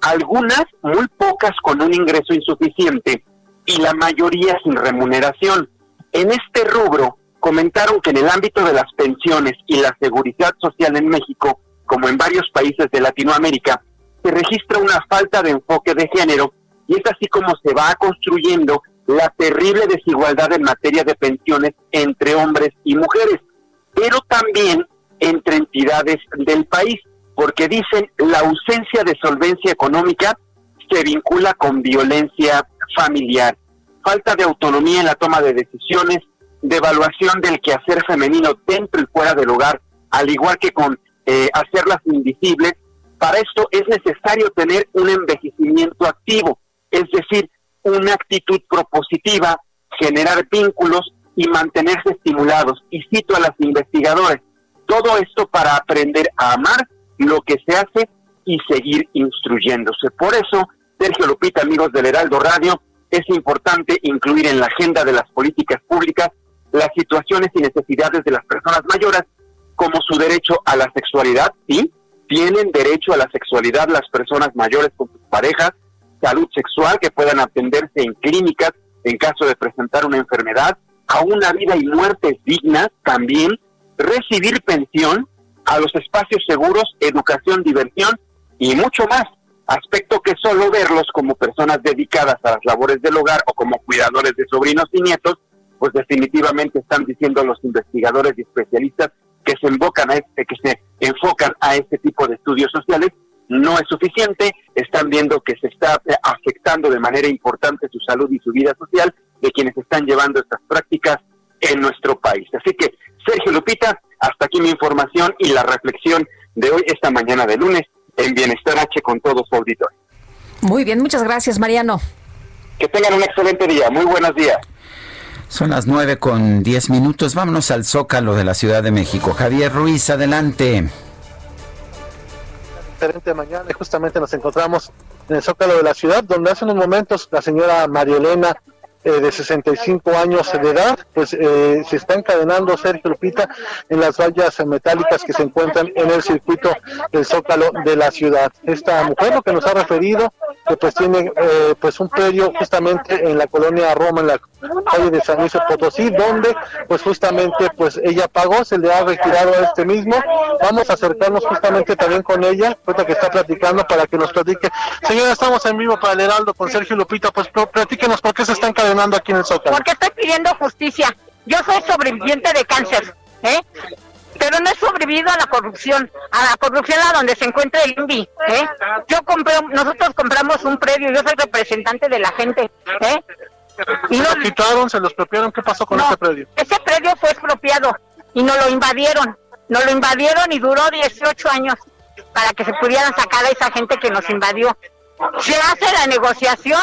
algunas muy pocas con un ingreso insuficiente y la mayoría sin remuneración. En este rubro, comentaron que en el ámbito de las pensiones y la seguridad social en México, como en varios países de Latinoamérica, se registra una falta de enfoque de género y es así como se va construyendo la terrible desigualdad en materia de pensiones entre hombres y mujeres, pero también entre entidades del país, porque dicen la ausencia de solvencia económica se vincula con violencia familiar, falta de autonomía en la toma de decisiones, de evaluación del quehacer femenino dentro y fuera del hogar, al igual que con eh, hacerlas invisibles. Para esto es necesario tener un envejecimiento activo, es decir, una actitud propositiva, generar vínculos y mantenerse estimulados. Y cito a las investigadoras, todo esto para aprender a amar lo que se hace y seguir instruyéndose. Por eso, Sergio Lupita, amigos del Heraldo Radio, es importante incluir en la agenda de las políticas públicas las situaciones y necesidades de las personas mayores, como su derecho a la sexualidad, sí, tienen derecho a la sexualidad las personas mayores con sus parejas, salud sexual, que puedan atenderse en clínicas en caso de presentar una enfermedad, a una vida y muerte dignas también, recibir pensión, a los espacios seguros, educación, diversión y mucho más. Aspecto que solo verlos como personas dedicadas a las labores del hogar o como cuidadores de sobrinos y nietos pues definitivamente están diciendo los investigadores y especialistas que se invocan a este, que se enfocan a este tipo de estudios sociales, no es suficiente, están viendo que se está eh, afectando de manera importante su salud y su vida social de quienes están llevando estas prácticas en nuestro país. Así que, Sergio Lupita, hasta aquí mi información y la reflexión de hoy, esta mañana de lunes, en Bienestar H con todo su auditorio. Muy bien, muchas gracias, Mariano. Que tengan un excelente día. Muy buenos días. Son las nueve con diez minutos. Vámonos al Zócalo de la Ciudad de México. Javier Ruiz, adelante. Excelente mañana y justamente nos encontramos en el Zócalo de la ciudad, donde hace unos momentos la señora Marielena eh, de 65 años de edad, pues eh, se está encadenando Sergio Lupita en las vallas metálicas que se encuentran en el circuito del Zócalo de la ciudad. Esta mujer lo que nos ha referido, que pues tiene eh, pues un predio justamente en la colonia Roma, en la calle de San Luis Potosí, donde pues justamente pues ella pagó, se le ha retirado a este mismo. Vamos a acercarnos justamente también con ella, ahorita que está platicando para que nos platique. Señora, estamos en vivo para el Heraldo con Sergio Lupita, pues platíquenos por qué se está encadenando aquí en el Zócalo? Porque estoy pidiendo justicia. Yo soy sobreviviente de cáncer, ¿eh? Pero no he sobrevivido a la corrupción, a la corrupción a donde se encuentra el INVI, ¿eh? Yo compré, nosotros compramos un predio, yo soy representante de la gente, ¿eh? Y ¿Se lo quitaron, se lo expropiaron? ¿Qué pasó con ese predio? Ese predio fue expropiado y nos lo invadieron. Nos lo invadieron y duró 18 años para que se pudieran sacar a esa gente que nos invadió. Se hace la negociación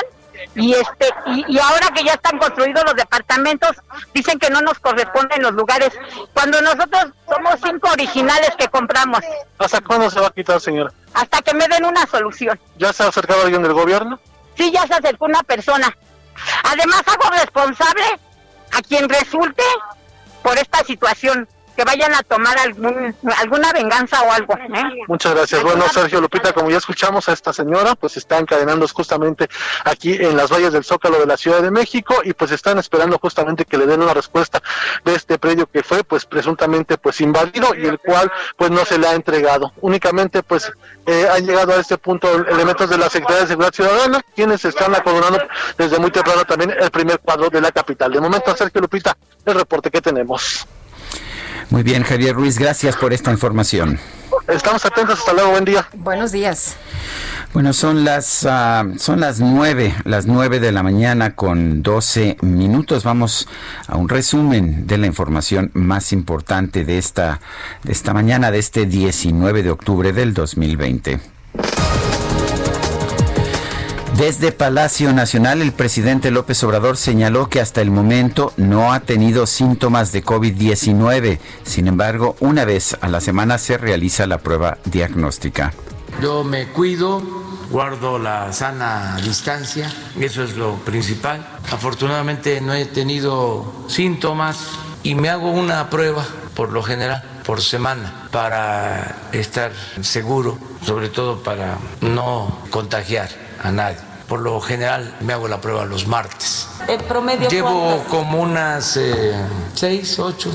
y este y, ahora que ya están construidos los departamentos dicen que no nos corresponden los lugares. Cuando nosotros somos cinco originales que compramos. Hasta cuándo se va a quitar señora hasta que me den una solución. Ya se ha acercado alguien del gobierno sí ya se acercó una persona. Además hago responsable a quien resulte por esta situación que vayan a tomar algún, alguna venganza o algo. ¿eh? Muchas gracias. Bueno, Sergio Lupita, como ya escuchamos a esta señora, pues está encadenando justamente aquí en las valles del Zócalo de la Ciudad de México y pues están esperando justamente que le den una respuesta de este predio que fue pues presuntamente pues invadido y el cual pues no se le ha entregado. Únicamente pues eh, han llegado a este punto elementos de la Secretaría de Seguridad Ciudadana, quienes están acordonando desde muy temprano también el primer cuadro de la capital. De momento, Sergio Lupita, el reporte que tenemos. Muy bien, Javier Ruiz, gracias por esta información. Estamos atentos, hasta luego, buen día. Buenos días. Bueno, son las ah, son las nueve, las nueve de la mañana con doce minutos. Vamos a un resumen de la información más importante de esta de esta mañana de este 19 de octubre del 2020. Desde Palacio Nacional, el presidente López Obrador señaló que hasta el momento no ha tenido síntomas de COVID-19. Sin embargo, una vez a la semana se realiza la prueba diagnóstica. Yo me cuido, guardo la sana distancia, eso es lo principal. Afortunadamente no he tenido síntomas y me hago una prueba por lo general por semana para estar seguro, sobre todo para no contagiar a nadie. Por lo general me hago la prueba los martes. ¿En promedio Llevo como unas eh, seis, ocho.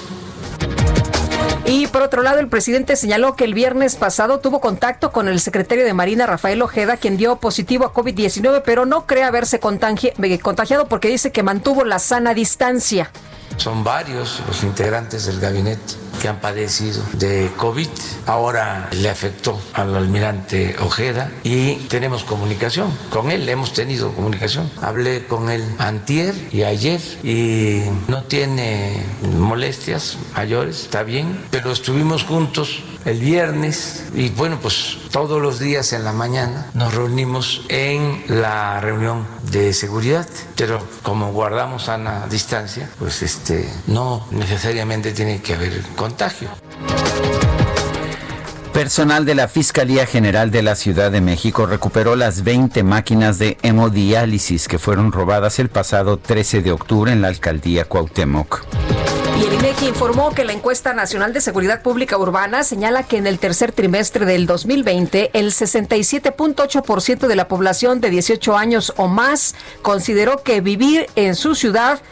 Y por otro lado, el presidente señaló que el viernes pasado tuvo contacto con el secretario de Marina, Rafael Ojeda, quien dio positivo a COVID-19, pero no cree haberse eh, contagiado porque dice que mantuvo la sana distancia. Son varios los integrantes del gabinete que han padecido de COVID. Ahora le afectó al almirante Ojeda y tenemos comunicación con él, hemos tenido comunicación. Hablé con él antier y ayer y no tiene molestias mayores, está bien, pero estuvimos juntos el viernes y bueno, pues todos los días en la mañana nos reunimos en la reunión de seguridad, pero como guardamos a la distancia, pues este no necesariamente tiene que haber contagio. Personal de la Fiscalía General de la Ciudad de México recuperó las 20 máquinas de hemodiálisis que fueron robadas el pasado 13 de octubre en la alcaldía Cuauhtémoc. Y el INEGI informó que la encuesta nacional de seguridad pública urbana señala que en el tercer trimestre del 2020 el 67.8% de la población de 18 años o más consideró que vivir en su ciudad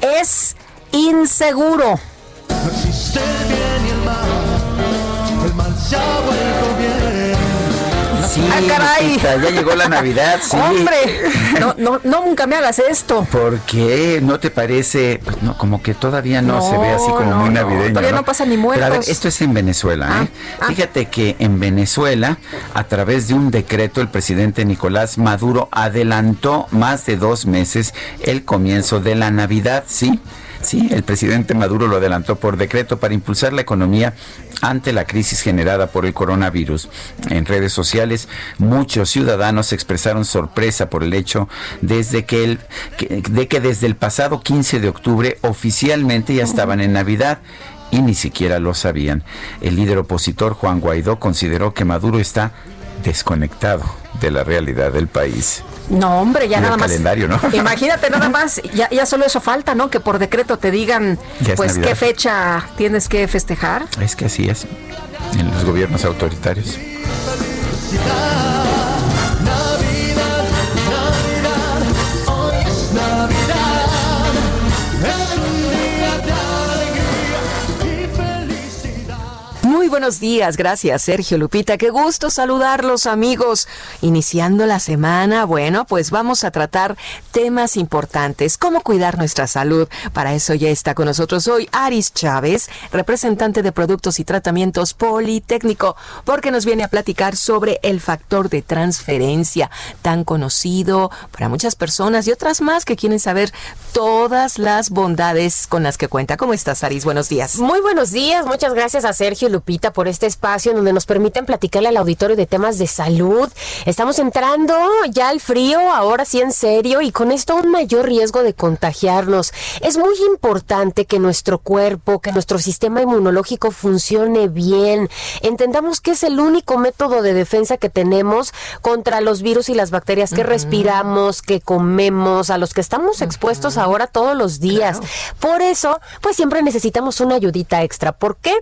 es inseguro. Sí, Ah, caray. Ya llegó la Navidad, sí. Hombre, no, no, no, nunca me hagas esto. ¿Por qué? ¿No te parece? Pues no, como que todavía no, se ve así como muy navideño. todavía no pasan ni Pero a ver, muertos. esto es en Venezuela, ¿eh? ah. Fíjate que en Venezuela, a través de un decreto, el presidente Nicolás Maduro adelantó más de dos meses el comienzo de la Navidad, ¿sí? Sí, el presidente Maduro lo adelantó por decreto para impulsar la economía ante la crisis generada por el coronavirus. En redes sociales, muchos ciudadanos expresaron sorpresa por el hecho desde que el, que- de que desde el pasado 15 de octubre oficialmente ya estaban en Navidad y ni siquiera lo sabían. El líder opositor Juan Guaidó consideró que Maduro está desconectado de la realidad del país. No, hombre, ya Y nada más. calendario, ¿no? Imagínate nada más, ya, ya solo eso falta, ¿no? Que por decreto te digan, Ya pues, qué fecha tienes que festejar. Es que así es en los gobiernos autoritarios. Buenos días, gracias Sergio Lupita, qué gusto saludarlos amigos. Iniciando la semana, bueno, pues vamos a tratar temas importantes, cómo cuidar nuestra salud. Para eso ya está con nosotros hoy Aris Chávez, representante de Productos y Tratamientos Politécnico, porque nos viene a platicar sobre el factor de transferencia, tan conocido para muchas personas y otras más que quieren saber todas las bondades con las que cuenta. ¿Cómo estás, Aris? Buenos días. Muy buenos días, muchas gracias a Sergio Lupita Lupita, por este espacio en donde nos permiten platicarle al auditorio de temas de salud. Estamos entrando ya al frío, ahora sí en serio, y con esto un mayor riesgo de contagiarnos. Es muy importante que nuestro cuerpo, que nuestro sistema inmunológico funcione bien. Entendamos que es el único método de defensa que tenemos contra los virus y las bacterias que respiramos, que comemos, a los que estamos expuestos ahora todos los días. Por eso, pues siempre necesitamos una ayudita extra. ¿Por qué?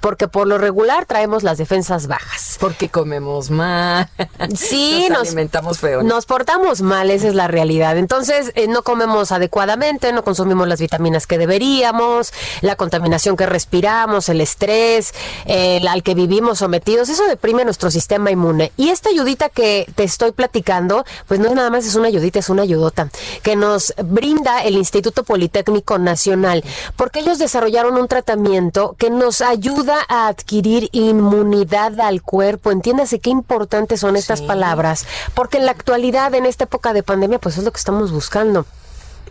Porque por lo regular traemos las defensas bajas. Porque comemos mal. Sí, nos, alimentamos feo. Nos portamos mal, esa es la realidad. Entonces, eh, no comemos adecuadamente, no consumimos las vitaminas que deberíamos, la contaminación que respiramos, el estrés, el al que vivimos sometidos, eso deprime nuestro sistema inmune. Y esta ayudita que te estoy platicando, pues no es nada más es una ayudita, es una ayudota que nos brinda el Instituto Politécnico Nacional, porque ellos desarrollaron un tratamiento que nos ayuda a adquirir inmunidad al cuerpo. Entiéndase qué importantes son estas palabras, porque en la actualidad, en esta época de pandemia, pues es lo que estamos buscando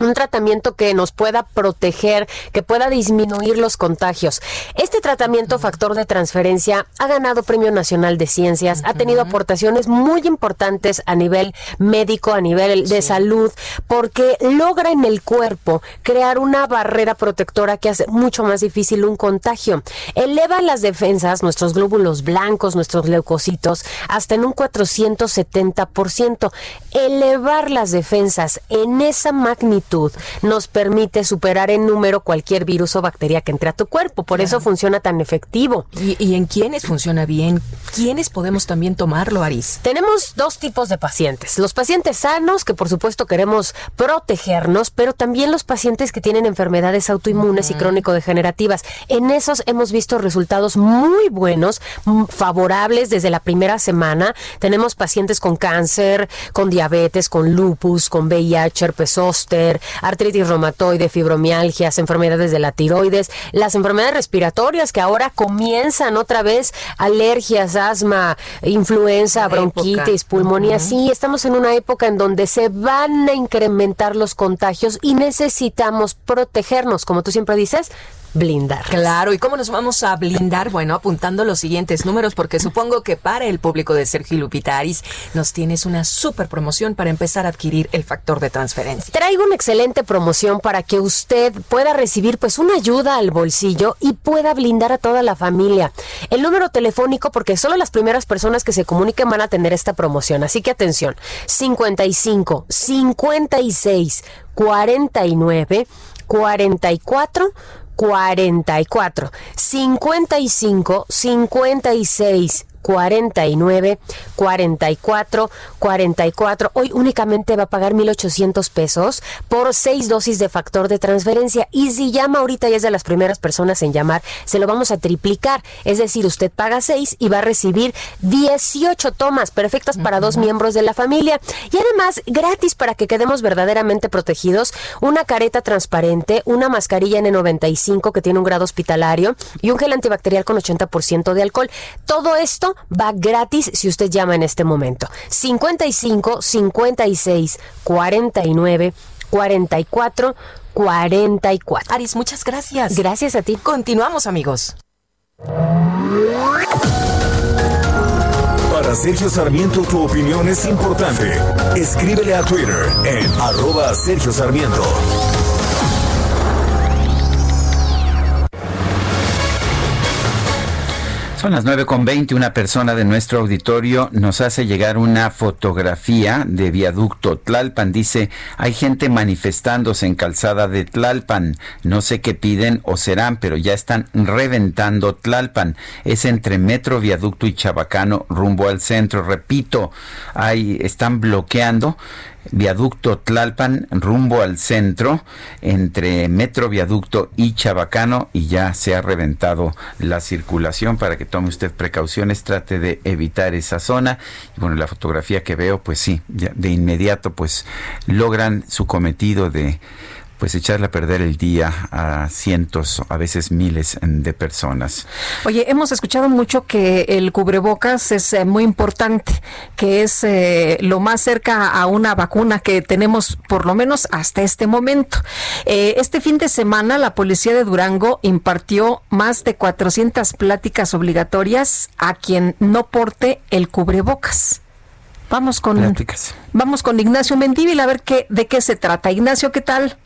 un tratamiento que nos pueda proteger, que pueda disminuir los contagios. Este tratamiento factor de transferencia ha ganado Premio Nacional de Ciencias, ha tenido aportaciones muy importantes a nivel médico, a nivel de salud, porque logra en el cuerpo crear una barrera protectora que hace mucho más difícil un contagio. Eleva las defensas, nuestros glóbulos blancos, nuestros leucocitos, hasta en un 470%. Elevar las defensas en esa magnitud nos permite superar en número cualquier virus o bacteria que entre a tu cuerpo. Por eso funciona tan efectivo. ¿Y, en quiénes funciona bien? ¿Quiénes podemos también tomarlo, Aris? Tenemos dos tipos de pacientes. Los pacientes sanos, que por supuesto queremos protegernos, pero también los pacientes que tienen enfermedades autoinmunes y crónico-degenerativas. En esos hemos visto resultados muy buenos, favorables desde la primera semana. Tenemos pacientes con cáncer, con diabetes, con lupus, con VIH, herpes zóster, artritis reumatoide, fibromialgias, enfermedades de la tiroides, las enfermedades respiratorias que ahora comienzan otra vez, alergias, asma, influenza, bronquitis, pulmonía. Sí, estamos en una época en donde se van a incrementar los contagios y necesitamos protegernos, como tú siempre dices, blindar. Claro, ¿y cómo nos vamos a blindar? Bueno, apuntando los siguientes números, porque supongo que para el público de Sergio Lupitaris nos tienes una super promoción para empezar a adquirir el factor de transferencia. Traigo una excelente promoción para que usted pueda recibir pues una ayuda al bolsillo y pueda blindar a toda la familia. El número telefónico, porque solo las primeras personas que se comuniquen van a tener esta promoción, así que atención, 55 56 49 44 44 55 56 49 44 44. Hoy únicamente va a pagar 1,800 pesos por seis dosis de factor de transferencia. Y si llama ahorita y es de las primeras personas en llamar, se lo vamos a triplicar. Es decir, usted paga seis y va a recibir 18 tomas perfectas para dos miembros de la familia. Y además, gratis para que quedemos verdaderamente protegidos, una careta transparente, una mascarilla N95 que tiene un grado hospitalario y un gel antibacterial con 80% de alcohol. Todo esto va gratis si usted llama en este momento. 55 56 49 44 44. Aris, muchas gracias. Gracias a ti. Continuamos, amigos. Para Sergio Sarmiento tu opinión es importante. Escríbele a Twitter en arroba Sergio Sarmiento. Son las nueve con veinte. Una persona de nuestro auditorio nos hace llegar una fotografía de viaducto Tlalpan. Dice, hay gente manifestándose en calzada de Tlalpan. No sé qué piden o serán, pero ya están reventando Tlalpan. Es entre Metro Viaducto y Chabacano rumbo al centro. Repito, ahí están bloqueando viaducto Tlalpan rumbo al centro entre Metro Viaducto y Chabacano y ya se ha reventado la circulación para que tome usted precauciones, trate de evitar esa zona. Y bueno, la fotografía que veo pues sí, de inmediato pues logran su cometido de pues echarle a perder el día a cientos, a veces miles de personas. Oye, hemos escuchado mucho que el cubrebocas es eh, muy importante, que es eh, lo más cerca a una vacuna que tenemos por lo menos hasta este momento. Eh, este fin de semana la policía de Durango impartió más de 400 pláticas obligatorias a quien no porte el cubrebocas. Vamos con vamos con Ignacio Mendívil a ver qué de qué se trata. Ignacio, ¿qué tal?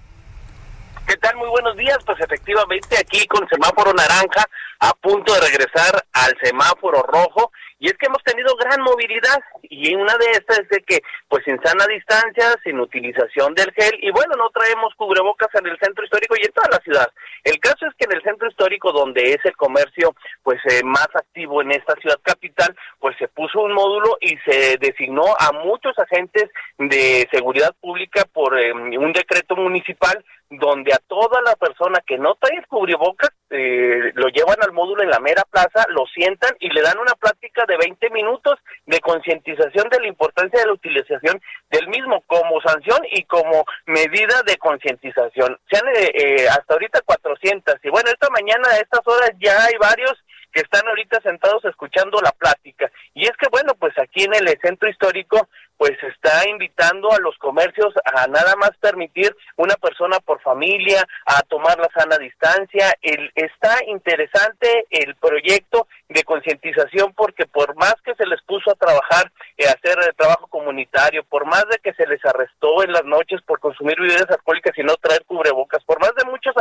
¿Qué tal? Muy buenos días. Pues efectivamente aquí con semáforo naranja a punto de regresar al semáforo rojo y es que hemos tenido gran movilidad y una de estas es de que pues sin sana distancia, sin utilización del gel y bueno, no traemos cubrebocas en el centro histórico y en toda la ciudad. El caso es que en el centro histórico donde es el comercio pues eh, más activo en esta ciudad capital, pues se puso un módulo y se designó a muchos agentes de seguridad pública por eh, un decreto municipal donde a toda la persona que no trae cubrebocas eh, lo llevan al módulo en la mera plaza, lo sientan y le dan una plática de 20 minutos de concientización de la importancia de la utilización del mismo como sanción y como medida de concientización. Se han eh, eh, hasta ahorita 400 y bueno, esta mañana a estas horas ya hay varios que están ahorita sentados escuchando la plática. Y es que bueno, pues aquí en el centro histórico pues está invitando a los comercios a nada más permitir una persona por familia, a tomar la sana distancia. El, está interesante el proyecto de concientización porque por más que se les puso a trabajar, y hacer el trabajo comunitario, por más de que se les arrestó en las noches por consumir bebidas alcohólicas y no traer cubrebocas, por más de muchos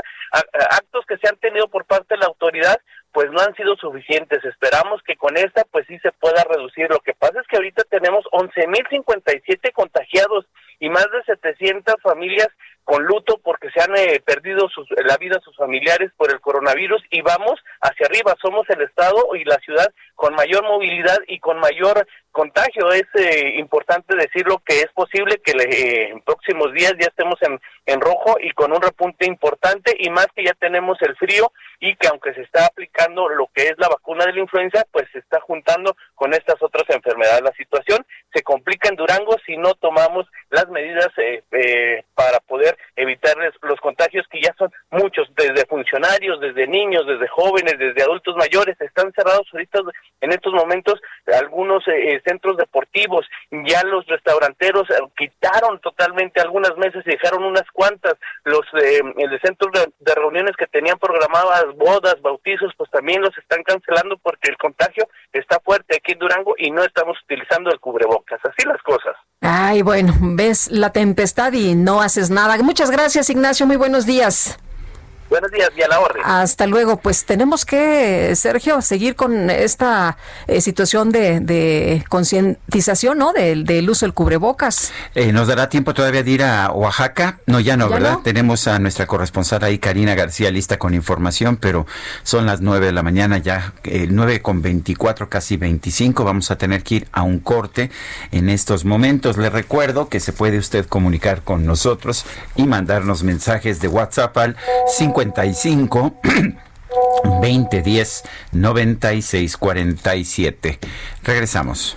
actos que se han tenido por parte de la autoridad, pues no han sido suficientes. Esperamos que con esta pues sí se pueda reducir. Lo que pasa es que ahorita tenemos 11.057 contagiados y más de 700 familias con luto porque se han eh, perdido sus, la vida sus familiares por el coronavirus y vamos hacia arriba. Somos el estado y la ciudad con mayor movilidad y con mayor contagio. Es eh, importante decirlo que es posible que eh, en próximos días ya estemos en, en rojo y con un repunte importante y más que ya tenemos el frío y que aunque se está aplicando lo que es la vacuna de la influenza, pues se está juntando con estas otras enfermedades. La situación se complica en Durango si no tomamos las medidas eh, para poder evitar los contagios que ya son muchos, desde funcionarios, desde niños, desde jóvenes, desde adultos mayores, están cerrados ahorita en estos momentos algunos eh, centros deportivos, ya los restauranteros eh, quitaron totalmente algunas mesas y dejaron unas cuantas, los eh, centros de, reuniones que tenían programadas bodas, bautizos, pues también los están cancelando porque el contagio está fuerte aquí en Durango y no estamos utilizando el cubrebocas, así las cosas. Ay, bueno, ves la tempestad y no haces nada. Muchas gracias, Ignacio, muy buenos días. Buenos días y a la orden. Hasta luego. Pues tenemos que, Sergio, seguir con esta eh, situación de, concientización, ¿no? Del, uso del cubrebocas. Eh, ¿Nos dará tiempo todavía de ir a Oaxaca? No, ya no, ¿verdad? Tenemos a nuestra corresponsal ahí, Karina García, lista con información, pero son las nueve de la mañana ya, el nueve con veinticuatro, casi veinticinco. Vamos a tener que ir a un corte en estos momentos. Le recuerdo que se puede usted comunicar con nosotros y mandarnos mensajes de WhatsApp al 50 55 2010 9647. Regresamos.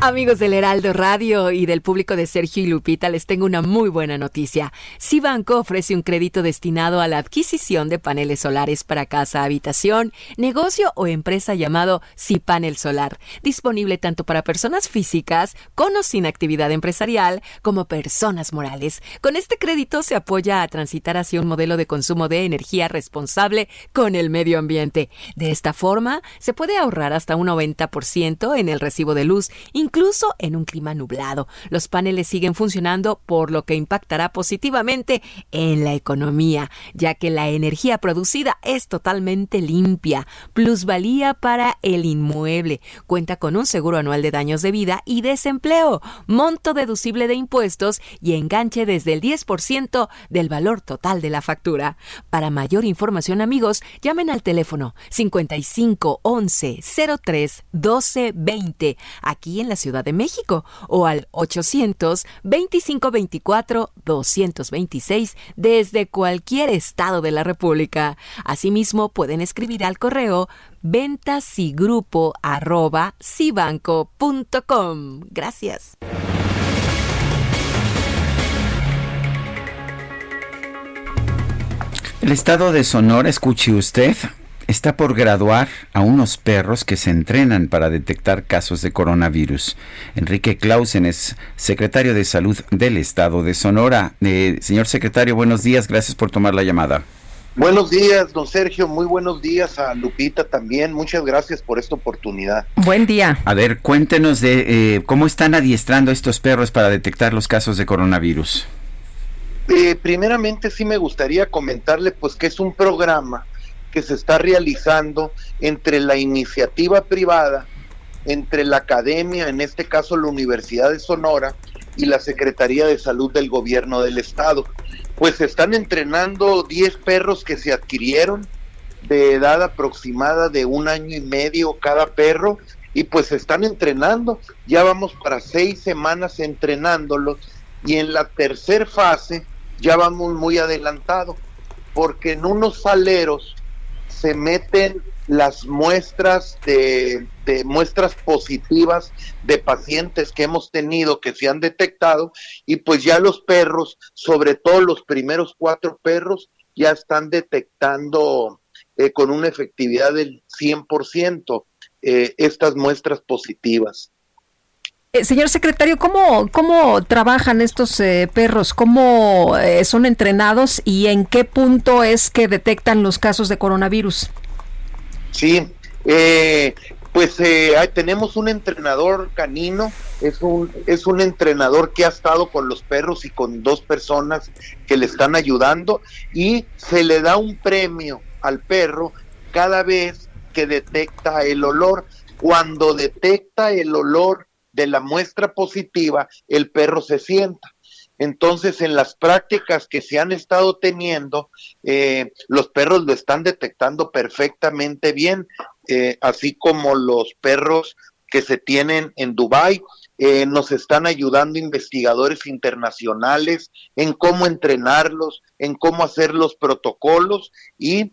Amigos del Heraldo Radio y del público de Sergio y Lupita, les tengo una muy buena noticia. Cibanco ofrece un crédito destinado a la adquisición de paneles solares para casa, habitación, negocio o empresa llamado Cipanel Solar, disponible tanto para personas físicas con o sin actividad empresarial como personas morales. Con este crédito se apoya a transitar hacia un modelo de consumo de energía responsable con el medio ambiente. De esta forma, se puede ahorrar hasta un 90% en el recibo de luz, en un clima nublado. Los paneles siguen funcionando, por lo que impactará positivamente en la economía, ya que la energía producida es totalmente limpia. Plusvalía para el inmueble. Cuenta con un seguro anual de daños de vida y desempleo, monto deducible de impuestos y enganche desde el 10% del valor total de la factura. Para mayor información, amigos, llamen al teléfono 55 11 03 12 20 aquí en la Ciudad de México o al 800-2524-226 desde cualquier estado de la República. Asimismo, pueden escribir al correo ventasigrupo arroba Gracias. El estado de Sonora, escuche usted, está por graduar a unos perros que se entrenan para detectar casos de coronavirus. Enrique Clausen es secretario de Salud del Estado de Sonora. Eh, señor secretario, buenos días, gracias por tomar la llamada. Buenos días, don Sergio. Muy buenos días a Lupita también. Muchas gracias por esta oportunidad. Buen día. A ver, cuéntenos de eh, cómo están adiestrando a estos perros para detectar los casos de coronavirus. Eh, primeramente sí me gustaría comentarle pues que es un programa que se está realizando entre la iniciativa privada, entre la academia, en este caso la Universidad de Sonora, y la Secretaría de Salud del Gobierno del Estado. Pues se están entrenando 10 perros que se adquirieron de edad aproximada de un año y medio cada perro y pues se están entrenando. Ya vamos para seis semanas entrenándolos y en la tercera fase ya vamos muy adelantado porque en unos saleros se meten las muestras de, muestras positivas de pacientes que hemos tenido que se han detectado y pues ya los perros, sobre todo los primeros cuatro perros, ya están detectando eh, con una efectividad del 100% eh, estas muestras positivas. Eh, señor secretario, ¿cómo, cómo trabajan estos eh, perros? ¿Cómo eh, son entrenados y en qué punto es que detectan los casos de coronavirus? Sí, pues tenemos un entrenador canino, es un, es un entrenador que ha estado con los perros y con dos personas que le están ayudando y se le da un premio al perro cada vez que detecta el olor. Cuando detecta el olor de la muestra positiva, el perro se sienta. Entonces, en las prácticas que se han estado teniendo, eh, los perros lo están detectando perfectamente bien, eh, así como los perros que se tienen en Dubái. Eh, nos están ayudando investigadores internacionales en cómo entrenarlos, en cómo hacer los protocolos y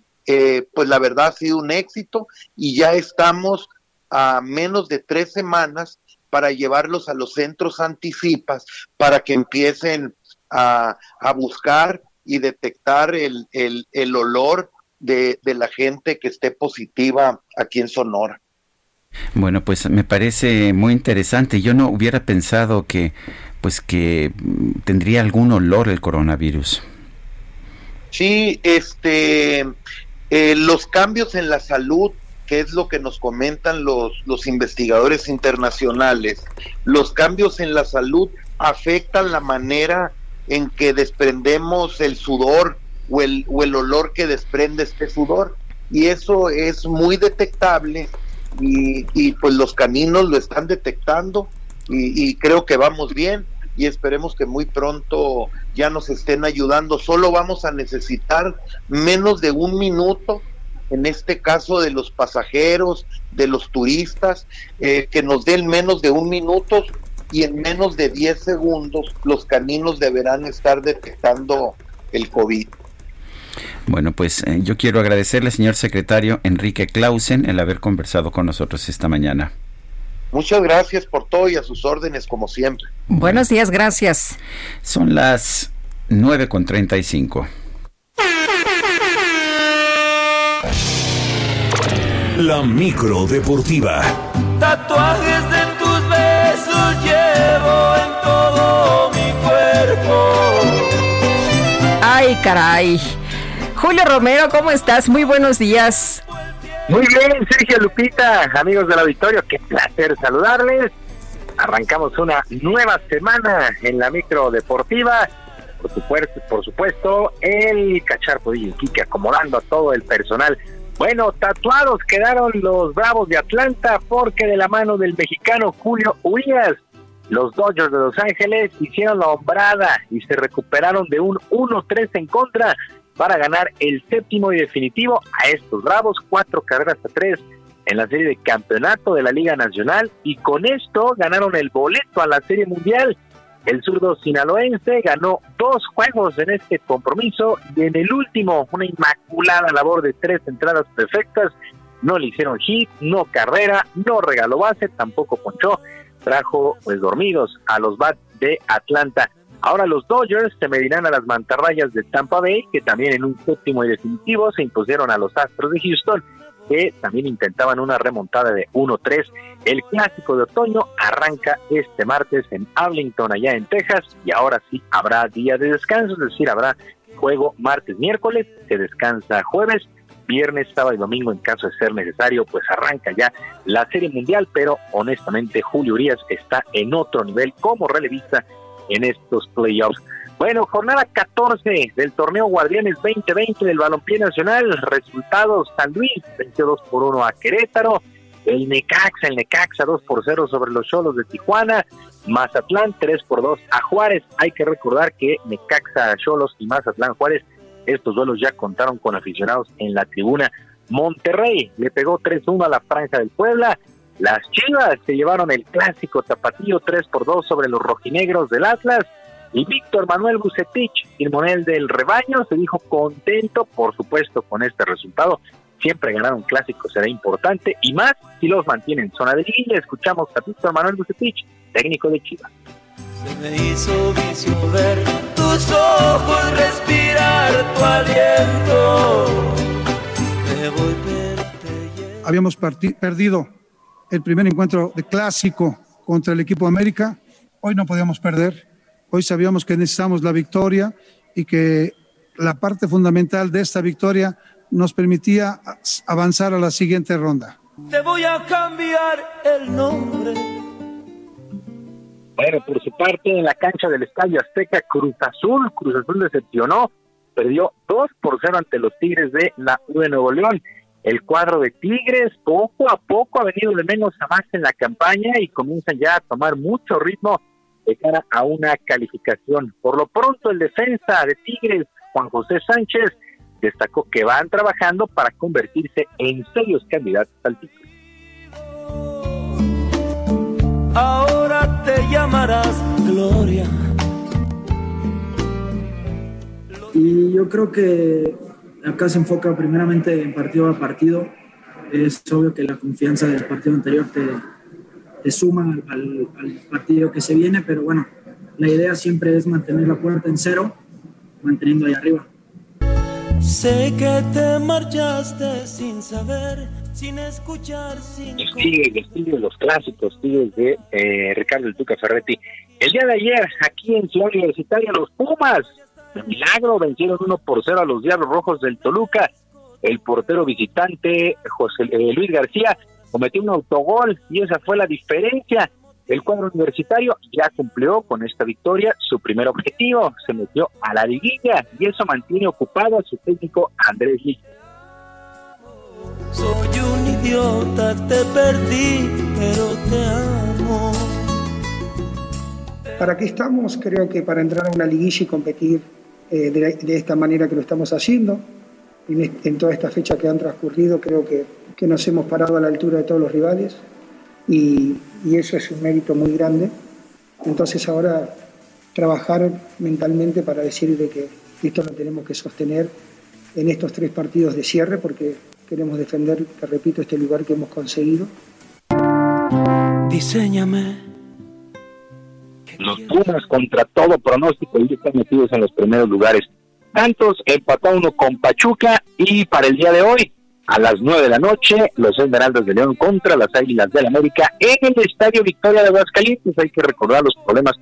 pues la verdad ha sido un éxito y ya estamos a menos de tres semanas para llevarlos a los centros anticipas para que empiecen a, buscar y detectar el, el, olor de, de, la gente que esté positiva aquí en Sonora. Bueno, pues me parece muy interesante. Yo no hubiera pensado que, pues que tendría algún olor el coronavirus. Sí, este, eh, los cambios en la salud qué es lo que nos comentan los, los investigadores internacionales. Los cambios en la salud afectan la manera en que desprendemos el sudor o el, o el olor que desprende este sudor. Y eso es muy detectable y, y pues los caninos lo están detectando y, y creo que vamos bien y esperemos que muy pronto ya nos estén ayudando. Solo vamos a necesitar menos de un minuto en este caso de los pasajeros, de los turistas, eh, que nos den menos de un minuto y en menos de 10 segundos los caninos deberán estar detectando el COVID. Bueno, pues eh, yo quiero agradecerle, señor secretario Enrique Clausen, el haber conversado con nosotros esta mañana. Muchas gracias por todo y a sus órdenes como siempre. Buenos días, gracias. Son las 9 La micro deportiva. Tatuajes de tus besos llevo en todo mi cuerpo. Ay, caray. Julio Romero, ¿cómo estás? Muy buenos días. Muy bien, Sergio Lupita, amigos del auditorio, qué placer saludarles. Arrancamos una nueva semana en la micro deportiva. Por supuesto, por supuesto el Cacharpo y Quique acomodando a todo el personal. Bueno, tatuados quedaron los Bravos de Atlanta porque de la mano del mexicano Julio Urias, los Dodgers de Los Ángeles hicieron la hombrada y se recuperaron de un 1-3 en contra para ganar el séptimo y definitivo a estos Bravos, cuatro carreras a tres en la serie de campeonato de la Liga Nacional y con esto ganaron el boleto a la Serie Mundial. El zurdo sinaloense ganó dos juegos en este compromiso y en el último una inmaculada labor de tres entradas perfectas. No le hicieron hit, no carrera, no regaló base, tampoco ponchó. Trajo pues dormidos a los bats de Atlanta. Ahora los Dodgers se medirán a las mantarrayas de Tampa Bay, que también en un séptimo y definitivo se impusieron a los Astros de Houston, que también intentaban una remontada de 1-3. El clásico de otoño arranca este martes en Arlington, allá en Texas, y ahora sí habrá día de descanso, es decir, habrá juego martes, miércoles, se descansa jueves, viernes, sábado y domingo en caso de ser necesario, pues arranca ya la Serie Mundial, pero honestamente Julio Urias está en otro nivel como relevista en estos playoffs. Bueno, jornada 14 del torneo Guardianes 2020 del Balompié Nacional. Resultados: San Luis venció 2 por 1 a Querétaro. El Necaxa, el Necaxa 2 por 0 sobre los Cholos de Tijuana. Mazatlán 3 por 2 a Juárez. Hay que recordar que Necaxa, Cholos y Mazatlán Juárez, estos duelos ya contaron con aficionados en la tribuna. Monterrey le pegó 3-1 a la Franja del Puebla. Las Chivas se llevaron el clásico tapatío 3 por 2 sobre los rojinegros del Atlas. Y Víctor Manuel Bucetich, monel del rebaño, se dijo contento, por supuesto, con este resultado. Siempre ganar un clásico será importante y más si los mantienen en zona de liguilla. Escuchamos a Víctor Manuel Bucetich, técnico de Chivas. Se me hizo vicio ver tus ojos, respirar tu aliento. Habíamos perdido el primer encuentro de clásico contra el equipo América. Hoy no podíamos perder. Hoy sabíamos que necesitamos la victoria y que la parte fundamental de esta victoria nos permitía avanzar a la siguiente ronda. Te voy a cambiar el nombre. Bueno, por su parte, en la cancha del Estadio Azteca, Cruz Azul, Cruz Azul decepcionó, perdió 2 por 0 ante los Tigres de la U de Nuevo León. El cuadro de Tigres poco a poco ha venido de menos a más en la campaña y comienzan ya a tomar mucho ritmo de cara a una calificación. Por lo pronto, el defensa de Tigres, Juan José Sánchez, destacó que van trabajando para convertirse en serios candidatos al título. Ahora te llamarás Gloria. Y yo creo que acá se enfoca primeramente en partido a partido. Es obvio que la confianza del partido anterior te, te suma al, partido que se viene, pero bueno, la idea siempre es mantener la puerta en cero, manteniendo ahí arriba. Sé que te marchaste sin saber, sin escuchar, sin... Los los clásicos, tigres de eh, Ricardo El Tuca Ferretti. El día de ayer, aquí en Ciudad Universitaria, los Pumas de milagro vencieron 1 por 0 a los Diablos Rojos del Toluca. El portero visitante José eh, Luis García cometió un autogol y esa fue la diferencia. El cuadro universitario ya cumplió con esta victoria su primer objetivo, se metió a la liguilla y eso mantiene ocupado a su técnico Andrés Lee. Soy un idiota, te perdí, pero te amo. ¿Para qué estamos? Creo que para entrar a una liguilla y competir eh, de, esta manera que lo estamos haciendo. En, toda esta fecha que han transcurrido creo que, que, nos hemos parado a la altura de todos los rivales y, y eso es un mérito muy grande. Entonces ahora trabajar mentalmente para decir de que esto lo tenemos que sostener en estos tres partidos de cierre porque queremos defender, te repito, este lugar que hemos conseguido Diseñame. Los Pumas contra todo pronóstico y están metidos en los primeros lugares. Santos empató uno con Pachuca y para el día de hoy, a las nueve de la noche, los Esmeraldas de León contra las Águilas del América en el Estadio Victoria de Aguascalientes. Hay que recordar los problemas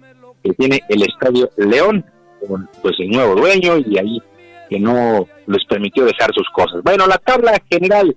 que tiene el Estadio León con pues el nuevo dueño y ahí que no les permitió dejar sus cosas. Bueno, la tabla general,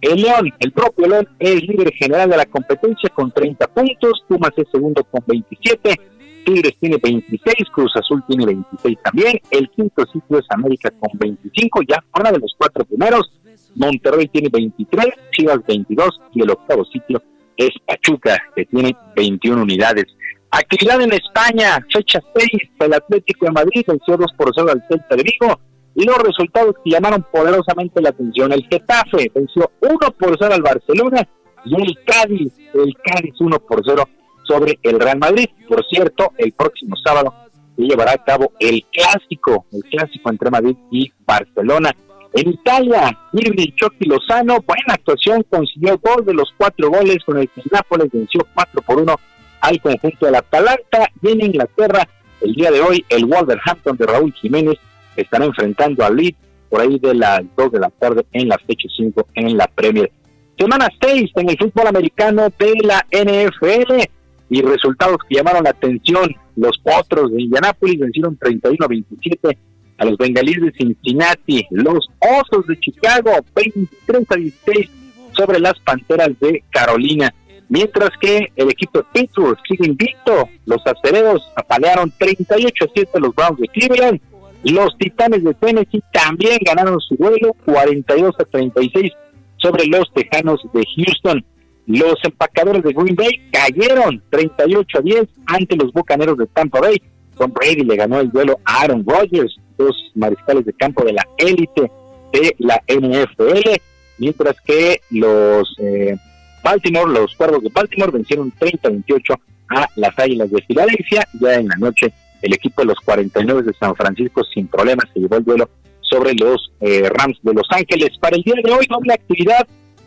el León, el propio León es líder general de la competencia con 30 puntos, Pumas es segundo con 27, Tigres tiene 26, Cruz Azul tiene 26 también, el quinto sitio es América con 25, ya fuera de los cuatro primeros, Monterrey tiene 23, Chivas 22 y el octavo sitio es Pachuca que tiene 21 unidades. Actividad en España, fecha 6, el Atlético de Madrid venció 2 por 0 al Celta de Vigo y los resultados que llamaron poderosamente la atención. El Getafe venció 1 por 0 al Barcelona y el Cádiz, el Cádiz 1 por 0 sobre el Real Madrid. Por cierto, el próximo sábado se llevará a cabo el clásico, el clásico entre Madrid y Barcelona. En Italia, Irving Chucky Lozano, buena actuación, consiguió dos de los cuatro goles con el que Nápoles venció 4 por 1 al conjunto del Atalanta. Y en Inglaterra, el día de hoy, el Wolverhampton de Raúl Jiménez estará enfrentando a Leeds por ahí de las 2 de la tarde en la fecha 5 en la Premier. Semana 6 en el fútbol americano de la NFL y resultados que llamaron la atención. Los Potros de Indianápolis vencieron 31 a 27 a los Bengalíes de Cincinnati. Los Osos de Chicago 23 a 16 sobre las Panteras de Carolina. Mientras que el equipo de Pittsburgh sigue invicto, los acereros apalearon 38 a 7 a los Browns de Cleveland. Los Titanes de Tennessee también ganaron su duelo 42 a 36 sobre los Tejanos de Houston. Los empacadores de Green Bay cayeron 38 a 10 ante los Bucaneros de Tampa Bay. Tom Brady le ganó el duelo a Aaron Rodgers, dos mariscales de campo de la élite de la NFL, mientras que los eh, Baltimore, los cuervos de Baltimore vencieron 30-28 a las Águilas de Filadelfia. Ya en la noche, el equipo de los 49 de San Francisco sin problemas se llevó el duelo sobre los eh, Rams de Los Ángeles. Para el día de hoy, doble actividad.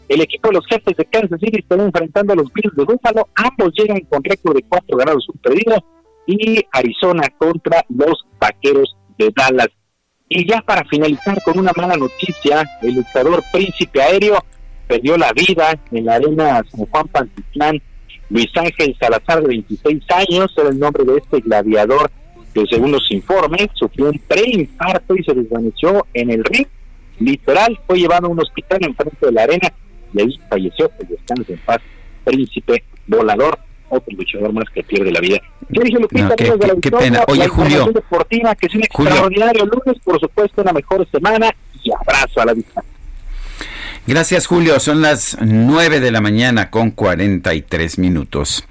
El equipo de los jefes de Kansas City están enfrentando a los Bills de Buffalo. Ambos llegan con récord de 4 ganados, un perdido. Y Arizona contra los Vaqueros de Dallas. Y ya para finalizar con una mala noticia, el luchador Príncipe Aéreo perdió la vida en la arena San Juan Pantitlán. Luis Ángel Salazar, de 26 años, era el nombre de este gladiador que según los informes sufrió un preinfarto y se desvaneció en el ring. Literal, fue llevado a un hospital en frente de la arena y ahí falleció. Pues descanse en paz, príncipe volador, otro luchador más que pierde la vida. Yo dije, Lupita, qué, qué, pena. Oye, Julio. Deportiva, que es un extraordinario lunes, por supuesto, una mejor semana y abrazo a la vista. Gracias, Julio. Son las 9 de la mañana con 43 minutos.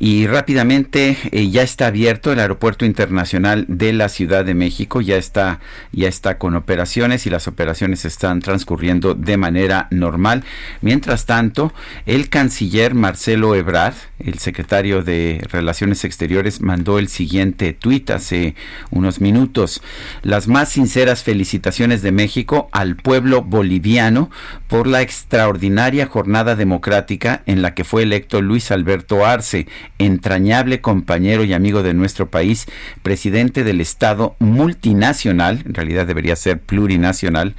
Y rápidamente eh, ya está abierto el Aeropuerto Internacional de la Ciudad de México, ya está, ya está con operaciones y las operaciones están transcurriendo de manera normal. Mientras tanto, el canciller Marcelo Ebrard, el secretario de Relaciones Exteriores, mandó el siguiente tuit hace unos minutos. Las más sinceras felicitaciones de México al pueblo boliviano por la extraordinaria jornada democrática en la que fue electo Luis Alberto Arce, entrañable compañero y amigo de nuestro país, presidente del Estado multinacional, en realidad debería ser plurinacional,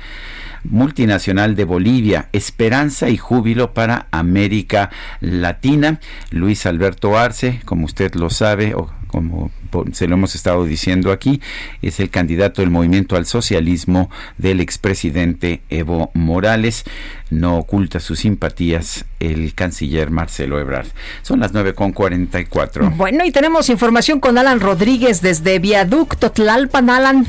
multinacional de Bolivia, esperanza y júbilo para América Latina. Luis Alberto Arce, como usted lo sabe, o como se lo hemos estado diciendo aquí, es el candidato del movimiento al socialismo del expresidente Evo Morales. No oculta sus simpatías el canciller Marcelo Ebrard. Son las 9.44. Bueno, y tenemos información con Alan Rodríguez desde Viaducto Tlalpan. Alan.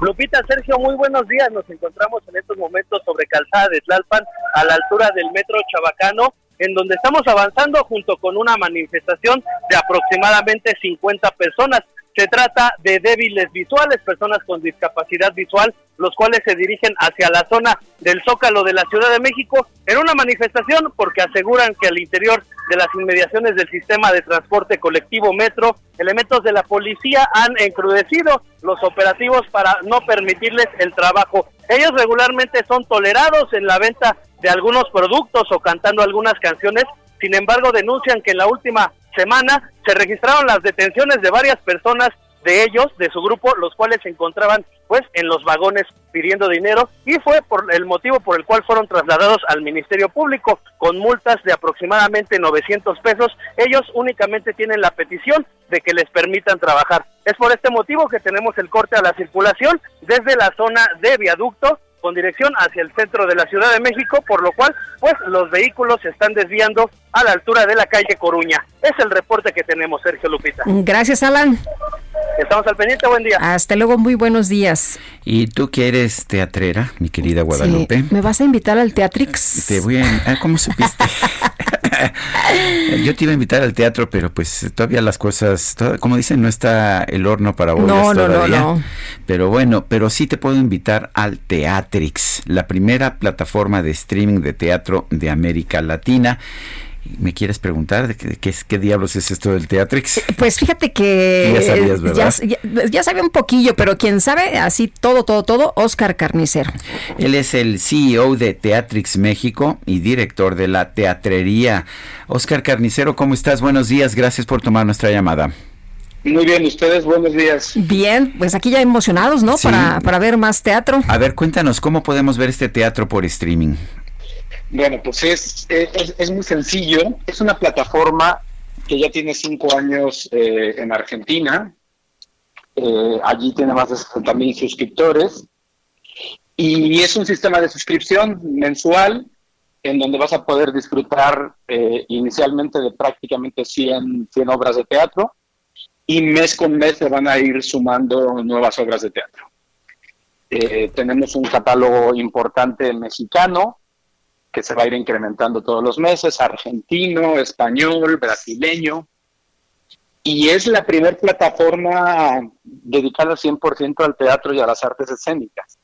Lupita, Sergio, muy buenos días. Nos encontramos en estos momentos sobre Calzada de Tlalpan, a la altura del Metro Chabacano, en donde estamos avanzando junto con una manifestación de aproximadamente 50 personas. Se trata de débiles visuales, personas con discapacidad visual, los cuales se dirigen hacia la zona del Zócalo de la Ciudad de México en una manifestación porque aseguran que al interior de las inmediaciones del sistema de transporte colectivo Metro, elementos de la policía han encrudecido los operativos para no permitirles el trabajo. Ellos regularmente son tolerados en la venta de algunos productos o cantando algunas canciones Sin embargo, denuncian que en la última semana se registraron las detenciones de varias personas de ellos, de su grupo, los cuales se encontraban pues en los vagones pidiendo dinero y fue por el motivo por el cual fueron trasladados al Ministerio Público con multas de aproximadamente 900 pesos. Ellos únicamente tienen la petición de que les permitan trabajar. Es por este motivo que tenemos el corte a la circulación desde la zona de viaducto con dirección hacia el centro de la Ciudad de México, por lo cual, pues los vehículos se están desviando a la altura de la calle Coruña. Es el reporte que tenemos, Sergio Lupita. Gracias, Alan. Estamos al pendiente, buen día. Hasta luego, muy buenos días. ¿Y tú que eres teatrera, mi querida Guadalupe? ¿Me vas a invitar al Teatrix? Te voy a... Ah, ¿Cómo supiste? Yo te iba a invitar al teatro, pero pues todavía las cosas, como dicen, no está el horno para bollas no, no, todavía. No, no, Pero bueno, pero sí te puedo invitar al Teatrix, la primera plataforma de streaming de teatro de América Latina. ¿Me quieres preguntar de qué, qué, qué, diablos es esto del Teatrix? Pues fíjate que... Ya sabías, ¿verdad? Ya, ya, ya, sabía un poquillo, pero quien sabe así todo, todo, todo, Oscar Carnicero. Él es el CEO de Teatrix México y director de la teatrería. Oscar Carnicero, ¿cómo estás? Buenos días, gracias por tomar nuestra llamada. Muy bien, ustedes, buenos días. Bien, pues aquí ya emocionados, ¿no? Sí. Para, para ver más teatro. A ver, cuéntanos, ¿cómo podemos ver este teatro por streaming? Bueno, pues es, es, es, muy sencillo. Es una plataforma que ya tiene cinco años eh, en Argentina. Eh, allí tiene más de 60 mil suscriptores. Y es un sistema de suscripción mensual en donde vas a poder disfrutar eh, inicialmente de prácticamente 100, 100 obras de teatro y mes con mes se van a ir sumando nuevas obras de teatro. tenemos un catálogo importante mexicano, que se va a ir incrementando todos los meses, argentino, español, brasileño. Y es la primera plataforma dedicada 100% al teatro y a las artes escénicas.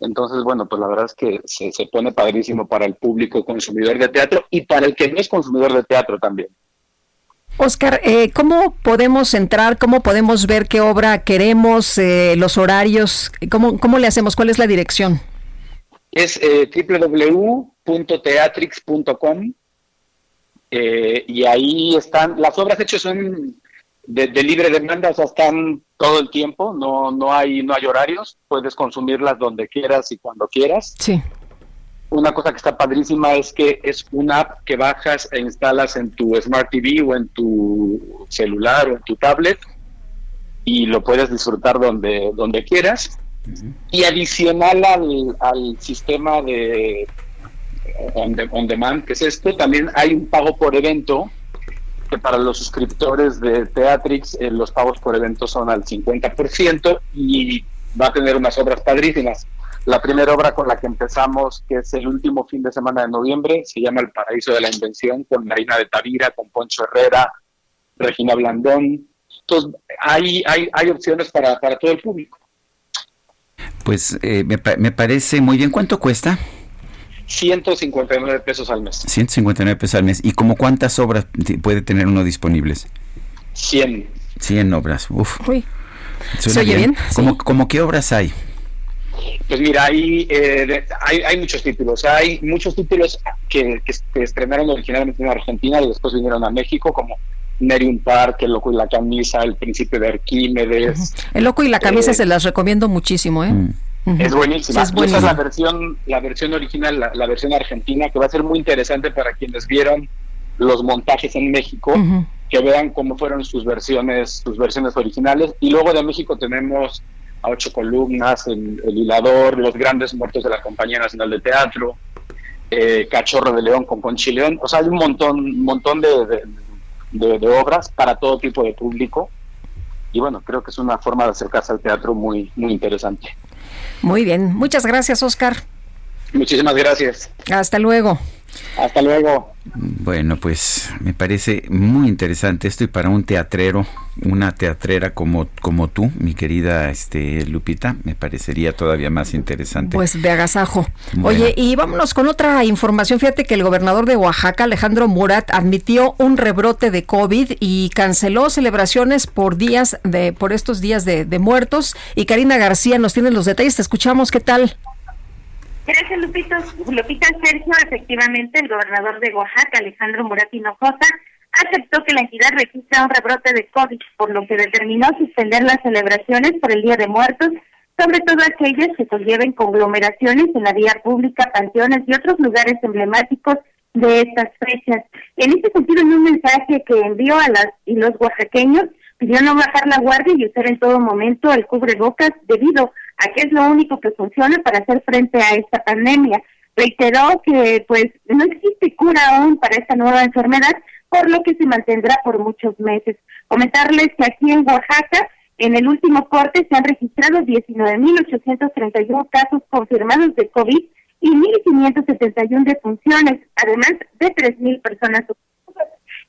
Entonces, bueno, pues la verdad es que se, se, pone padrísimo para el público consumidor de teatro y para el que no es consumidor de teatro también. Oscar, eh, ¿cómo podemos entrar? ¿Cómo podemos ver qué obra queremos? Eh, los horarios, ¿cómo, ¿cómo le hacemos? ¿Cuál es la dirección? Es eh, www.teatrix.com eh, y ahí están, las obras hechas son de, de, libre demanda, o sea, están todo el tiempo, no, no, hay, no hay horarios, puedes consumirlas donde quieras y cuando quieras. Sí. Una cosa que está padrísima es que es una app que bajas e instalas en tu Smart TV o en tu celular o en tu tablet y lo puedes disfrutar donde, donde quieras. Y adicional al, al sistema de on, de on, demand, que es esto, también hay un pago por evento, que para los suscriptores de Teatrix eh, los pagos por evento son al 50% y va a tener unas obras padrísimas. La primera obra con la que empezamos, que es el último fin de semana de noviembre, se llama El Paraíso de la Invención, con Marina de Tavira, con Poncho Herrera, Regina Blandón. Entonces, hay, hay, hay opciones para, para todo el público. Pues eh, me, me, parece muy bien. ¿Cuánto cuesta? 159 pesos al mes. 159 pesos al mes. ¿Y como cuántas obras puede tener uno disponibles? 100. 100 obras. Uf. Uy. ¿Se oye bien? bien? ¿Cómo, sí. ¿Cómo, qué obras hay? Pues mira, hay, eh, hay, hay, muchos títulos. Hay muchos títulos que, que, que, estrenaron originalmente en Argentina y después vinieron a México, como Nerium Park, El Loco y la Camisa, El Príncipe de Arquímedes. Uh -huh. El Loco y la Camisa eh, se las recomiendo muchísimo, ¿eh? Uh -huh. Es buenísima. Sí, es buenísima. Es la versión, la versión original, la, la, versión argentina, que va a ser muy interesante para quienes vieron los montajes en México, uh -huh. que vean cómo fueron sus versiones, sus versiones originales. Y luego de México tenemos a ocho columnas, el, el hilador, los grandes muertos de la Compañía Nacional de Teatro, eh, Cachorro de León con Ponchi León. O sea, hay un montón, un montón de, de, de, de, obras para todo tipo de público. Y bueno, creo que es una forma de acercarse al teatro muy, muy interesante. Muy bien, muchas gracias, Oscar. Muchísimas gracias. Hasta luego. Hasta luego. Bueno, pues me parece muy interesante esto y para un teatrero, una teatrera como, como tú, mi querida este, Lupita, me parecería todavía más interesante. Pues de agasajo. Bueno. Oye, y vámonos con otra información. Fíjate que el gobernador de Oaxaca, Alejandro Murat, admitió un rebrote de COVID y canceló celebraciones por días de, por estos días de, de muertos. Y Karina García nos tiene los detalles. Te escuchamos, ¿qué tal? Gracias, Lupito. Lupita Sergio, efectivamente, el gobernador de Oaxaca, Alejandro Murat Hinojosa, aceptó que la entidad registra un rebrote de COVID, por lo que determinó suspender las celebraciones por el Día de Muertos, sobre todo aquellas que conlleven conglomeraciones en la vía pública, panteones y otros lugares emblemáticos de estas fechas. En este sentido, en un mensaje que envió a las y los oaxaqueños, pidió no bajar la guardia y usar en todo momento el cubrebocas debido a que es lo único que funciona para hacer frente a esta pandemia. Reiteró que pues no existe cura aún para esta nueva enfermedad, por lo que se mantendrá por muchos meses. Comentarles que aquí en Oaxaca, en el último corte, se han registrado 19.831 casos confirmados de COVID y 1.571 defunciones, además de 3.000 personas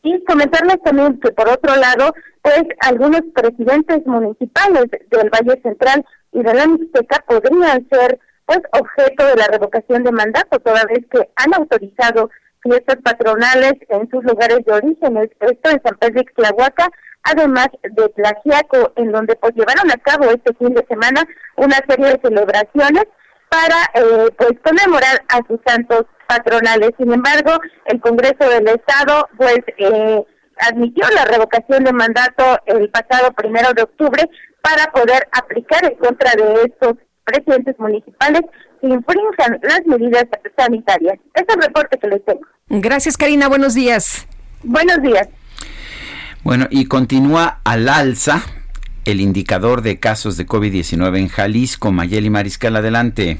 y comentarles también que por otro lado, pues algunos presidentes municipales del Valle Central y de la Mixteca podrían ser pues objeto de la revocación de mandato, toda vez que han autorizado fiestas patronales en sus lugares de origen, esto en San Pedro Tlahuaca, además de Tlaxiaco, en donde pues llevaron a cabo este fin de semana una serie de celebraciones para eh, pues conmemorar a sus santos patronales. Sin embargo, el Congreso del Estado pues eh, admitió la revocación de mandato el pasado primero de octubre para poder aplicar en contra de estos presidentes municipales que infrinjan las medidas sanitarias. Es el reporte que les tengo. Gracias, Karina. Buenos días. Buenos días. Bueno, y continúa al alza el indicador de casos de COVID-19 en Jalisco. Mayeli Mariscal, adelante.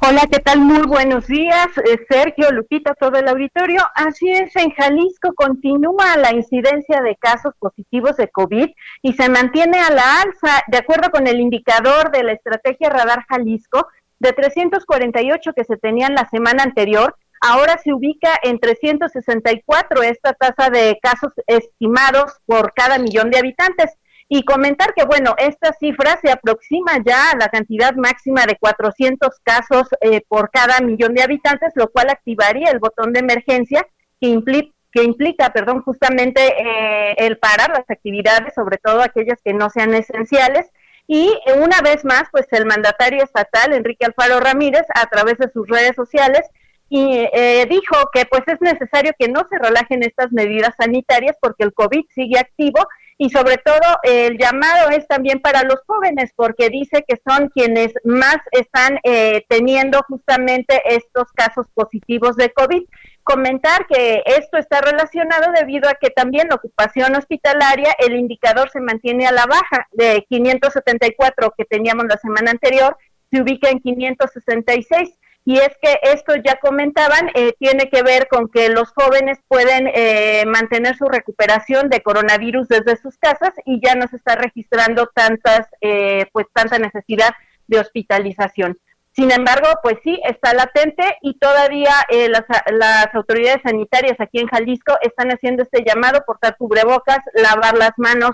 Hola, ¿qué tal? Muy buenos días, eh, Sergio, Lupita, todo el auditorio. Así es, en Jalisco continúa la incidencia de casos positivos de COVID y se mantiene a la alza, de acuerdo con el indicador de la estrategia Radar Jalisco, de 348 que se tenían la semana anterior, ahora se ubica en 364 esta tasa de casos estimados por cada millón de habitantes. Y comentar que, bueno, esta cifra se aproxima ya a la cantidad máxima de 400 casos eh, por cada millón de habitantes, lo cual activaría el botón de emergencia que implica que implica, perdón, justamente eh, el parar las actividades, sobre todo aquellas que no sean esenciales. Y una vez más, pues el mandatario estatal, Enrique Alfaro Ramírez, a través de sus redes sociales, eh, dijo que pues es necesario que no se relajen estas medidas sanitarias porque el COVID sigue activo y sobre todo el llamado es también para los jóvenes porque dice que son quienes más están eh, teniendo justamente estos casos positivos de COVID. Comentar que esto está relacionado debido a que también la ocupación hospitalaria, el indicador se mantiene a la baja de 574 que teníamos la semana anterior, se ubica en 566 y es que esto ya comentaban, eh, tiene que ver con que los jóvenes pueden eh, mantener su recuperación de coronavirus desde sus casas y ya no se está registrando tantas, eh, pues tanta necesidad de hospitalización. Sin embargo, pues sí, está latente y todavía las, las, autoridades sanitarias aquí en Jalisco están haciendo este llamado, portar cubrebocas, lavar las manos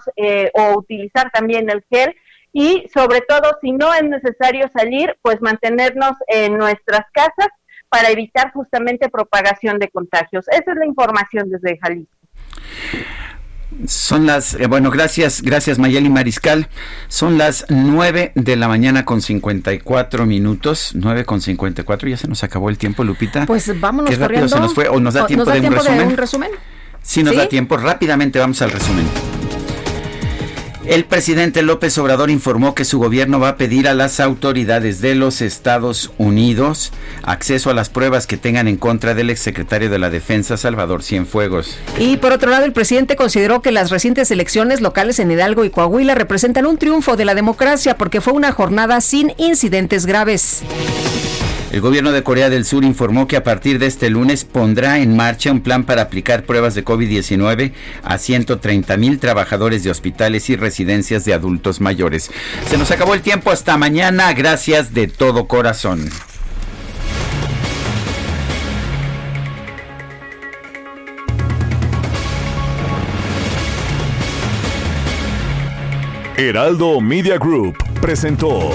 o utilizar también el gel y sobre todo si no es necesario salir, pues mantenernos en nuestras casas para evitar justamente propagación de contagios. Esa es la información desde Jalisco. Son las, eh, bueno, gracias, gracias Mayeli Mariscal. Son las 9 de la mañana con 54 minutos, 9 con 54, ya se nos acabó el tiempo, Lupita. Pues vámonos Qué rápido se nos fue, o nos da tiempo, de, un resumen? de un resumen. Sí, nos da tiempo, rápidamente vamos al resumen. El presidente López Obrador informó que su gobierno va a pedir a las autoridades de los Estados Unidos acceso a las pruebas que tengan en contra del exsecretario de la Defensa, Salvador Cienfuegos. Y por otro lado, el presidente consideró que las recientes elecciones locales en Hidalgo y Coahuila representan un triunfo de la democracia porque fue una jornada sin incidentes graves. El gobierno de Corea del Sur informó que a partir de este lunes pondrá en marcha un plan para aplicar pruebas de COVID-19 a 130 mil trabajadores de hospitales y residencias de adultos mayores. Se nos acabó el tiempo, hasta mañana, gracias de todo corazón. Heraldo Media Group presentó